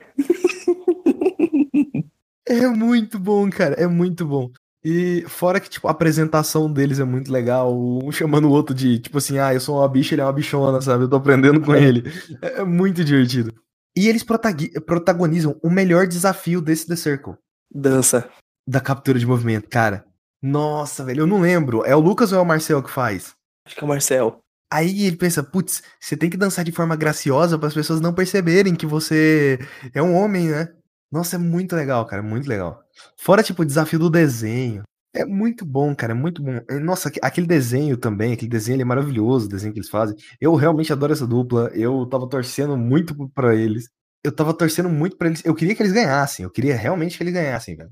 É muito bom, cara. É muito bom. E fora que, tipo, a apresentação deles é muito legal. Um chamando o outro de, tipo assim, ah, eu sou uma bicha, ele é uma bichona, sabe? Eu tô aprendendo com ele. É, é muito divertido. E eles protagonizam o melhor desafio desse The Circle. Dança. Da captura de movimento, cara. Nossa, velho, eu não lembro. É o Lucas ou é o Marcel que faz? Acho que é o Marcel. Aí ele pensa, putz, você tem que dançar de forma graciosa para as pessoas não perceberem que você é um homem, né? Nossa, é muito legal, cara, muito legal. Fora, tipo, o desafio do desenho. É muito bom, cara, é muito bom. É, Nossa, aque- aquele desenho também, aquele desenho ele é maravilhoso, o desenho que eles fazem. Eu realmente adoro essa dupla. Eu tava torcendo muito pra eles. Eu tava torcendo muito pra eles. Eu queria que eles ganhassem. Eu queria realmente que eles ganhassem, velho.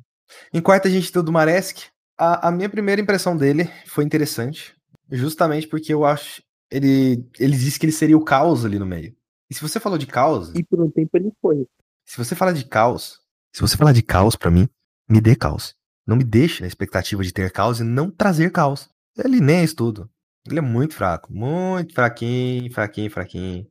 Em quarta, a gente tem o do. A, a minha primeira impressão dele foi interessante. Justamente porque eu acho. Ele, ele disse que ele seria o caos ali no meio. E se você falou de caos, E por um tempo ele foi. Se você fala de caos, se você falar de caos pra mim, me dê caos. Não me deixe na expectativa de ter caos e não trazer caos. Ele nem é isso tudo. Ele é muito fraco, muito fraquinho, fraquinho, fraquinho.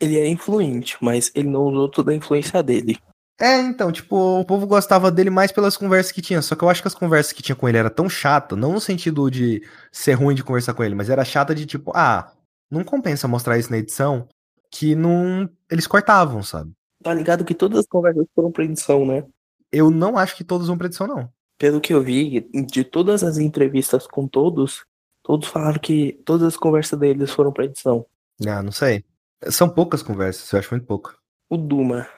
Ele é influente, mas ele não usou toda a influência dele. É, então, tipo, o povo gostava dele mais pelas conversas que tinha. Só que eu acho que as conversas que tinha com ele era tão chata, não no sentido de ser ruim de conversar com ele, mas era chata de tipo, ah, não compensa mostrar isso na edição, que não. Eles cortavam, sabe? Tá ligado que todas as conversas foram pra edição, né? Eu não acho que todos vão pra edição, não. Pelo que eu vi, de todas as entrevistas com todos, todos falaram que todas as conversas deles foram pra edição. Ah, não sei. São poucas conversas, eu acho muito pouco. O Duma,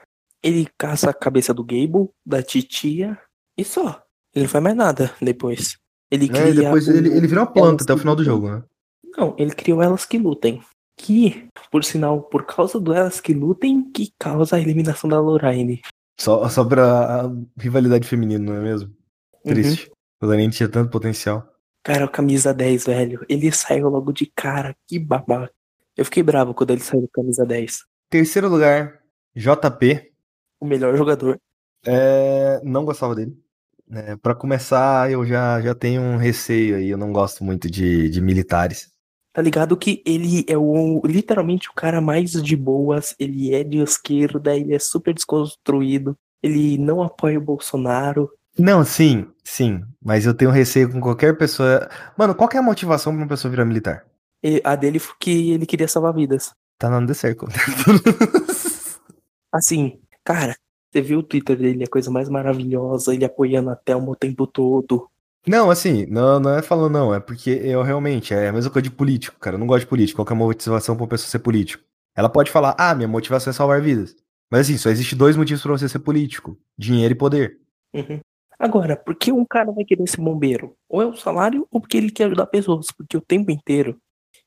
ele caça a cabeça do Gable, da titia, e só. Ele não faz mais nada depois. Ele É, cria. depois o- ele, ele vira uma planta elas até o final do jogo, né? Não, ele criou elas que lutem. Que, por sinal, por causa do elas que lutem, que causa a eliminação da Lorraine. Só, só pra a rivalidade feminina, não é mesmo? Uhum. Triste. O Lanin tinha tanto potencial. Cara, o camisa 10, velho. Ele saiu logo de cara. Que babaca. Eu fiquei bravo quando ele saiu do camisa 10. Terceiro lugar, JP. O melhor jogador. É, não gostava dele. É, para começar, eu já, já tenho um receio aí. Eu não gosto muito de, de militares. Tá ligado que ele é o literalmente o cara mais de boas, ele é de esquerda, ele é super desconstruído, ele não apoia o Bolsonaro. Não, sim, sim. Mas eu tenho receio com qualquer pessoa. Mano, qual que é a motivação pra uma pessoa virar militar? E a dele foi que ele queria salvar vidas. Tá no The Circle. Assim, cara, você viu o Twitter dele, é a coisa mais maravilhosa, ele apoiando a Thelma o tempo todo. Não, assim, não, não é falando não, é porque eu realmente, é a mesma coisa de político, cara, eu não gosto de político, qual que é a motivação pra uma pessoa ser político? Ela pode falar, ah, minha motivação é salvar vidas. Mas assim, só existe dois motivos pra você ser político, dinheiro e poder. Uhum. Agora, por que um cara vai querer ser bombeiro? Ou é o salário, ou porque ele quer ajudar pessoas, porque o tempo inteiro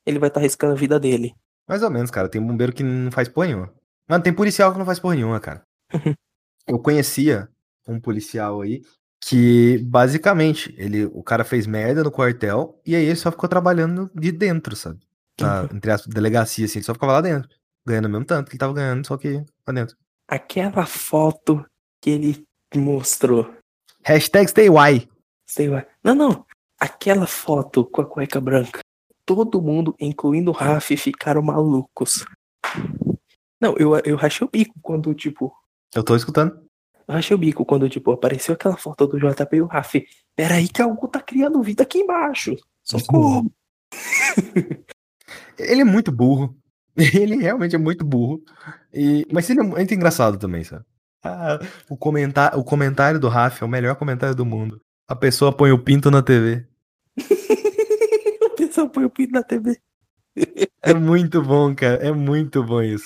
ele vai estar arriscando a vida dele. Mais ou menos, cara, tem bombeiro que não faz porra nenhuma. Mano, tem policial que não faz porra nenhuma, cara. eu conhecia um policial aí que, basicamente, ele, o cara fez merda no quartel e aí ele só ficou trabalhando de dentro, sabe? Na, entre as delegacia, assim, ele só ficava lá dentro. Ganhando o mesmo tanto que ele tava ganhando, só que lá dentro. Aquela foto que ele mostrou. Hashtag stay why. Sei lá. Não, não. Aquela foto com a cueca branca. Todo mundo, incluindo o Raf, ficaram malucos. Não, eu, eu rachei o bico quando, tipo. Eu tô escutando. Eu rachei o bico quando, tipo, apareceu aquela foto do JP e o Raf. Peraí que algo tá criando vida aqui embaixo. Socorro. Ele é muito burro. Ele realmente é muito burro. E... Mas ele é muito engraçado também, sabe? Ah, o, comentar... o comentário do Raf é o melhor comentário do mundo. A pessoa põe o pinto na TV. a pessoa põe o pinto na TV. É muito bom, cara. É muito bom isso.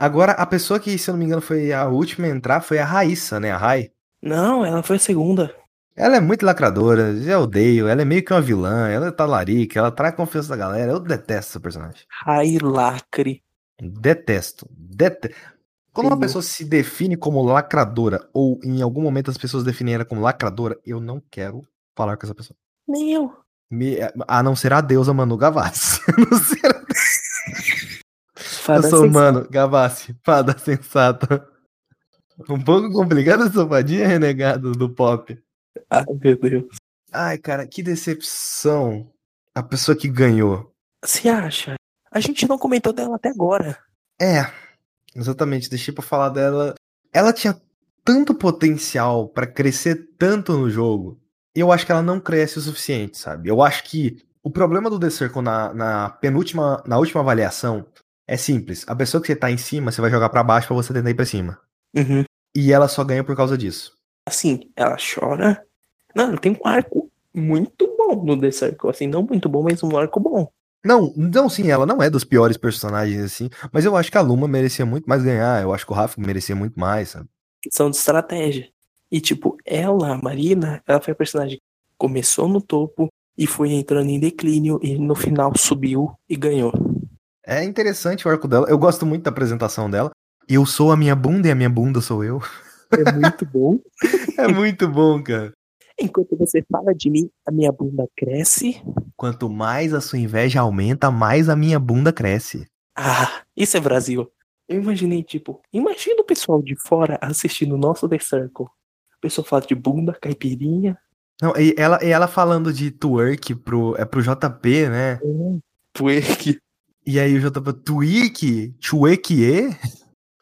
Agora, a pessoa que, se eu não me engano, foi a última a entrar foi a Raíssa, né? A Rai. Não, ela foi a segunda. Ela é muito lacradora, já odeio. Ela é meio que uma vilã, ela é talarica, ela traz confiança da galera. Eu detesto essa personagem. Rai lacre. Detesto. Detesto. Quando uma pessoa se define como lacradora, ou em algum momento as pessoas definem ela como lacradora, eu não quero falar com essa pessoa. Nem eu. Me, a não ser a deusa Manu Gavassi. A não ser a... Fada eu sou sensata. mano, Gavassi, fada sensata. Um pouco complicado essa fadinha renegada do pop. Ai, meu Deus. Ai, cara, que decepção. A pessoa que ganhou. Você acha? A gente não comentou dela até agora. É, exatamente. Deixei pra falar dela. Ela tinha tanto potencial pra crescer tanto no jogo. E eu acho que ela não cresce o suficiente, sabe? Eu acho que o problema do The Circle na, na penúltima, na última avaliação é simples. A pessoa que você tá em cima, você vai jogar pra baixo pra você tentar ir pra cima. Uhum. E ela só ganha por causa disso. Assim, ela chora. Não, tem um arco muito bom no The Circle. Assim, não muito bom, mas um arco bom. Não, não, sim, ela não é dos piores personagens, assim, mas eu acho que a Luma merecia muito mais ganhar, eu acho que o Rafa merecia muito mais, sabe? São de estratégia. E, tipo, ela, a Marina, ela foi a personagem que começou no topo e foi entrando em declínio e no final subiu e ganhou. É interessante o arco dela, eu gosto muito da apresentação dela. Eu sou a minha bunda e a minha bunda sou eu. É muito bom. É muito bom, cara. Enquanto você fala de mim, a minha bunda cresce. Quanto mais a sua inveja aumenta, mais a minha bunda cresce. Ah, isso é Brasil. Eu imaginei, tipo, imagina o pessoal de fora assistindo o nosso The Circle. O pessoal fala de bunda, caipirinha. Não, e ela, e ela falando de twerk pro, é pro JP, né? Twerk. E aí o JP, twerk? Twerk?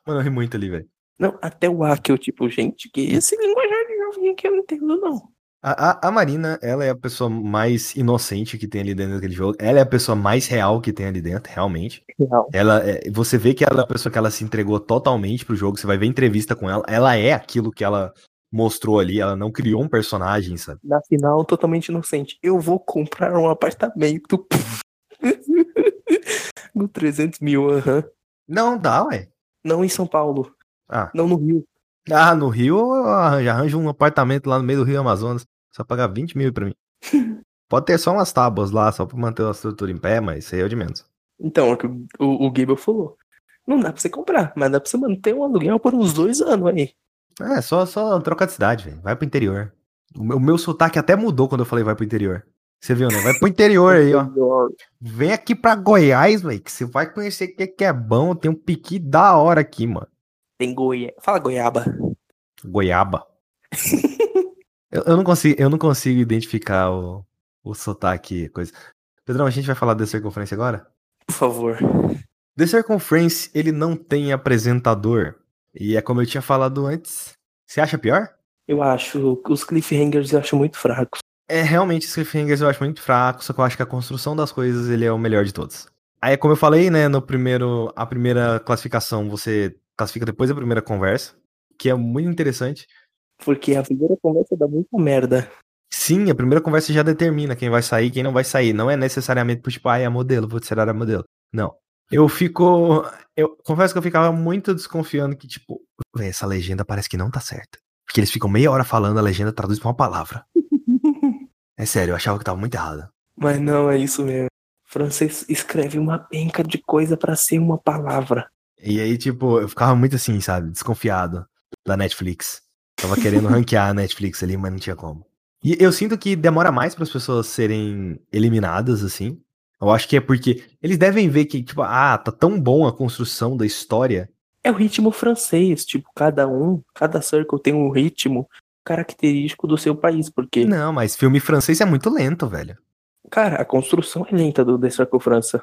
Mano, eu ri muito ali, velho. Não, até o A que eu, tipo, gente, que esse linguajar de joguinho que eu não entendo, não. A, a, a Marina, ela é a pessoa mais inocente que tem ali dentro daquele jogo. Ela é a pessoa mais real que tem ali dentro, realmente. Real. Ela, é, você vê que ela é a pessoa que ela se entregou totalmente pro jogo. Você vai ver entrevista com ela. Ela é aquilo que ela mostrou ali. Ela não criou um personagem, sabe? Na final, totalmente inocente. Eu vou comprar um apartamento. no 300 mil, aham. Não dá, ué. Não em São Paulo. Ah, Não no Rio. ah no Rio, eu arranjo, arranjo um apartamento lá no meio do Rio Amazonas. Só pagar 20 mil pra mim. Pode ter só umas tábuas lá, só pra manter a estrutura em pé, mas isso aí é o de menos. Então, é o que o, o Gable falou. Não dá pra você comprar, mas dá pra você manter um aluguel por uns dois anos aí. É, só, só troca de cidade, velho. Vai pro interior. O meu, o meu sotaque até mudou quando eu falei vai pro interior. Você viu, né? Vai pro interior aí, ó. Vem aqui pra Goiás, velho, que você vai conhecer o que, que é bom. Tem um piqui da hora aqui, mano. Tem goia... Fala goiaba. Goiaba. eu, eu não consigo, eu não consigo identificar o, o sotaque, coisa. Pedrão, a gente vai falar da Circunferência agora? Por favor. The Circumference, ele não tem apresentador. E é como eu tinha falado antes. Você acha pior? Eu acho que os cliffhangers eu acho muito fracos. É, realmente, os cliffhangers eu acho muito fraco, só que eu acho que a construção das coisas, ele é o melhor de todos. Aí, como eu falei, né, no primeiro, a primeira classificação, você classifica depois da primeira conversa, que é muito interessante. Porque a primeira conversa dá muita merda. Sim, a primeira conversa já determina quem vai sair e quem não vai sair. Não é necessariamente por tipo, ah, é a modelo, vou tirar a modelo. Não. Eu fico. Eu confesso que eu ficava muito desconfiando que, tipo, "Véi, essa legenda parece que não tá certa. Porque eles ficam meia hora falando, a legenda traduz pra uma palavra. É sério, eu achava que tava muito errada. Mas não, é isso mesmo. Francês escreve uma penca de coisa pra ser uma palavra. E aí, tipo, eu ficava muito assim, sabe, desconfiado da Netflix. Tava querendo ranquear a Netflix ali, mas não tinha como. E eu sinto que demora mais para as pessoas serem eliminadas, assim. Eu acho que é porque eles devem ver que, tipo, ah, tá tão bom a construção da história. É o ritmo francês, tipo, cada um, cada circle tem um ritmo característico do seu país, porque, Não, mas filme francês é muito lento, velho. cara, a construção é lenta do The Circle França.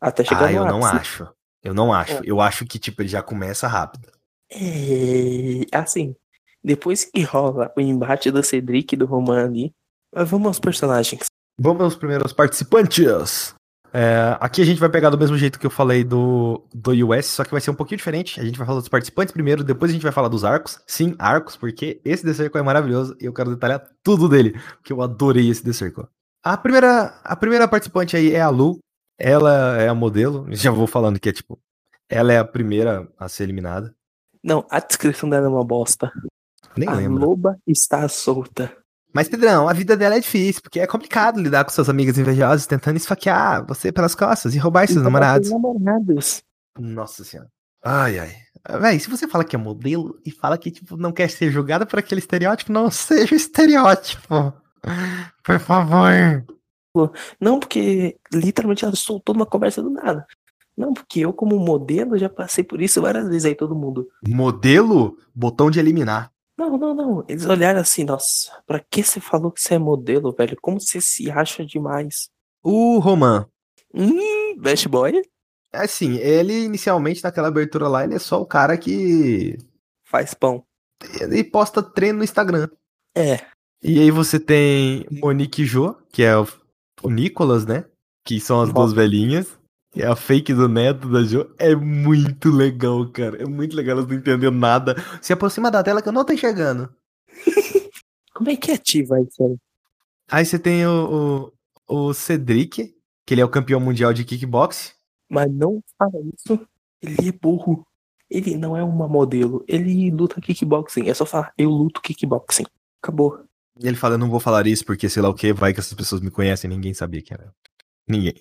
Até chegar Ah, eu não ápice. acho. Eu não acho. É. Eu acho que, tipo, ele já começa rápido. É, assim, depois que rola o embate do Cedric e do Roman ali, vamos aos personagens. Vamos aos primeiros participantes. É, aqui a gente vai pegar do mesmo jeito que eu falei do, do US, só que vai ser um pouquinho diferente. A gente vai falar dos participantes primeiro, depois a gente vai falar dos arcos. Sim, arcos, porque esse The Circle é maravilhoso e eu quero detalhar tudo dele, porque eu adorei esse The Circle. A primeira, a primeira participante aí é a Lu. Ela é a modelo. Já vou falando que é tipo. Ela é a primeira a ser eliminada. Não, a descrição dela é uma bosta. Nem a lembro. loba está solta. Mas, Pedrão, a vida dela é difícil, porque é complicado lidar com suas amigas invejosas tentando esfaquear você pelas costas e roubar seus Então, namorados. tem namorados. Nossa senhora. Ai, ai. Véi, se você fala que é modelo e fala que, tipo, não quer ser julgada por aquele estereótipo, não seja estereótipo. Por favor. Não, porque literalmente ela soltou numa conversa do nada. Não, porque eu, como modelo, já passei por isso várias vezes aí, todo mundo. Modelo? Botão de eliminar. Não, não, não. Eles olharam assim, nossa, pra que você falou que você é modelo, velho? Como você se acha demais? O Roman. Hum, best boy? Assim, ele inicialmente naquela abertura lá, ele é só o cara que. Faz pão. Ele posta treino no Instagram. É, E aí você tem Monique Jo, que é o, o Nicolas, né? Que são as duas velhinhas. E a fake do neto da Jo é muito legal, cara. É muito legal, elas não entendendo nada. Se aproxima da tela que eu não tô enxergando. como é que ativa isso aí? Aí você tem o, o, o Cedric, que ele é o campeão mundial de kickbox. Mas não fala isso. Ele é burro. Ele não é uma modelo. Ele luta kickboxing. É só falar, eu luto kickboxing. Acabou. E ele fala, eu não vou falar isso porque sei lá o que, vai que essas pessoas me conhecem. Ninguém sabia que era. Ninguém.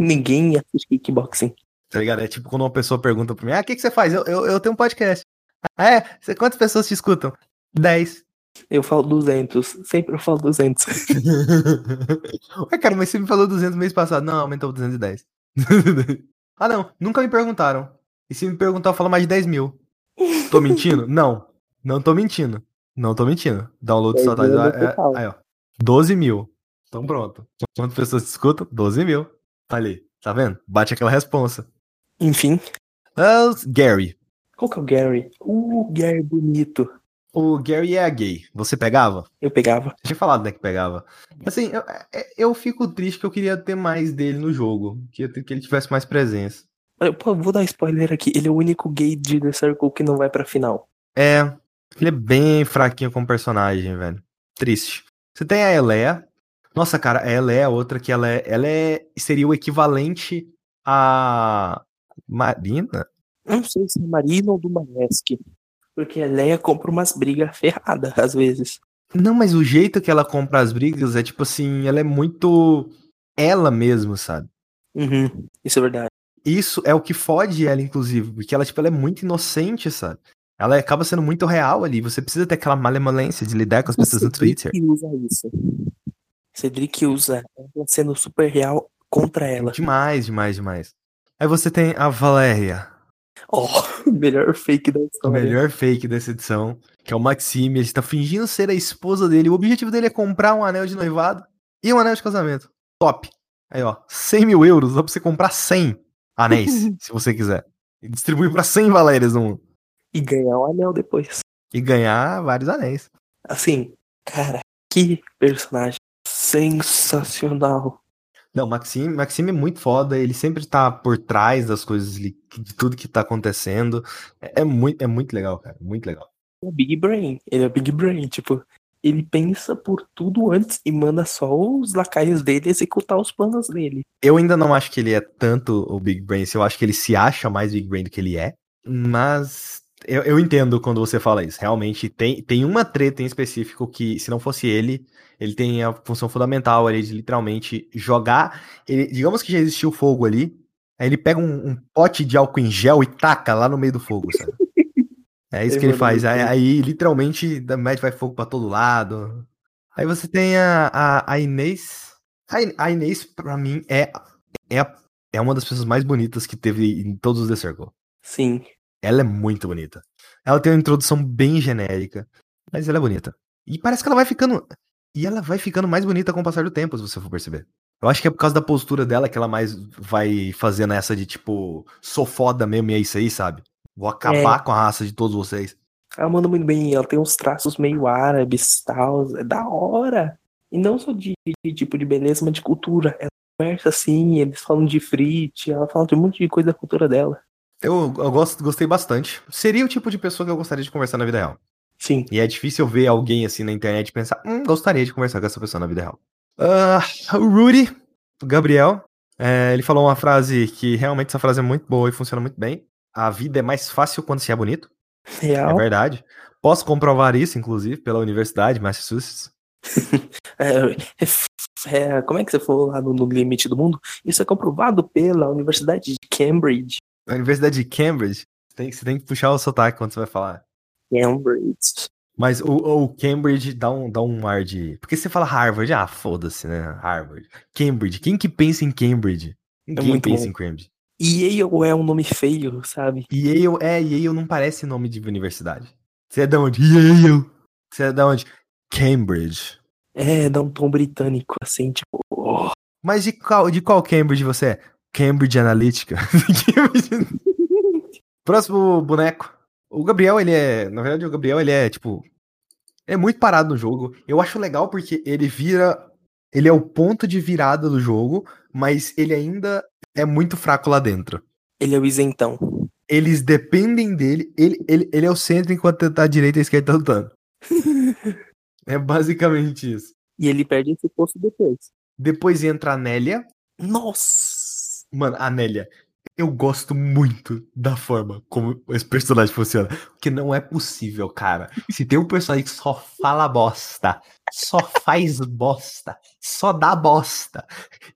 Ninguém assiste kickboxing. Tá ligado? É tipo quando uma pessoa pergunta pra mim, ah, o que, que você faz? Eu, eu, eu tenho um podcast. Ah, é? Você- Quantas pessoas te escutam? 10. Eu falo 200. Sempre eu falo 200. Ué, cara, mas você me falou 200 mês passado. Não, aumentou 210. ah, não. Nunca me perguntaram. E se me perguntar, eu falo mais de 10 mil. Tô mentindo? Não. Não tô mentindo. Não tô mentindo. Download 10 só tá. é é-. Aí, ó. 12 mil. Então pronto. Quantas pessoas te escutam? 12 mil. Ali. Tá vendo? Bate aquela responsa. Enfim. Os Gary. Qual que é o Gary? Uh, Gary bonito. O Gary é gay. Você pegava? Eu pegava. Você tinha falado, né, que pegava. Assim, eu, é- eu fico triste que eu queria ter mais dele no jogo. Queria ter- que ele tivesse mais presença. Olha, pô, vou dar spoiler aqui. Ele é o único gay de The Circle que não vai pra final. É, ele é bem fraquinho como personagem, velho. Triste. Você tem a Elea. Nossa, cara, a Elea é outra que ela é, ela é seria o equivalente a Marina. Não sei se é Marina ou do Manesk. Porque a Leia compra umas brigas ferradas, às vezes. Não, mas o jeito que ela compra as brigas é tipo assim, ela é muito ela mesmo, sabe? Uhum, isso é verdade. Isso é o que fode ela, inclusive, porque ela, tipo, ela é muito inocente, sabe? Ela acaba sendo muito real ali. Você precisa ter aquela malemolência de lidar com as pessoas no Twitter. Cedric usa isso. Cedric usa sendo super real contra ela. Demais, demais, demais. Aí você tem a Valéria, Oh, melhor fake da o história. melhor fake dessa edição, que é o Maxime. Ele está fingindo ser a esposa dele. O objetivo dele é comprar um anel de noivado e um anel de casamento. Top. Aí, ó, 100 mil euros. Dá pra você comprar 100 anéis, se você quiser. E distribuir pra 100 Valérias no mundo. E ganhar o anel depois. E ganhar vários anéis. Assim, cara, que personagem sensacional. Não, Maxime, Maxime é muito foda, ele sempre tá por trás das coisas, de tudo que tá acontecendo. É, é muito, é muito legal, cara, muito legal. Ele é Big Brain. Ele é Big Brain, tipo, ele pensa por tudo antes e manda só os lacaios dele executar os planos dele. Eu ainda não acho que ele é tanto o Big Brain, eu acho que ele se acha mais Big Brain do que ele é, mas eu, eu entendo quando você fala isso. Realmente tem, tem uma treta em específico que, se não fosse ele, ele tem a função fundamental ali de literalmente jogar. Ele, digamos que já existiu fogo ali, aí ele pega um, um pote de álcool em gel e taca lá no meio do fogo, sabe? É isso que ele faz. Aí, aí, literalmente, da mete vai fogo pra todo lado. Aí você tem a, a, a Inês. A, a Inês, pra mim, é, é, é uma das pessoas mais bonitas que teve em todos os The Circle. Sim. Ela é muito bonita. Ela tem uma introdução bem genérica, mas ela é bonita. E parece que ela vai ficando. E ela vai ficando mais bonita com o passar do tempo, se você for perceber. Eu acho que é por causa da postura dela que ela mais vai fazendo essa de tipo, sou foda mesmo e é isso aí, sabe? Vou acabar com a raça de todos vocês. Ela manda muito bem, ela tem uns traços meio árabes tal, é da hora. E não só de, de tipo de beleza, mas de cultura. Ela conversa assim, eles falam de frit, ela fala de um monte de coisa da cultura dela. Eu, eu gosto, gostei bastante. Seria o tipo de pessoa que eu gostaria de conversar na vida real. Sim. E é difícil ver alguém assim na internet e pensar, hum, gostaria de conversar com essa pessoa na vida real. Uh, o Rudy, o Gabriel, é, ele falou uma frase que realmente essa frase é muito boa e funciona muito bem. A vida é mais fácil quando se é bonito. Real. É verdade. Posso comprovar isso, inclusive, pela Universidade de Massachusetts. É, é, como é que você falou lá no, no, Limite do Mundo? Isso é comprovado pela Universidade de Cambridge. Universidade de Cambridge? Tem, você tem que puxar o sotaque quando você vai falar. Cambridge. Mas o, o, Cambridge dá um, dá um ar de. Porque você fala Harvard, ah, foda-se, né? Harvard. Cambridge. Quem que pensa em Cambridge? Ninguém muito pensa bom. em Cambridge. Yale é um nome feio, sabe? Yale, é, Yale não parece nome de universidade. Você é da onde? Yale. Você é da onde? Cambridge. É, dá um tom britânico, assim, tipo. oh. Mas de qual, de qual Cambridge você é? Cambridge Analytica. Próximo boneco. O Gabriel, ele é. Na verdade, o Gabriel, ele é, tipo. É muito parado no jogo. Eu acho legal porque ele vira. Ele é o ponto de virada do jogo, mas ele ainda é muito fraco lá dentro. Ele é o isentão. Eles dependem dele. Ele, ele, ele é o centro enquanto tá a direita e a esquerda tá lutando. é basicamente isso. E ele perde esse posto depois. Depois entra a Nélia. Nossa! Mano, a Nélia. Eu gosto muito da forma como esse personagem funciona. Porque não é possível, cara. Se tem um personagem que só fala bosta, só faz bosta, só dá bosta.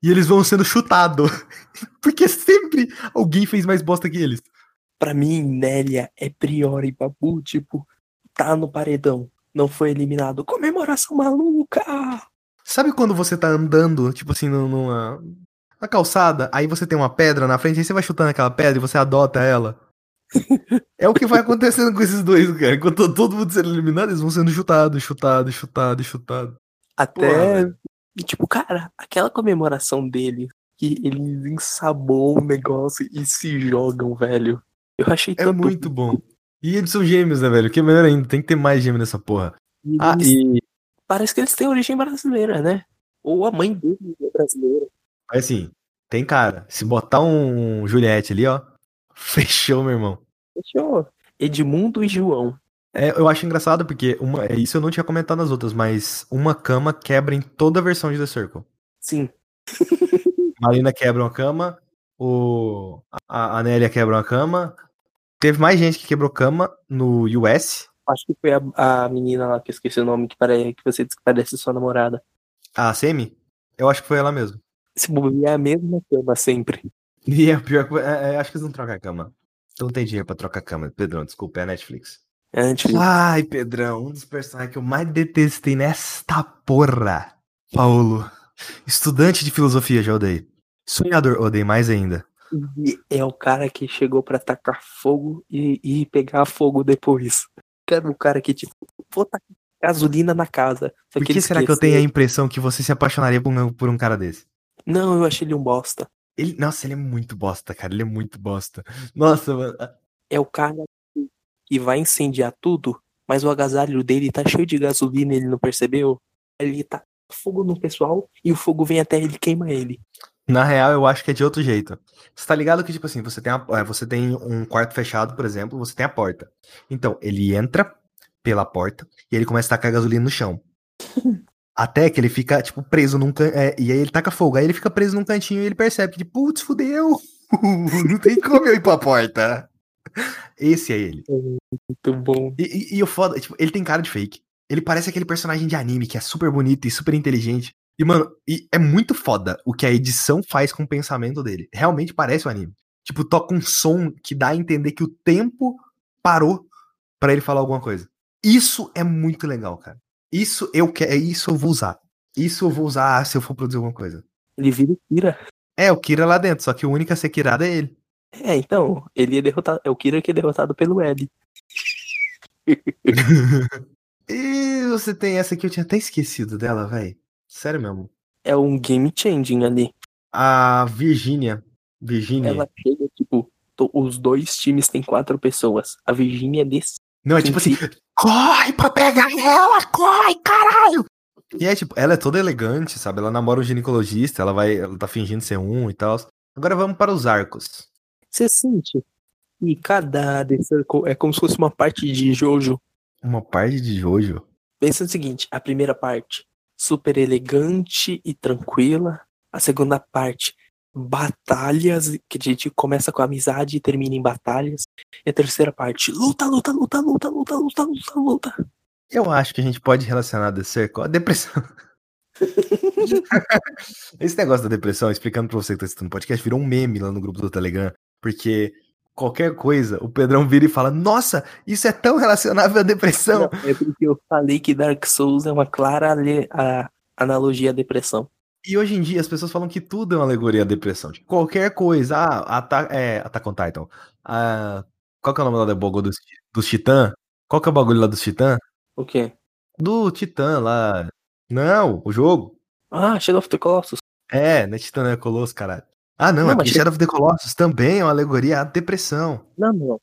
E eles vão sendo chutados. Porque sempre alguém fez mais bosta que eles. Pra mim, Nélia é Priori Babu, tipo, tá no paredão, não foi eliminado. Comemoração maluca! Sabe quando você tá andando, tipo assim, numa, na calçada, aí você tem uma pedra na frente, aí você vai chutando aquela pedra e você adota ela? é o que vai acontecendo com esses dois, cara. Enquanto todo mundo sendo eliminado, eles vão sendo chutados, chutados, chutados, chutados. Até, Porra, tipo, cara, aquela comemoração dele, que eles ensabou o negócio e se jogam, velho. Eu achei É muito bom. E eles são gêmeos, né, velho? Que é melhor ainda, tem que ter mais gêmeo nessa porra. Ah, eles- e. Parece que eles têm origem brasileira, né? Ou a mãe dele é brasileira. Mas assim, tem cara. Se botar um Juliette ali, ó. Fechou, meu irmão. Fechou. Edmundo e João. É, eu acho engraçado porque uma, é, isso eu não tinha comentado nas outras, mas uma cama quebra em toda a versão de The Circle. Sim. Marina quebra uma cama, o a, Nélia quebra uma cama. Teve mais gente que quebrou cama no US. Acho que foi a, a menina lá que eu esqueci o nome, que, pare, que você disse que parece sua namorada. A Semi? Eu acho que foi ela mesmo. Se bobear é a mesma cama sempre. E é pior que. É, é, acho que eles não trocam a cama. Então não tem dinheiro pra trocar a cama. Pedrão, desculpa, é a Netflix. É antes. Ai, Pedrão, um dos personagens que eu mais detestei nesta porra. Paulo. Estudante de filosofia, já odeio. Sonhador, odeio mais ainda. E é o cara que chegou pra tacar fogo e, e pegar fogo depois. Era o cara que, tipo, vou tacar gasolina na casa. Só Por que ele será que eu tenho a impressão que você se apaixonaria por um, por um cara desse? Não, eu achei ele um bosta. Ele, nossa, ele é muito bosta, cara. Ele é muito bosta. Nossa, mano. É o cara que- vai incendiar tudo, mas o agasalho dele tá cheio de gasolina e ele não percebeu. Ele tá fogo no pessoal e o fogo vem até ele e queima ele. Na real, eu acho que é de outro jeito. Você tá ligado que, tipo assim, você tem, a- é, você tem um quarto fechado, por exemplo, você tem a porta. Então, ele entra pela porta e ele começa a tacar gasolina no chão. Até que ele fica, tipo, preso num can... é, E aí ele taca fogo. Aí ele fica preso num cantinho e ele percebe que, tipo, putz, fudeu! Não tem como eu ir pra porta. Esse é ele. Muito bom. E, e- e o foda, tipo, ele tem cara de fake. Ele parece aquele personagem de anime que é super bonito e super inteligente. E, mano, e é muito foda o que a edição faz com o pensamento dele. Realmente parece um anime. Tipo, toca um som que dá a entender que o tempo parou pra ele falar alguma coisa. Isso é muito legal, cara. Isso eu quero, isso eu vou usar. Isso eu vou usar se eu for produzir alguma coisa. Ele vira o Kira. É, o Kira lá dentro, só que o único a ser kirado é ele. É, então, ele é derrotado. É o Kira que é derrotado pelo L. E você tem essa que eu tinha até esquecido dela, velho. Sério mesmo. é um game changing ali. A Virgínia. Virgínia. Ela chega, tipo, os dois times têm quatro pessoas. A Virgínia é desse. Não, é tipo assim, corre pra pegar ela, corre, caralho! E é tipo, ela é toda elegante, sabe? Ela namora um ginecologista, ela vai, ela tá fingindo ser um e tal. Agora vamos para os arcos. Você sente? E cada The Circle é como se fosse uma parte de Jojo. Uma parte de Jojo. Pensa no seguinte: a primeira parte, super elegante e tranquila. A segunda parte, batalhas, que a gente começa com amizade e termina em batalhas. E a terceira parte, luta, luta, luta, luta, luta, luta, luta, luta. Eu acho que a gente pode relacionar The Circle à depressão. Esse negócio da depressão, explicando pra você que tá assistindo o podcast, virou um meme lá no grupo do Telegram, porque qualquer coisa, o Pedrão vira e fala: Nossa, isso é tão relacionável à depressão. Não, é porque eu falei que Dark Souls é uma clara a- analogia à depressão. E hoje em dia as pessoas falam que tudo é uma alegoria à depressão. Tipo, qualquer coisa. Ah, ata é, Attack on Titan. Ah, qual que é o nome lá do bagulho dos, dos Titã? Qual que é o bagulho lá dos Titã? O quê? Do Titã lá. Não, o jogo. Ah, Shadow of the Colossus. É, não é Titã, não é Colosso, caralho. Ah, não, Não, é tem- Shadow of the Colossus também é uma alegoria à depressão. Não, não.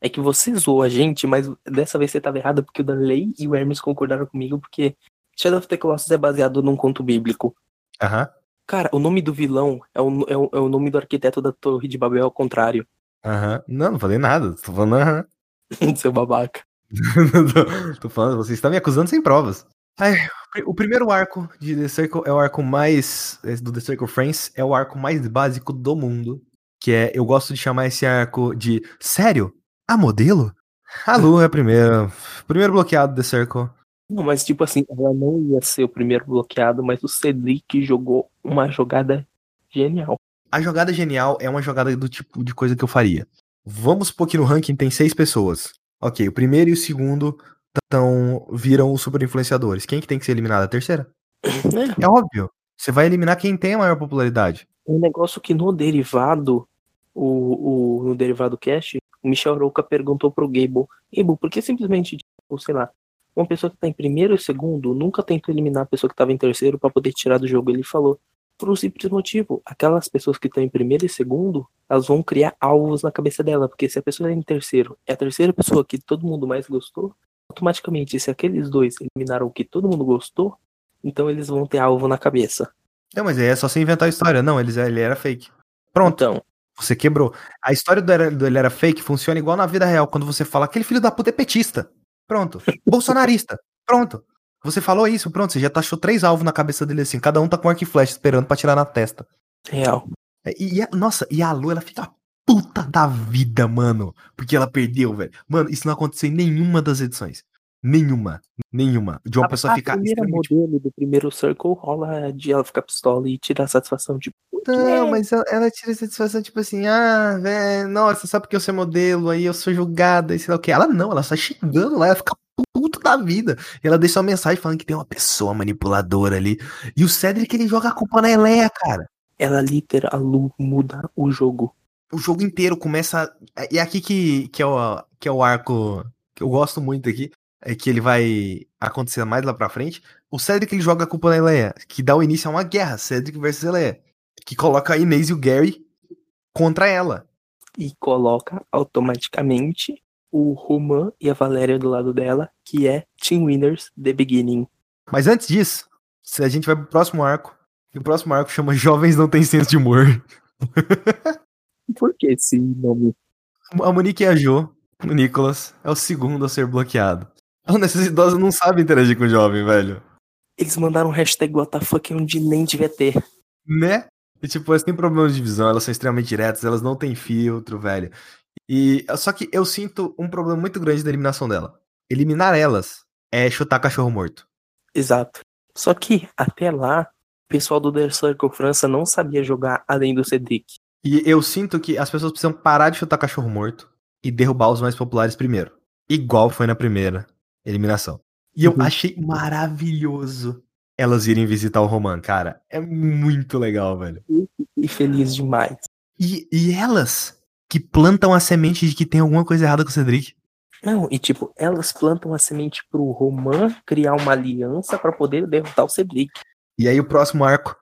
É que você zoou a gente, mas dessa vez você tava errado porque o Danley e o Hermes concordaram comigo porque Shadow of the Colossus é baseado num conto bíblico. Aham, Cara, o nome do vilão é o, é o, é o nome do arquiteto da Torre de Babel ao contrário. aham. Não, não falei nada. Tô falando aham. Seu babaca. tô, tô falando, você está me acusando sem provas. Ai, o primeiro arco de The Circle é o arco mais. Do The Circle Friends é o arco mais básico do mundo. Que é, eu gosto de chamar esse arco de. Sério? A modelo? A Lu é a primeira. Primeiro bloqueado The Circle. Não, mas tipo assim, ela não ia ser o primeiro bloqueado, mas o Cedric jogou uma jogada genial. A jogada genial é uma jogada do tipo de coisa que eu faria. Vamos supor que no ranking tem seis pessoas. Ok, o primeiro e o segundo tão, viram os super influenciadores. Quem que tem que ser eliminado? A terceira? É, É óbvio. Você vai eliminar quem tem a maior popularidade. um negócio que no derivado, o, o, no derivado cast, o Michel Roca perguntou pro Gable, Gable, por que simplesmente, tipo, sei lá, uma pessoa que tá em primeiro e segundo nunca tentou eliminar a pessoa que tava em terceiro pra poder tirar do jogo? Ele falou, por um simples motivo, aquelas pessoas que estão em primeiro e segundo, elas vão criar alvos na cabeça dela, porque se a pessoa é em terceiro é a terceira pessoa que todo mundo mais gostou, automaticamente, se aqueles dois eliminaram o que todo mundo gostou, então eles vão ter alvo na cabeça. Não, mas aí é só você inventar a história. Não, eles, ele era fake. Pronto, Então, você quebrou. A história do, era- do ele era fake funciona igual na vida real. Quando você fala, aquele filho da puta é petista. Pronto. Bolsonarista. Pronto. Você falou isso, pronto. Você já taxou três alvos na cabeça dele assim. Cada um tá com arco e flecha esperando pra tirar na testa. real. E, e a- nossa, e a Lu, ela fica puta da vida, mano. Porque ela perdeu, velho. Mano, isso não aconteceu em nenhuma das edições. Nenhuma. Nenhuma. De uma A- pessoa a ficar. primeira extremamente- modelo do primeiro Circle rola de ela ficar pistola e tirar satisfação, tipo, por quê? Não, mas ela, ela tira satisfação, tipo assim, ah, velho, nossa, só porque eu sou modelo, aí eu sou julgada, e sei lá o que. Ela não, ela sai xingando lá, ela fica puto da vida. E ela deixa uma mensagem falando que tem uma pessoa manipuladora ali. E o Cedric, ele joga a culpa na Eleia, cara. Ela literal muda o jogo. O jogo inteiro começa. E é aqui que, que, é o, que é o arco que eu gosto muito aqui. É que ele vai acontecer mais lá pra frente. O Cedric ele joga a culpa na Eleia, que dá o início a uma guerra, Cedric versus Eleia. Que coloca a Inês e o Gary contra ela. E coloca automaticamente o Roman e a Valéria do lado dela, que é Team Winners The Beginning. Mas antes disso, se a gente vai pro próximo arco. E o próximo arco chama Jovens Não Tem Senso de Humor. Por que esse nome? A Monique e a Jo, o Nicholas, é o segundo a ser bloqueado. Mano, essas idosas não sabem interagir com o jovem, velho. Eles mandaram um hashtag WTF onde nem devia ter. Né? E tipo, elas têm problemas de visão, elas são extremamente diretas, elas não têm filtro, velho. E só que eu sinto um problema muito grande da eliminação dela. Eliminar elas é chutar cachorro morto. Exato. Só que, até lá, o pessoal do The Circle França não sabia jogar além do Cedric. E eu sinto que as pessoas precisam parar de chutar cachorro morto e derrubar os mais populares primeiro. Igual foi na primeira eliminação. E eu Uhum. achei maravilhoso elas irem visitar o Roman, cara. É muito legal, velho. E feliz demais. E, e elas que plantam a semente de que tem alguma coisa errada com o Cedric. Não, e tipo, elas plantam a semente pro Roman criar uma aliança pra poder derrotar o Cedric. E aí o próximo arco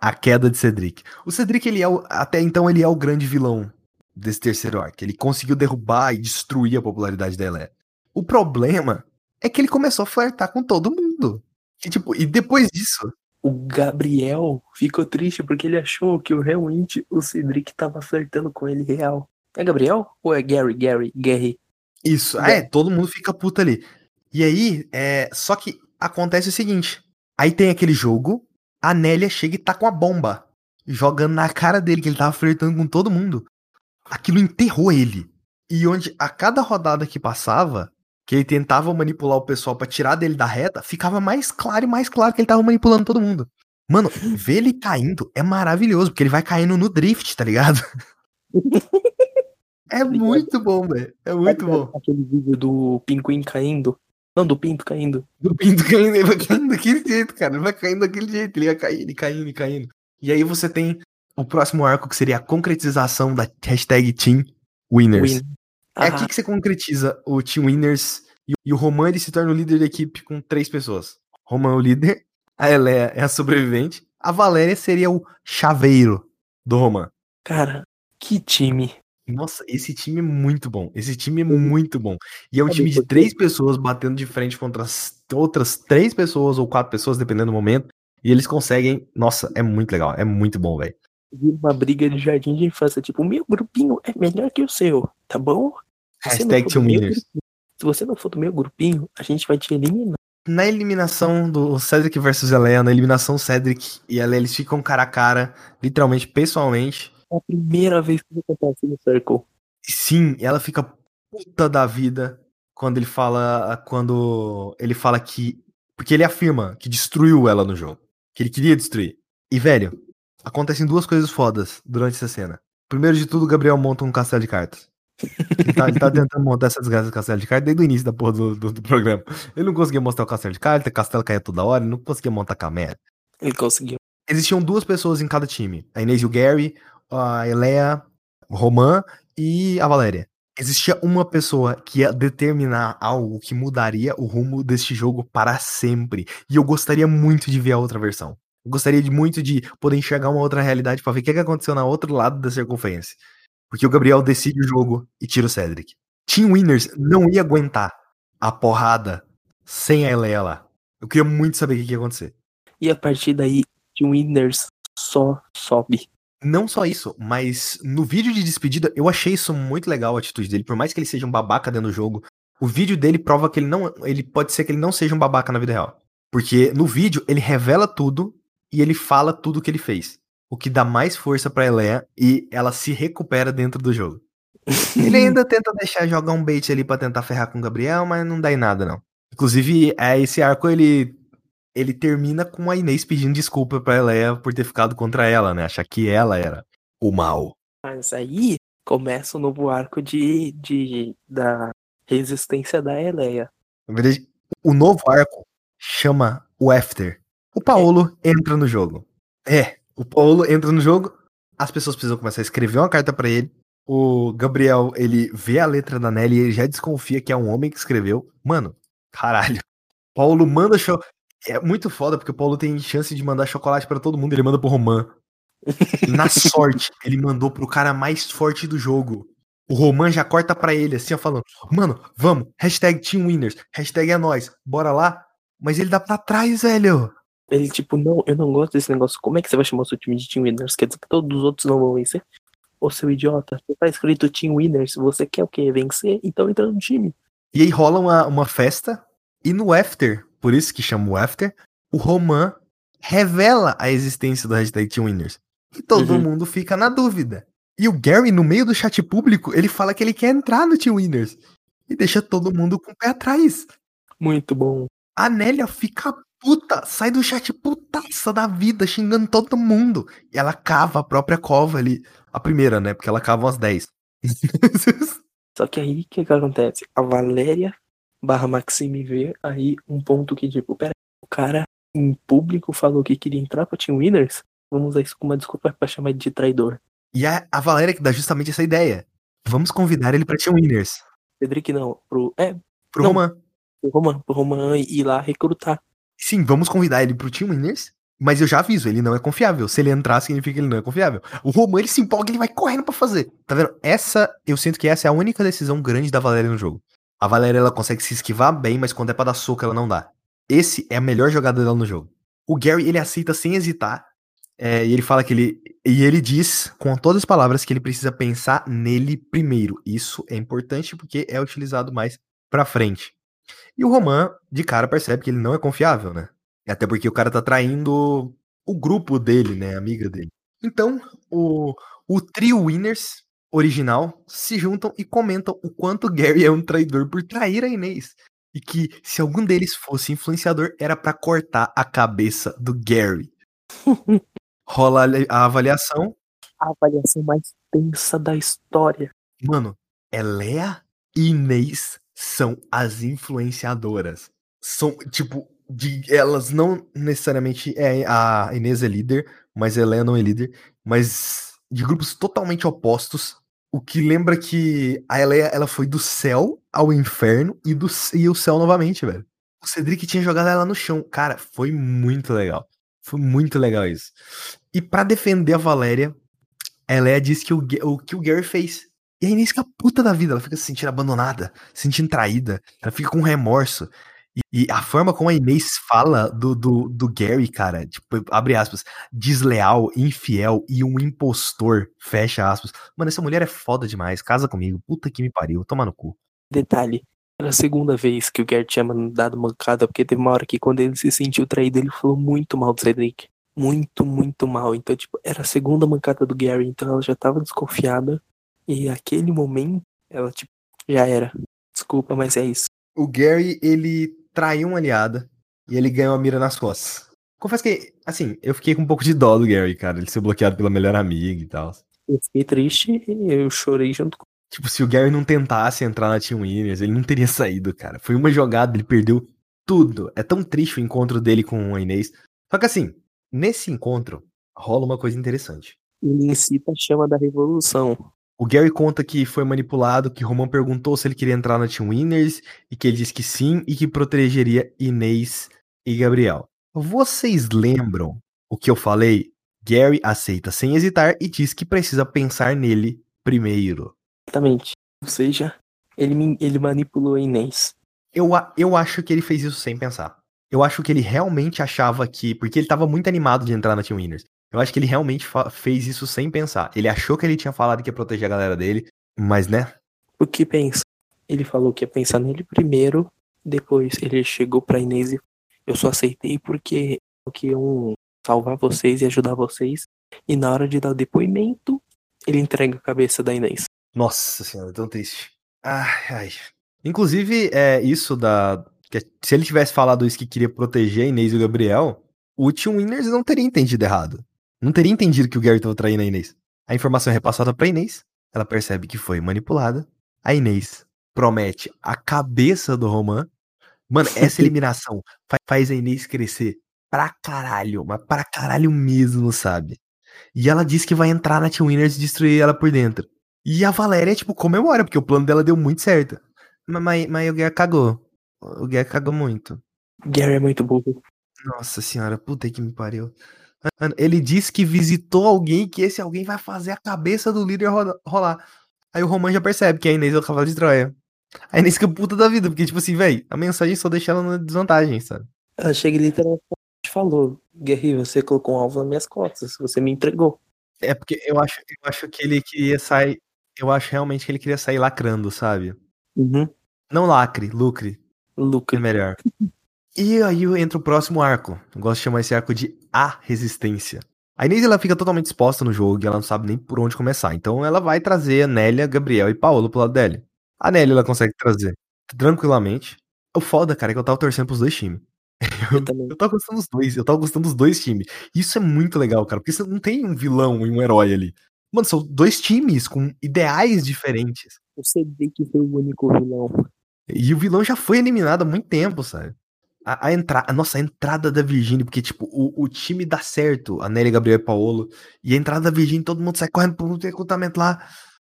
a queda de Cedric. O Cedric, ele é o, até então, ele é o grande vilão desse terceiro arco. Ele conseguiu derrubar e destruir a popularidade da Eleia. O problema é que ele começou a flertar com todo mundo. E, tipo, e depois disso. O Gabriel ficou triste porque ele achou que realmente o Cedric tava flertando com ele real. É Gabriel? Ou é Gary? Gary? Gary? Isso, é, todo mundo fica puto ali. E aí, é. Só que acontece o seguinte: aí tem aquele jogo, a Nélia chega e tá com a bomba, jogando na cara dele, que ele tava flertando com todo mundo. Aquilo enterrou ele. E onde a cada rodada que passava, que ele tentava manipular o pessoal para tirar dele da reta, ficava mais claro e mais claro que ele tava manipulando todo mundo. Mano, ver ele caindo é maravilhoso, porque ele vai caindo no drift, tá ligado? É muito bom, velho. É muito bom. Aquele vídeo do pinguim caindo. Não, do pinto caindo. Do pinto caindo, ele vai caindo daquele jeito, cara. Ele vai caindo daquele jeito, ele vai caindo, caindo, caindo. E aí você tem o próximo arco que seria a concretização da hashtag Team Winners. Win. É aqui que você concretiza o Team Winners e, e o Roman ele se torna o líder da equipe com três pessoas. Roman é o líder, a Elea é a sobrevivente, a Valéria seria o chaveiro do Roman. Cara, que time. Nossa, esse time é muito bom. Esse time é muito bom. E é um time de três pessoas batendo de frente contra as outras três pessoas ou quatro pessoas, dependendo do momento. E eles conseguem. Nossa, é muito legal. É muito bom, velho. Uma briga de jardim de infância. Tipo, o meu grupinho é melhor que o seu, tá bom? Hashtag Winners. Se você não for do meu grupinho, a gente vai te eliminar. Na eliminação do Cedric versus Elea, na eliminação Cedric e Elea, eles ficam cara a cara, literalmente, pessoalmente. É a primeira vez que isso acontece no Circle. Sim, ela fica puta da vida quando ele fala. Quando ele fala que. Porque ele afirma que destruiu ela no jogo. Que ele queria destruir. E, velho, acontecem duas coisas fodas durante essa cena. Primeiro de tudo, o Gabriel monta um castelo de cartas. Ele tá, ele tá, tentando montar essa desgraça de castelo de cartas desde o início da porra do, do, do, programa. Ele não conseguia mostrar o castelo de cartas, o castelo caía toda hora, ele não conseguia montar com a merda. Ele conseguiu. Existiam duas pessoas em cada time. A Inês e o Gary, a Elea, o Roman e a Valéria. Existia uma pessoa que ia determinar algo que mudaria o rumo deste jogo para sempre. E eu gostaria muito de ver a outra versão. Eu gostaria de muito de poder enxergar uma outra realidade para ver o que, que aconteceu na outro lado da circunferência. Porque o Gabriel decide o jogo e tira o Cedric. Team Winners não ia aguentar a porrada sem a Elea lá. Eu queria muito saber o que, que ia acontecer. E a partir daí, Team Winners só sobe. Não só isso, mas no vídeo de despedida, eu achei isso muito legal a atitude dele. Por mais que ele seja um babaca dentro do jogo, o vídeo dele prova que ele não. Ele pode ser que ele não seja um babaca na vida real. Porque no vídeo ele revela tudo e ele fala tudo o que ele fez. O que dá mais força pra Elea e ela se recupera dentro do jogo. ele ainda tenta deixar jogar um bait ali para tentar ferrar com o Gabriel, mas não dá em nada, não. Inclusive, é, esse arco ele ele termina com a Inês pedindo desculpa pra Eleia por ter ficado contra ela, né? Achar que ela era o mal. Mas aí começa o novo arco de, de da resistência da Eleia. Na verdade, o novo arco chama o After. O Paulo é. entra no jogo. É, o Paulo entra no jogo, as pessoas precisam começar a escrever uma carta para ele. O Gabriel, ele vê a letra da Nelly e ele já desconfia que é um homem que escreveu. Mano, caralho. Paulo manda show. É muito foda, porque o Paulo tem chance de mandar chocolate para todo mundo, ele manda pro Roman. Na sorte, ele mandou pro cara mais forte do jogo. O Roman já corta pra ele, assim, ó, falando: Mano, vamos, hashtag Team Winners, hashtag é nós, bora lá. Mas ele dá pra trás, velho. Ele, tipo, não, eu não gosto desse negócio. Como é que você vai chamar o seu time de Team Winners? Quer dizer que todos os outros não vão vencer? Ô, seu idiota, você tá escrito Team Winners, você quer o quê? Vencer? Então entra no time. E aí rola uma, uma festa, e no after, por isso que chama o After, o Roman revela a existência do hashtag Team Winners. E todo uhum. mundo fica na dúvida. E o Gary, no meio do chat público, ele fala que ele quer entrar no Team Winners. E deixa todo mundo com o pé atrás. Muito bom. A Nélia fica puta, sai do chat putaça da vida, xingando todo mundo. E ela cava a própria cova ali. A primeira, né? Porque ela cava umas 10. Só que aí, o que, que acontece? A Valéria barra Maxime vê aí um ponto que, tipo, pera, o cara em público falou que queria entrar pra Team Winners, vamos usar isso como uma desculpa pra chamar ele de traidor. E a, a Valéria que dá justamente essa ideia. Vamos convidar ele pra Team Winners. Cedric não, pro. É. Pro não, Roman. Pro Roman, pro Roman ir lá recrutar. Sim, vamos convidar ele pro Team Winners Mas eu já aviso, ele não é confiável. Se ele entrar, significa que ele não é confiável. O Roman, ele se empolga, ele vai correndo para fazer. Tá vendo? Essa, eu sinto que essa é a única decisão grande da Valéria no jogo. A Valéria, ela consegue se esquivar bem, mas quando é pra dar soco, ela não dá. Esse é a melhor jogada dela no jogo. O Gary, ele aceita sem hesitar. É, e ele fala que ele. E ele diz, com todas as palavras, que ele precisa pensar nele primeiro. Isso é importante porque é utilizado mais pra frente. E o Roman, de cara, percebe que ele não é confiável, né? Até porque o cara tá traindo o grupo dele, né? A amiga dele. Então, o, o trio Winners original se juntam e comentam o quanto Gary é um traidor por trair a Inês. E que se algum deles fosse influenciador, era para cortar a cabeça do Gary. Rola a avaliação. A avaliação mais tensa da história. Mano, Elea e Inês são as influenciadoras. São, tipo, de elas não necessariamente é a Inês é líder, mas Helena não é líder, mas de grupos totalmente opostos. O que lembra que a Eleia ela foi do céu ao inferno e do e o céu novamente, velho. O Cedric tinha jogado ela no chão. Cara, foi muito legal. Foi muito legal isso. E para defender a Valéria, a Eleia disse que o, o que o Gary fez. E a Inês fica puta da vida, ela fica se sentindo abandonada, se sentindo traída, ela fica com remorso. E, a forma como a Inês fala do, do, do Gary, cara, tipo, abre aspas, desleal, infiel e um impostor, fecha aspas. Mano, essa mulher é foda demais, casa comigo, puta que me pariu, toma no cu. Detalhe, era a segunda vez que o Gary tinha dado mancada, porque teve uma hora que quando ele se sentiu traído, ele falou muito mal do Cedric. Muito, muito mal. Então, tipo, era a segunda mancada do Gary, então ela já tava desconfiada. E aquele momento, ela, tipo, já era. Desculpa, mas é isso. O Gary, ele traiu uma aliada e ele ganhou a mira nas costas. Confesso que, assim, eu fiquei com um pouco de dó do Gary, cara. Ele ser bloqueado pela melhor amiga e tal. Eu fiquei triste e eu chorei junto com. Tipo, se o Gary não tentasse entrar na Team Winners, ele não teria saído, cara. Foi uma jogada, ele perdeu tudo. É tão triste o encontro dele com a Inês. Só que assim, nesse encontro, rola uma coisa interessante. Ele incita a chama da revolução. O Gary conta que foi manipulado, que Roman perguntou se ele queria entrar na Team Winners e que ele disse que sim e que protegeria Inês e Gabriel. Vocês lembram o que eu falei? Gary aceita sem hesitar e diz que precisa pensar nele primeiro. Exatamente. Ou seja, ele, ele manipulou a Inês. Eu, eu acho que ele fez isso sem pensar. Eu acho que ele realmente achava que. Porque ele estava muito animado de entrar na Team Winners. Eu acho que ele realmente fez isso sem pensar. Ele achou que ele tinha falado que ia proteger a galera dele, mas né? O que pensa? Ele falou que ia pensar nele primeiro, depois ele chegou pra Inês e eu só aceitei porque eu queria um, salvar vocês e ajudar vocês. E na hora de dar o depoimento, ele entrega a cabeça da Inês. Nossa senhora, tão triste. Ai, ai. Inclusive, é isso da. Que se ele tivesse falado isso que queria proteger a Inês e o Gabriel, o Team Winners não teria entendido errado não teria entendido que o Gary estava traindo a Inês. A informação é repassada para Inês, ela percebe que foi manipulada. A Inês promete a cabeça do Roman. Mano, essa eliminação faz a Inês crescer pra caralho, mas pra caralho mesmo, sabe? E ela diz que vai entrar na Team Winners e destruir ela por dentro. E a Valéria, tipo, comemora, porque o plano dela deu muito certo. Mas, mas, mas o Gary cagou. O Gary cagou muito. Gary é muito burro. Nossa senhora, puta que me pariu. Ele disse que visitou alguém que esse alguém vai fazer a cabeça do líder rolar. Aí o Roman já percebe que a Inês é o cavalo de Troia. A Inês fica puta da vida, porque, tipo assim, velho, a mensagem só deixa ela na desvantagem, sabe? Ela chega e literalmente falou: Guerreiro, você colocou um alvo nas minhas costas, você me entregou. É porque eu acho, eu acho que ele queria sair. Eu acho realmente que ele queria sair lacrando, sabe? Uhum. Não lacre, lucre. Lucre. É melhor. E aí entra o próximo arco. Eu gosto de chamar esse arco de A Resistência. A Inês ela fica totalmente exposta no jogo e ela não sabe nem por onde começar. Então ela vai trazer a Nélia, Gabriel e Paulo pro lado dela. A Nélia ela consegue trazer tranquilamente. O foda, cara, é que eu tava torcendo pros dois times. Eu, eu tava gostando dos dois, eu tava gostando dos dois times. Isso é muito legal, cara, porque você não tem um vilão e um herói ali. Mano, são dois times com ideais diferentes. Você vê que foi o único vilão. E o vilão já foi eliminado há muito tempo, sabe? A, a, entra, a nossa a entrada da Virgínia, porque, tipo, o, o time dá certo, a Nelly, Gabriel e Paolo, e a entrada da Virgínia, todo mundo sai correndo pro recrutamento lá.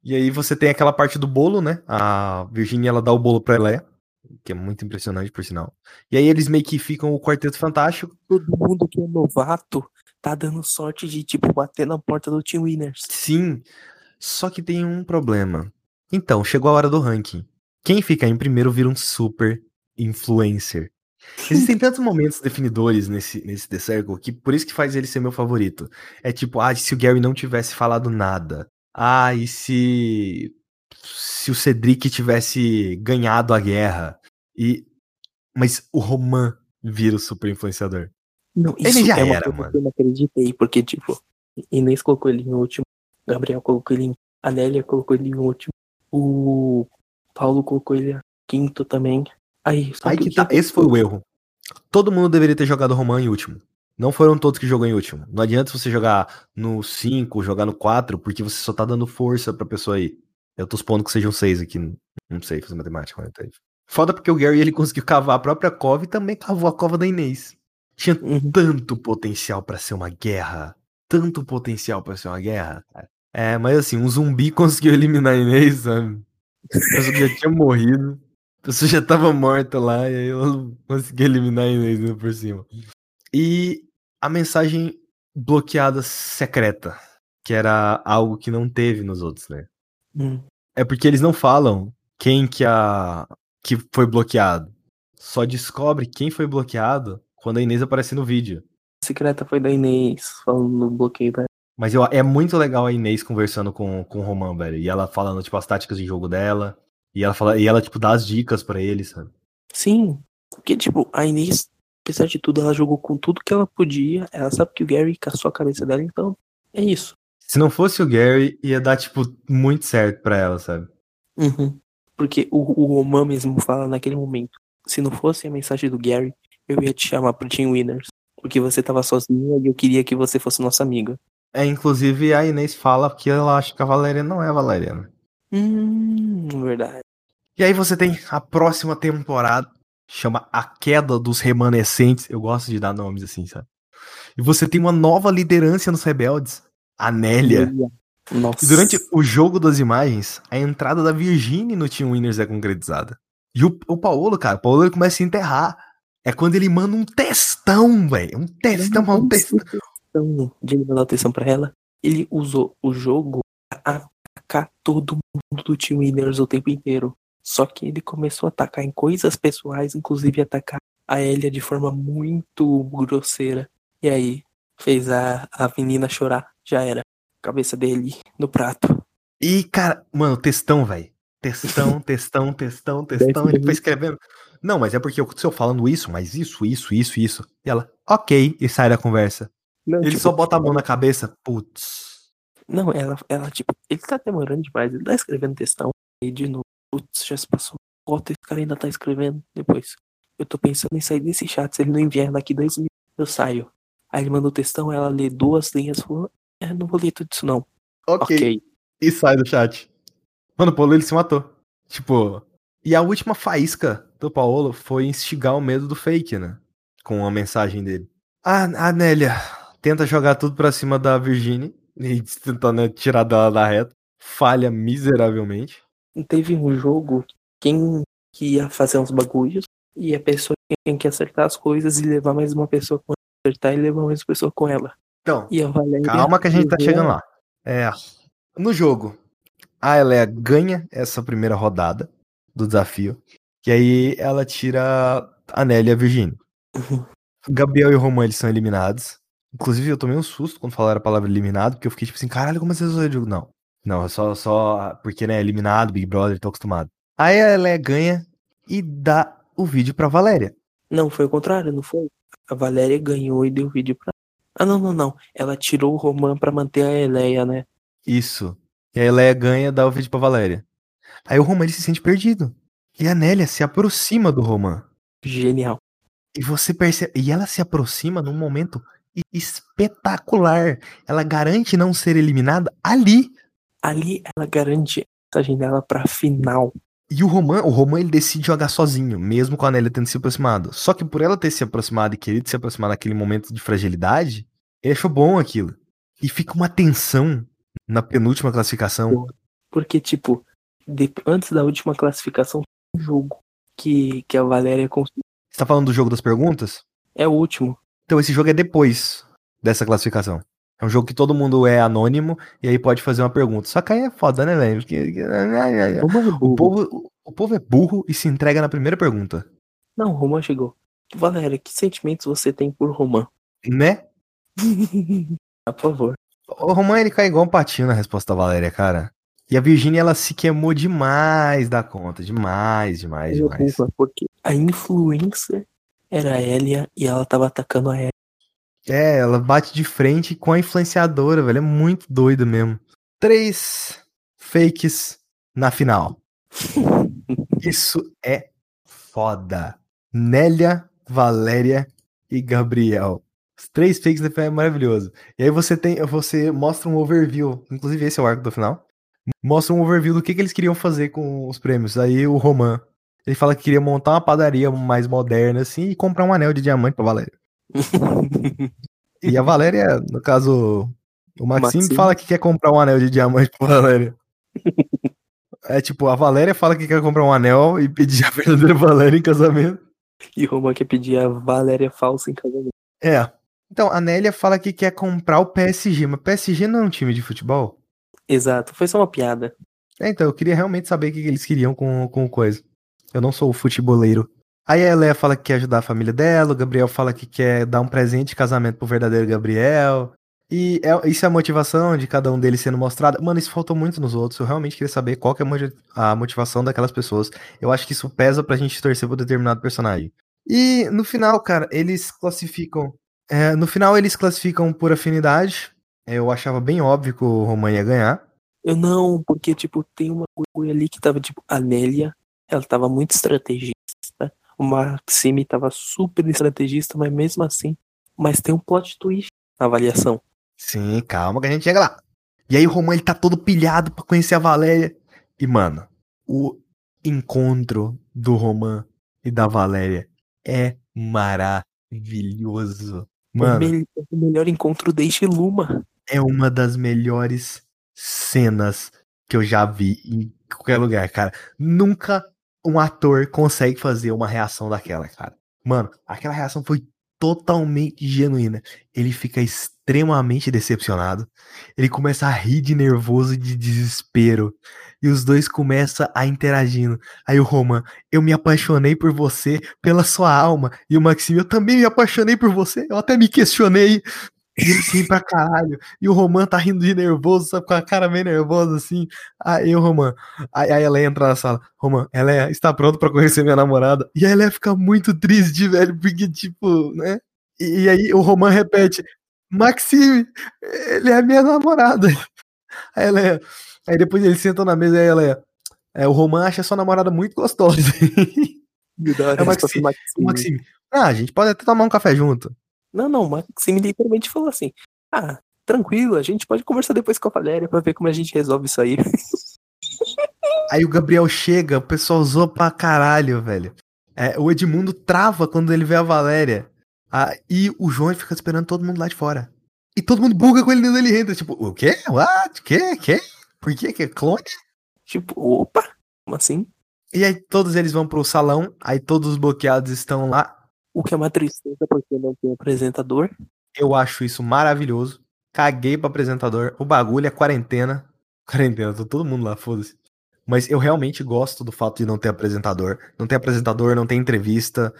E aí você tem aquela parte do bolo, né? A Virgínia, ela dá o bolo pra Eleia. que é muito impressionante, por sinal. E aí eles meio que ficam o Quarteto Fantástico. Todo mundo que é novato tá dando sorte de, tipo, bater na porta do Team Winners. Sim, só que tem um problema. Então, chegou a hora do ranking. Quem fica em primeiro vira um super influencer. Existem tantos momentos definidores nesse, nesse The Circle que por isso que faz ele ser meu favorito. É tipo, ah, se o Gary não tivesse falado nada. Ah, e se se o Cedric tivesse ganhado a guerra. E mas o Roman vira o super influenciador. Não, isso Ele já é uma era, coisa mano. que eu não acreditei, porque, tipo, Inês colocou ele em último, Gabriel colocou ele em. A Nélia colocou ele em último, o Paulo colocou ele em quinto também. Aí, Aí que tá, esse foi o erro. Todo mundo deveria ter jogado o Roman em último. Não foram todos que jogou em último. Não adianta você jogar no 5, jogar no 4, porque você só tá dando força pra pessoa aí. Eu tô supondo que sejam 6 aqui. Não sei fazer matemática, mas. Foda porque o Gary ele conseguiu cavar a própria cova e também cavou a cova da Inês. Tinha Uhum. tanto potencial pra ser uma guerra. Tanto potencial pra ser uma guerra. cara. É, mas assim, um zumbi conseguiu eliminar a Inês, sabe? Que já tinha morrido. Pessoa já tava morta lá e aí ela conseguiu eliminar a Inês por cima. E a mensagem bloqueada secreta, que era algo que não teve nos outros, né? Hum. É porque eles não falam quem que a que foi bloqueado. Só descobre quem foi bloqueado quando a Inês aparece no vídeo. A secreta foi da Inês, falando no bloqueio da. Mas eu, é muito legal a Inês conversando com, com o Roman, velho. E ela falando, tipo, as táticas de jogo dela. E ela, fala, e ela tipo, dá as dicas pra ele, sabe? Sim, porque, tipo, a Inês, apesar de tudo, ela jogou com tudo que ela podia. Ela sabe que o Gary caçou a cabeça dela, então é isso. Se não fosse o Gary, ia dar, tipo, muito certo pra ela, sabe? Uhum. Porque o, o Roman mesmo fala naquele momento: se não fosse a mensagem do Gary, eu ia te chamar pro Team Winners. Porque você tava sozinha e eu queria que você fosse nossa amiga. É, inclusive, a Inês fala que ela acha que a Valéria não é a Valéria, né? Hum, verdade. E aí você tem a próxima temporada, chama A Queda dos Remanescentes. Eu gosto de dar nomes assim, sabe? E você tem uma nova liderança nos rebeldes, a Nélia. Nossa. E durante o jogo das imagens, a entrada da Virginie no Team Winners é concretizada. E o, o Paulo, cara, o Paulo ele começa a enterrar. É quando ele manda um textão, velho. Um textão, um textão. Então, de mandar atenção pra ela, ele usou o jogo pra atacar todo mundo do Team Winners o tempo inteiro. Só que ele começou a atacar em coisas pessoais, inclusive atacar a Elia de forma muito grosseira. E aí, fez a, a menina chorar. Já era. Cabeça dele no prato. E, cara, mano, textão, velho. Textão, textão, textão, textão. Ele foi escrevendo. Não, mas é porque eu estou falando isso, mas isso, isso, isso, isso. E ela, ok, e sai da conversa. Não, Ele tipo, só bota a mão na cabeça, putz. Não, ela, ela, tipo, ele tá demorando demais. Ele tá escrevendo textão. E de novo, putz, já se passou. Bota, esse cara ainda tá escrevendo. Depois, eu tô pensando em sair desse chat. Se ele não enviar daqui dois minutos, eu saio. Aí ele mandou o textão, ela lê duas linhas e falou: É, não vou ler tudo isso não. Ok. E sai do chat. Mano, o Paulo ele se matou. Tipo. E a última faísca do Paulo foi instigar o medo do fake, né? Com a mensagem dele. A, a Nélia tenta jogar tudo pra cima da Virginie. E tentando né, tirar dela da reta. Falha miseravelmente. Teve um jogo, quem que ia fazer uns bagulhos, e a pessoa tinha que acertar as coisas e levar mais uma pessoa com ela. Acertar e levar mais uma pessoa com ela. Então, calma que a gente tá chegando lá. É. No jogo, a Elea ganha essa primeira rodada do desafio. E aí ela tira a Nélia e a Virginie. Uhum. Gabriel e o Roman eles são eliminados. Inclusive, eu tomei um susto quando falaram a palavra eliminado, porque eu fiquei tipo assim, caralho, como você resolveu o jogo? Não. Não, é só, só porque, né, eliminado, Big Brother, tô acostumado. Aí a Elea ganha e dá o vídeo pra Valéria. Não, foi o contrário, não foi? A Valéria ganhou e deu vídeo pra. Ah, não, não, não. Ela tirou o Roman pra manter a Eleia, né? Isso. E a Elea ganha, dá o vídeo pra Valéria. Aí o Roman ele se sente perdido. E a Nélia se aproxima do Roman. Genial. E você percebe. E ela se aproxima num momento espetacular. Ela garante não ser eliminada ali. Ali ela garante a mensagem dela pra final. E o Roman, o Roman ele decide jogar sozinho, mesmo com a Nélia tendo se aproximado. Só que por ela ter se aproximado e querido se aproximar naquele momento de fragilidade, ele achou bom aquilo. E fica uma tensão na penúltima classificação. Porque, tipo, de- antes da última classificação, um jogo. que, que a Valéria construiu. Você tá falando do jogo das perguntas? É o último. Então esse jogo é depois dessa classificação. É um jogo que todo mundo é anônimo e aí pode fazer uma pergunta. Só que aí é foda, né, velho? Porque... O povo, o povo é burro e se entrega na primeira pergunta. Não, Romã chegou. Valéria, que sentimentos você tem por Romã? Né? Por favor. O Romã, ele cai igual um patinho na resposta da Valéria, cara. E a Virginia, ela se queimou demais da conta. Demais, demais, demais. Porque a influencer era a Elia e ela tava atacando a Elia. É, ela bate de frente com a influenciadora, velho. É muito doido mesmo. Três fakes na final. Isso é foda. Nélia, Valéria e Gabriel. Os três fakes na final é maravilhoso. E aí você tem, você mostra um overview, inclusive esse é o arco do final. Mostra um overview do que, que eles queriam fazer com os prêmios. Aí o Roman, ele fala que queria montar uma padaria mais moderna assim e comprar um anel de diamante pra Valéria. e a Valéria, no caso, o Maxime, Maxime, fala que quer comprar um anel de diamante pra Valéria. É tipo, a Valéria fala que quer comprar um anel e pedir a verdadeira Valéria em casamento. E o Roman quer pedir a Valéria falsa em casamento. É. Então, a Nélia fala que quer comprar o PSG, mas PSG não é um time de futebol? Exato, foi só uma piada. É, então, eu queria realmente saber o que eles queriam com, com coisa. Eu não sou o futeboleiro. Aí a Leia fala que quer ajudar a família dela, o Gabriel fala que quer dar um presente de casamento pro verdadeiro Gabriel. E é, isso é a motivação de cada um deles sendo mostrada. Mano, isso faltou muito nos outros. Eu realmente queria saber qual que é a motivação daquelas pessoas. Eu acho que isso pesa pra gente torcer por determinado personagem. E no final, cara, eles classificam. É, no final, eles classificam por afinidade. Eu achava bem óbvio que o Roman ia ganhar. Eu não, porque, tipo, tem uma coisa ali que tava, tipo, a Nélia, ela tava muito estrategista o Maxime tava super estrategista, mas mesmo assim. Mas tem um plot twist na avaliação. Sim, calma que a gente chega lá. E aí o Roman ele tá todo pilhado pra conhecer a Valéria. E, mano, o encontro do Roman e da Valéria é maravilhoso. Mano, o, me o melhor encontro desde Luma. É uma das melhores cenas que eu já vi em qualquer lugar, cara. Nunca um ator consegue fazer uma reação daquela, cara. Mano, aquela reação foi totalmente genuína. Ele fica extremamente decepcionado. Ele começa a rir de nervoso e de desespero. E os dois começam a interagindo. Aí o Roman, eu me apaixonei por você, pela sua alma. E o Maxime, eu também me apaixonei por você. Eu até me questionei e ele sim pra caralho. E o Roman tá rindo de nervoso, sabe? Com a cara meio nervosa, assim. Aí o Roman. Aí, ela entra na sala. Roman, ela é, está pronta pra conhecer minha namorada. E ela fica muito triste, velho, porque, tipo, né? E, e aí o Roman repete: Maxime, ele é minha namorada. Aí ela é. Aí depois eles sentam na mesa e ela é. é o Roman acha sua namorada muito gostosa. é o Maxime. Maxime. Maxime. Ah, a gente pode até tomar um café junto. Não, não, o Maxime literalmente falou assim: Ah, tranquilo, a gente pode conversar depois com a Valéria pra ver como a gente resolve isso aí. Aí o Gabriel chega, o pessoal zoa pra caralho, velho. É, o Edmundo trava quando ele vê a Valéria. Ah, e o João fica esperando todo mundo lá de fora. E todo mundo buga com ele quando ele entra. Tipo, o quê? What? O quê? Quê? Por quê? Que é clone? Tipo, opa, como assim? E aí todos eles vão pro salão, aí todos os bloqueados estão lá. O que é uma tristeza porque não tem apresentador. Eu acho isso maravilhoso. Caguei pro apresentador. O bagulho é quarentena. Quarentena, tô todo mundo lá, foda-se. Mas eu realmente gosto do fato de não ter apresentador. Não ter apresentador, não ter entrevista.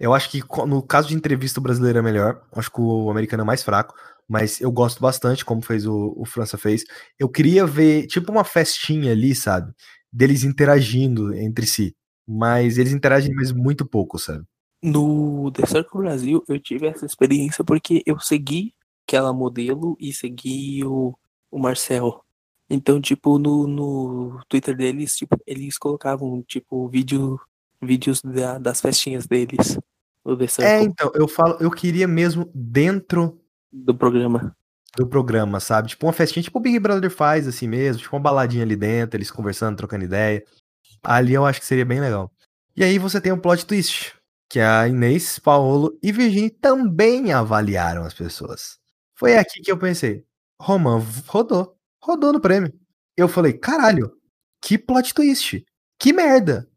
Eu acho que no caso de entrevista o brasileiro é melhor. Acho que o americano é mais fraco. Mas eu gosto bastante, como fez o, o França fez. Eu queria ver, tipo, uma festinha ali, sabe? Deles interagindo entre si. Mas eles interagem mais muito pouco, sabe? No The Circle Brasil, eu tive essa experiência porque eu segui aquela modelo e segui o, o Marcel. Então, tipo, no, no Twitter deles, tipo, eles colocavam, tipo, vídeo, vídeos da, das festinhas deles. No The Circle. É, então, eu falo, eu queria mesmo dentro do programa. Do programa, sabe? Tipo, uma festinha, tipo o Big Brother faz, assim mesmo, tipo uma baladinha ali dentro, eles conversando, trocando ideia. Ali eu acho que seria bem legal. E aí você tem um plot twist que a Inês, Paulo e Virginie também avaliaram as pessoas. Foi aqui que eu pensei, Roman rodou, rodou no prêmio. Eu falei, caralho, que plot twist, que merda.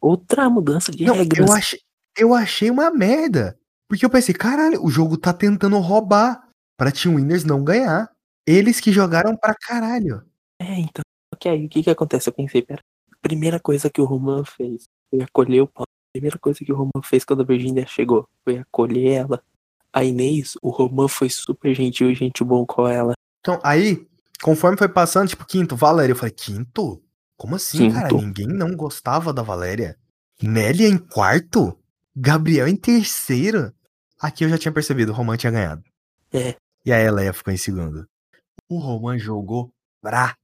outra mudança de Não, regras. eu achei, eu achei uma merda. Porque eu pensei, caralho, o jogo tá tentando roubar pra Team Winners não ganhar. Eles que jogaram pra caralho. É, então. Ok, o que que acontece? Eu pensei, pera. Primeira coisa que o Roman fez foi acolher o Paulo. Primeira coisa que o Roman fez quando a Virgínia chegou foi acolher ela. A Inês, o Roman foi super gentil e gente bom com ela. Então, aí, conforme foi passando, tipo, quinto, Valéria, eu falei, quinto? Como assim, cara? Quinto. Ninguém não gostava da Valéria. Nélia em quarto? Gabriel em terceiro? Aqui eu já tinha percebido, o Roman tinha ganhado. É. E a Eleia ficou em segundo. O Roman jogou pra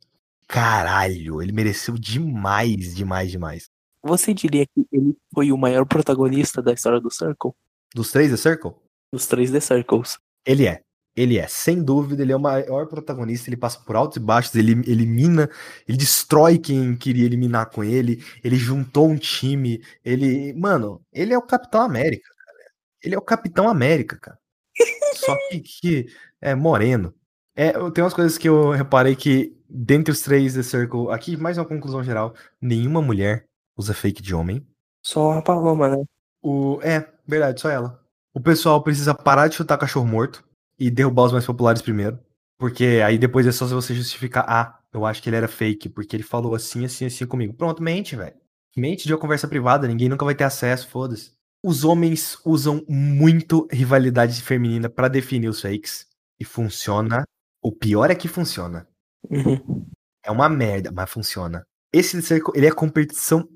caralho. Ele mereceu demais, demais, demais. Você diria que ele foi o maior protagonista da história do Circle? Dos três, The Circle? Dos três The Circles. Ele é. Ele é, sem dúvida, ele é o maior protagonista, ele passa por altos e baixos, ele elimina, ele destrói quem queria eliminar com ele, ele juntou um time, ele. Mano, ele é o Capitão América, cara. Ele é o Capitão América, cara. Só que, que é moreno. É, tem umas coisas que eu reparei que, dentre os três The Circle, aqui mais uma conclusão geral: nenhuma mulher usa fake de homem. Só a Paloma, né? O, é, verdade, só ela. O pessoal precisa parar de chutar cachorro morto e derrubar os mais populares primeiro. Porque aí depois é só se você justificar, ah, eu acho que ele era fake, porque ele falou assim, assim, assim comigo. Pronto, mente, velho. Mente de uma conversa privada, ninguém nunca vai ter acesso, foda-se. Os homens usam muito rivalidade feminina pra definir os fakes. E funciona. O pior é que funciona. Uhum. É uma merda, mas funciona. Esse ele é competição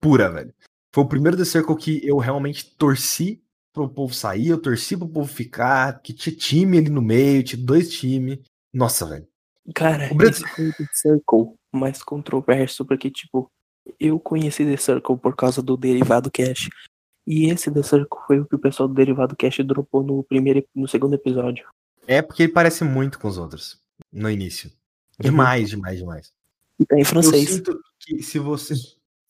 pura, velho. Foi o primeiro The Circle que eu realmente torci pro povo sair, eu torci pro povo ficar, que tinha time ali no meio, tinha dois times. Nossa, velho. Cara, O esse foi The Circle mais controverso, porque, tipo, eu conheci The Circle por causa do Derivado Cash. E esse The Circle foi o que o pessoal do Derivado Cash dropou no primeiro e no segundo episódio. É porque ele parece muito com os outros no início. Demais, demais, demais. E tá em Eu francês. sinto que se você.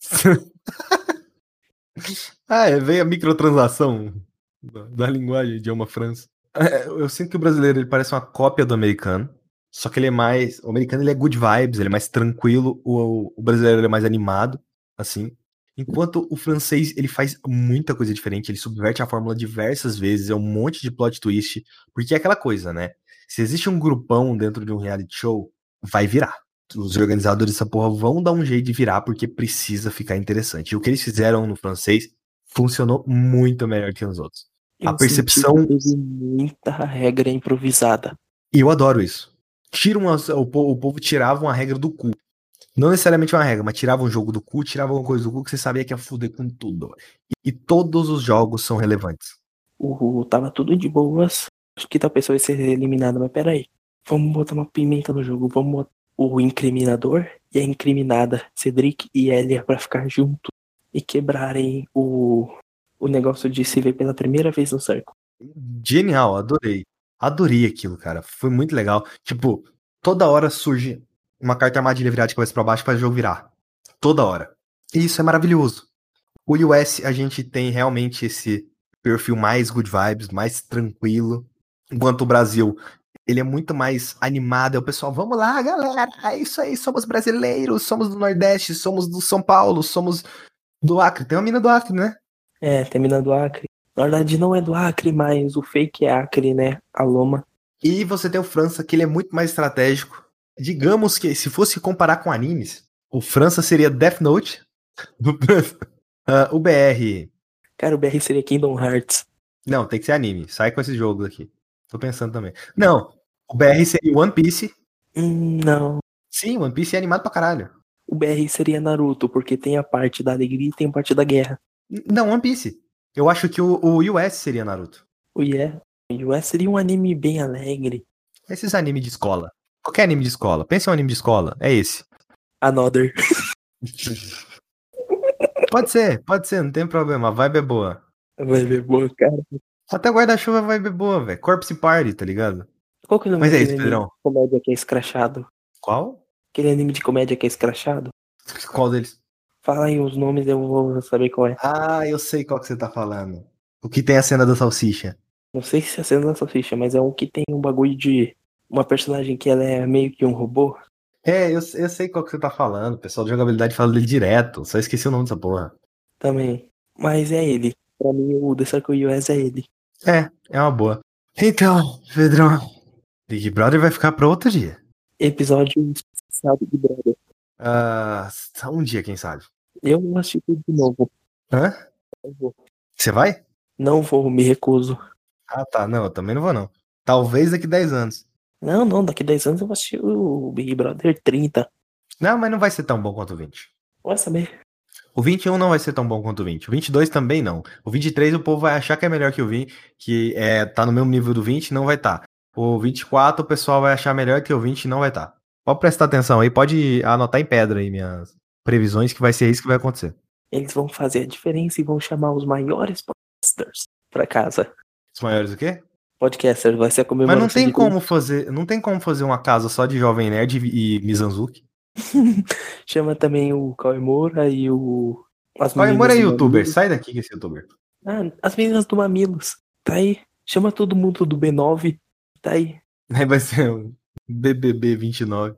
ah, é, veio a microtransação da, da linguagem idioma França. É, eu sinto que o brasileiro ele parece uma cópia do americano. Só que ele é mais. O americano ele é good vibes, ele é mais tranquilo. O, o brasileiro ele é mais animado, assim. Enquanto o francês ele faz muita coisa diferente, ele subverte a fórmula diversas vezes, é um monte de plot twist, porque é aquela coisa, né? Se existe um grupão dentro de um reality show, vai virar os organizadores dessa porra vão dar um jeito de virar porque precisa ficar interessante. E o que eles fizeram no francês funcionou muito melhor que nos outros. a Eu percepção- que Teve muita regra improvisada. E eu adoro isso. Tiram as- o, po- o povo tirava uma regra do cu. Não necessariamente uma regra, mas tirava um jogo do cu, tirava alguma coisa do cu que você sabia que ia fuder com tudo. E, e todos os jogos são relevantes. O, tava tudo de boas. Acho que tal pessoa ia ser eliminada, mas peraí. Vamos botar uma pimenta no jogo. Vamos botar o incriminador e a incriminada, Cedric e Elia, pra ficar junto e quebrarem o, o negócio de se ver pela primeira vez no cerco. Genial, adorei. Adorei aquilo, cara. Foi muito legal. Tipo, toda hora surge uma carta armadilha virada de cabeça pra baixo para o jogo virar. Toda hora. E isso é maravilhoso. O US, a gente tem realmente esse perfil mais good vibes, mais tranquilo. Enquanto o Brasil, ele é muito mais animado. É o pessoal, vamos lá, galera. É isso aí, somos brasileiros, somos do Nordeste, somos do São Paulo, somos do Acre. Tem uma mina do Acre, né? É, terminando o Acre. Na verdade, não é do Acre, mas o fake é Acre, né? A Loma. E você tem o França, que ele é muito mais estratégico. Digamos que se fosse comparar com animes, o França seria Death Note. do. Ah, o BR. Cara, o BR seria Kingdom Hearts. Não, tem que ser anime. Sai com esses jogos aqui. Tô pensando também. Não, o BR seria One Piece. Não. Sim, One Piece é animado pra caralho. O BR seria Naruto, porque tem a parte da alegria e tem a parte da guerra. Não, One Piece. Eu acho que o, o US seria Naruto. O Yeah. O US seria um anime bem alegre. Esses animes de escola. Qualquer anime de escola. Pensa em um anime de escola. É esse. Another. Pode ser, pode ser, não tem problema. A vibe é boa. Vai ver boa, cara. Até guarda-chuva a vibe boa, velho. Corpse Party, tá ligado? Qual que é o nome Mas é isso, anime Pedrão. de comédia que é escrachado? Qual? Aquele anime de comédia que é escrachado? Qual deles? Fala aí os nomes, eu vou saber qual é. Ah, eu sei qual que você tá falando. O que tem a cena da salsicha. Não sei se é a cena da salsicha, mas é um que tem um bagulho de uma personagem que ela é meio que um robô. É, eu, eu sei qual que você tá falando. O pessoal de jogabilidade fala dele direto. Só esqueci o nome dessa porra. também. Mas é ele. Pra mim, o The Circle US é ele. É, é uma boa. Então, Pedrão, Big Brother vai ficar pra outro dia. Episódio especial Big Brother. Ah, só um dia, quem sabe. Eu não assisti tudo de novo. Hã? Você vai? Não vou, me recuso. Ah, tá. Não, eu também não vou, não. Talvez daqui 10 anos. Não, não, daqui 10 anos eu vou assistir o Big Brother 30. Não, mas não vai ser tão bom quanto o 20. Vai saber. O 21 não vai ser tão bom quanto o 20. O 22 também não. O 23 o povo vai achar que é melhor que o 20, que é, tá no mesmo nível do 20 não vai estar. Tá. O 24 o pessoal vai achar melhor que o 20 não vai estar. Tá. Pode prestar atenção aí, pode anotar em pedra aí minhas previsões que vai ser isso que vai acontecer. Eles vão fazer a diferença e vão chamar os maiores podcasters pra casa. Os maiores o quê? Podcasters, vai ser a comemoração. Mas não tem como fazer, não tem como fazer uma casa só de Jovem Nerd e Mizanzuki. Chama também o Cauê Moura e o. As Cauê Moura é youtuber, sai daqui que esse youtuber. Ah, as meninas do Mamilos. Tá aí. Chama todo mundo do B9. Tá aí. Aí vai ser o BBB 29.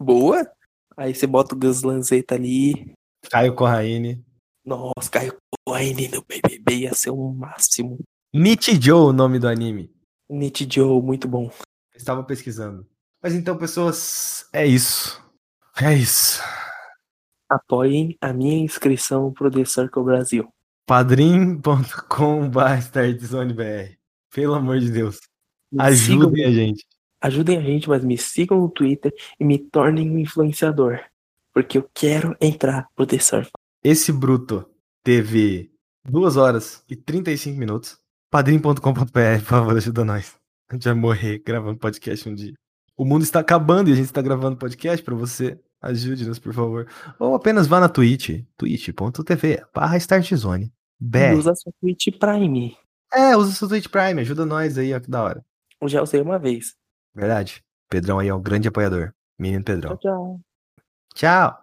Boa. Aí você bota o Gus Lanzetta ali. Caio Corraine. Nossa, Caio Cohen no BBB ia ser o máximo. Nietzsche Joe, o nome do anime. Nit Joe, muito bom. Eu estava pesquisando. Mas então, pessoas, é isso. É isso. Apoiem a minha inscrição pro The Circle Brasil. padrim.com.br Pelo amor de Deus. Me Ajudem sigam- a gente. ajudem a gente, mas me sigam no Twitter e me tornem um influenciador. Porque eu quero entrar pro The Circle. Esse bruto teve 2 horas e 35 minutos. padrim.com.br, por favor, ajuda nós. A gente vai morrer gravando podcast um dia. O mundo está acabando e a gente está gravando podcast pra você. Ajude-nos, por favor. Ou apenas vá na Twitch, twitch.tv barra startzone. BR. usa sua Twitch Prime. É, usa seu Twitch Prime, ajuda nós aí, ó, que da hora. Eu já usei uma vez. Verdade. Pedrão aí é um grande apoiador. Menino Pedrão. Tchau, tchau. Tchau.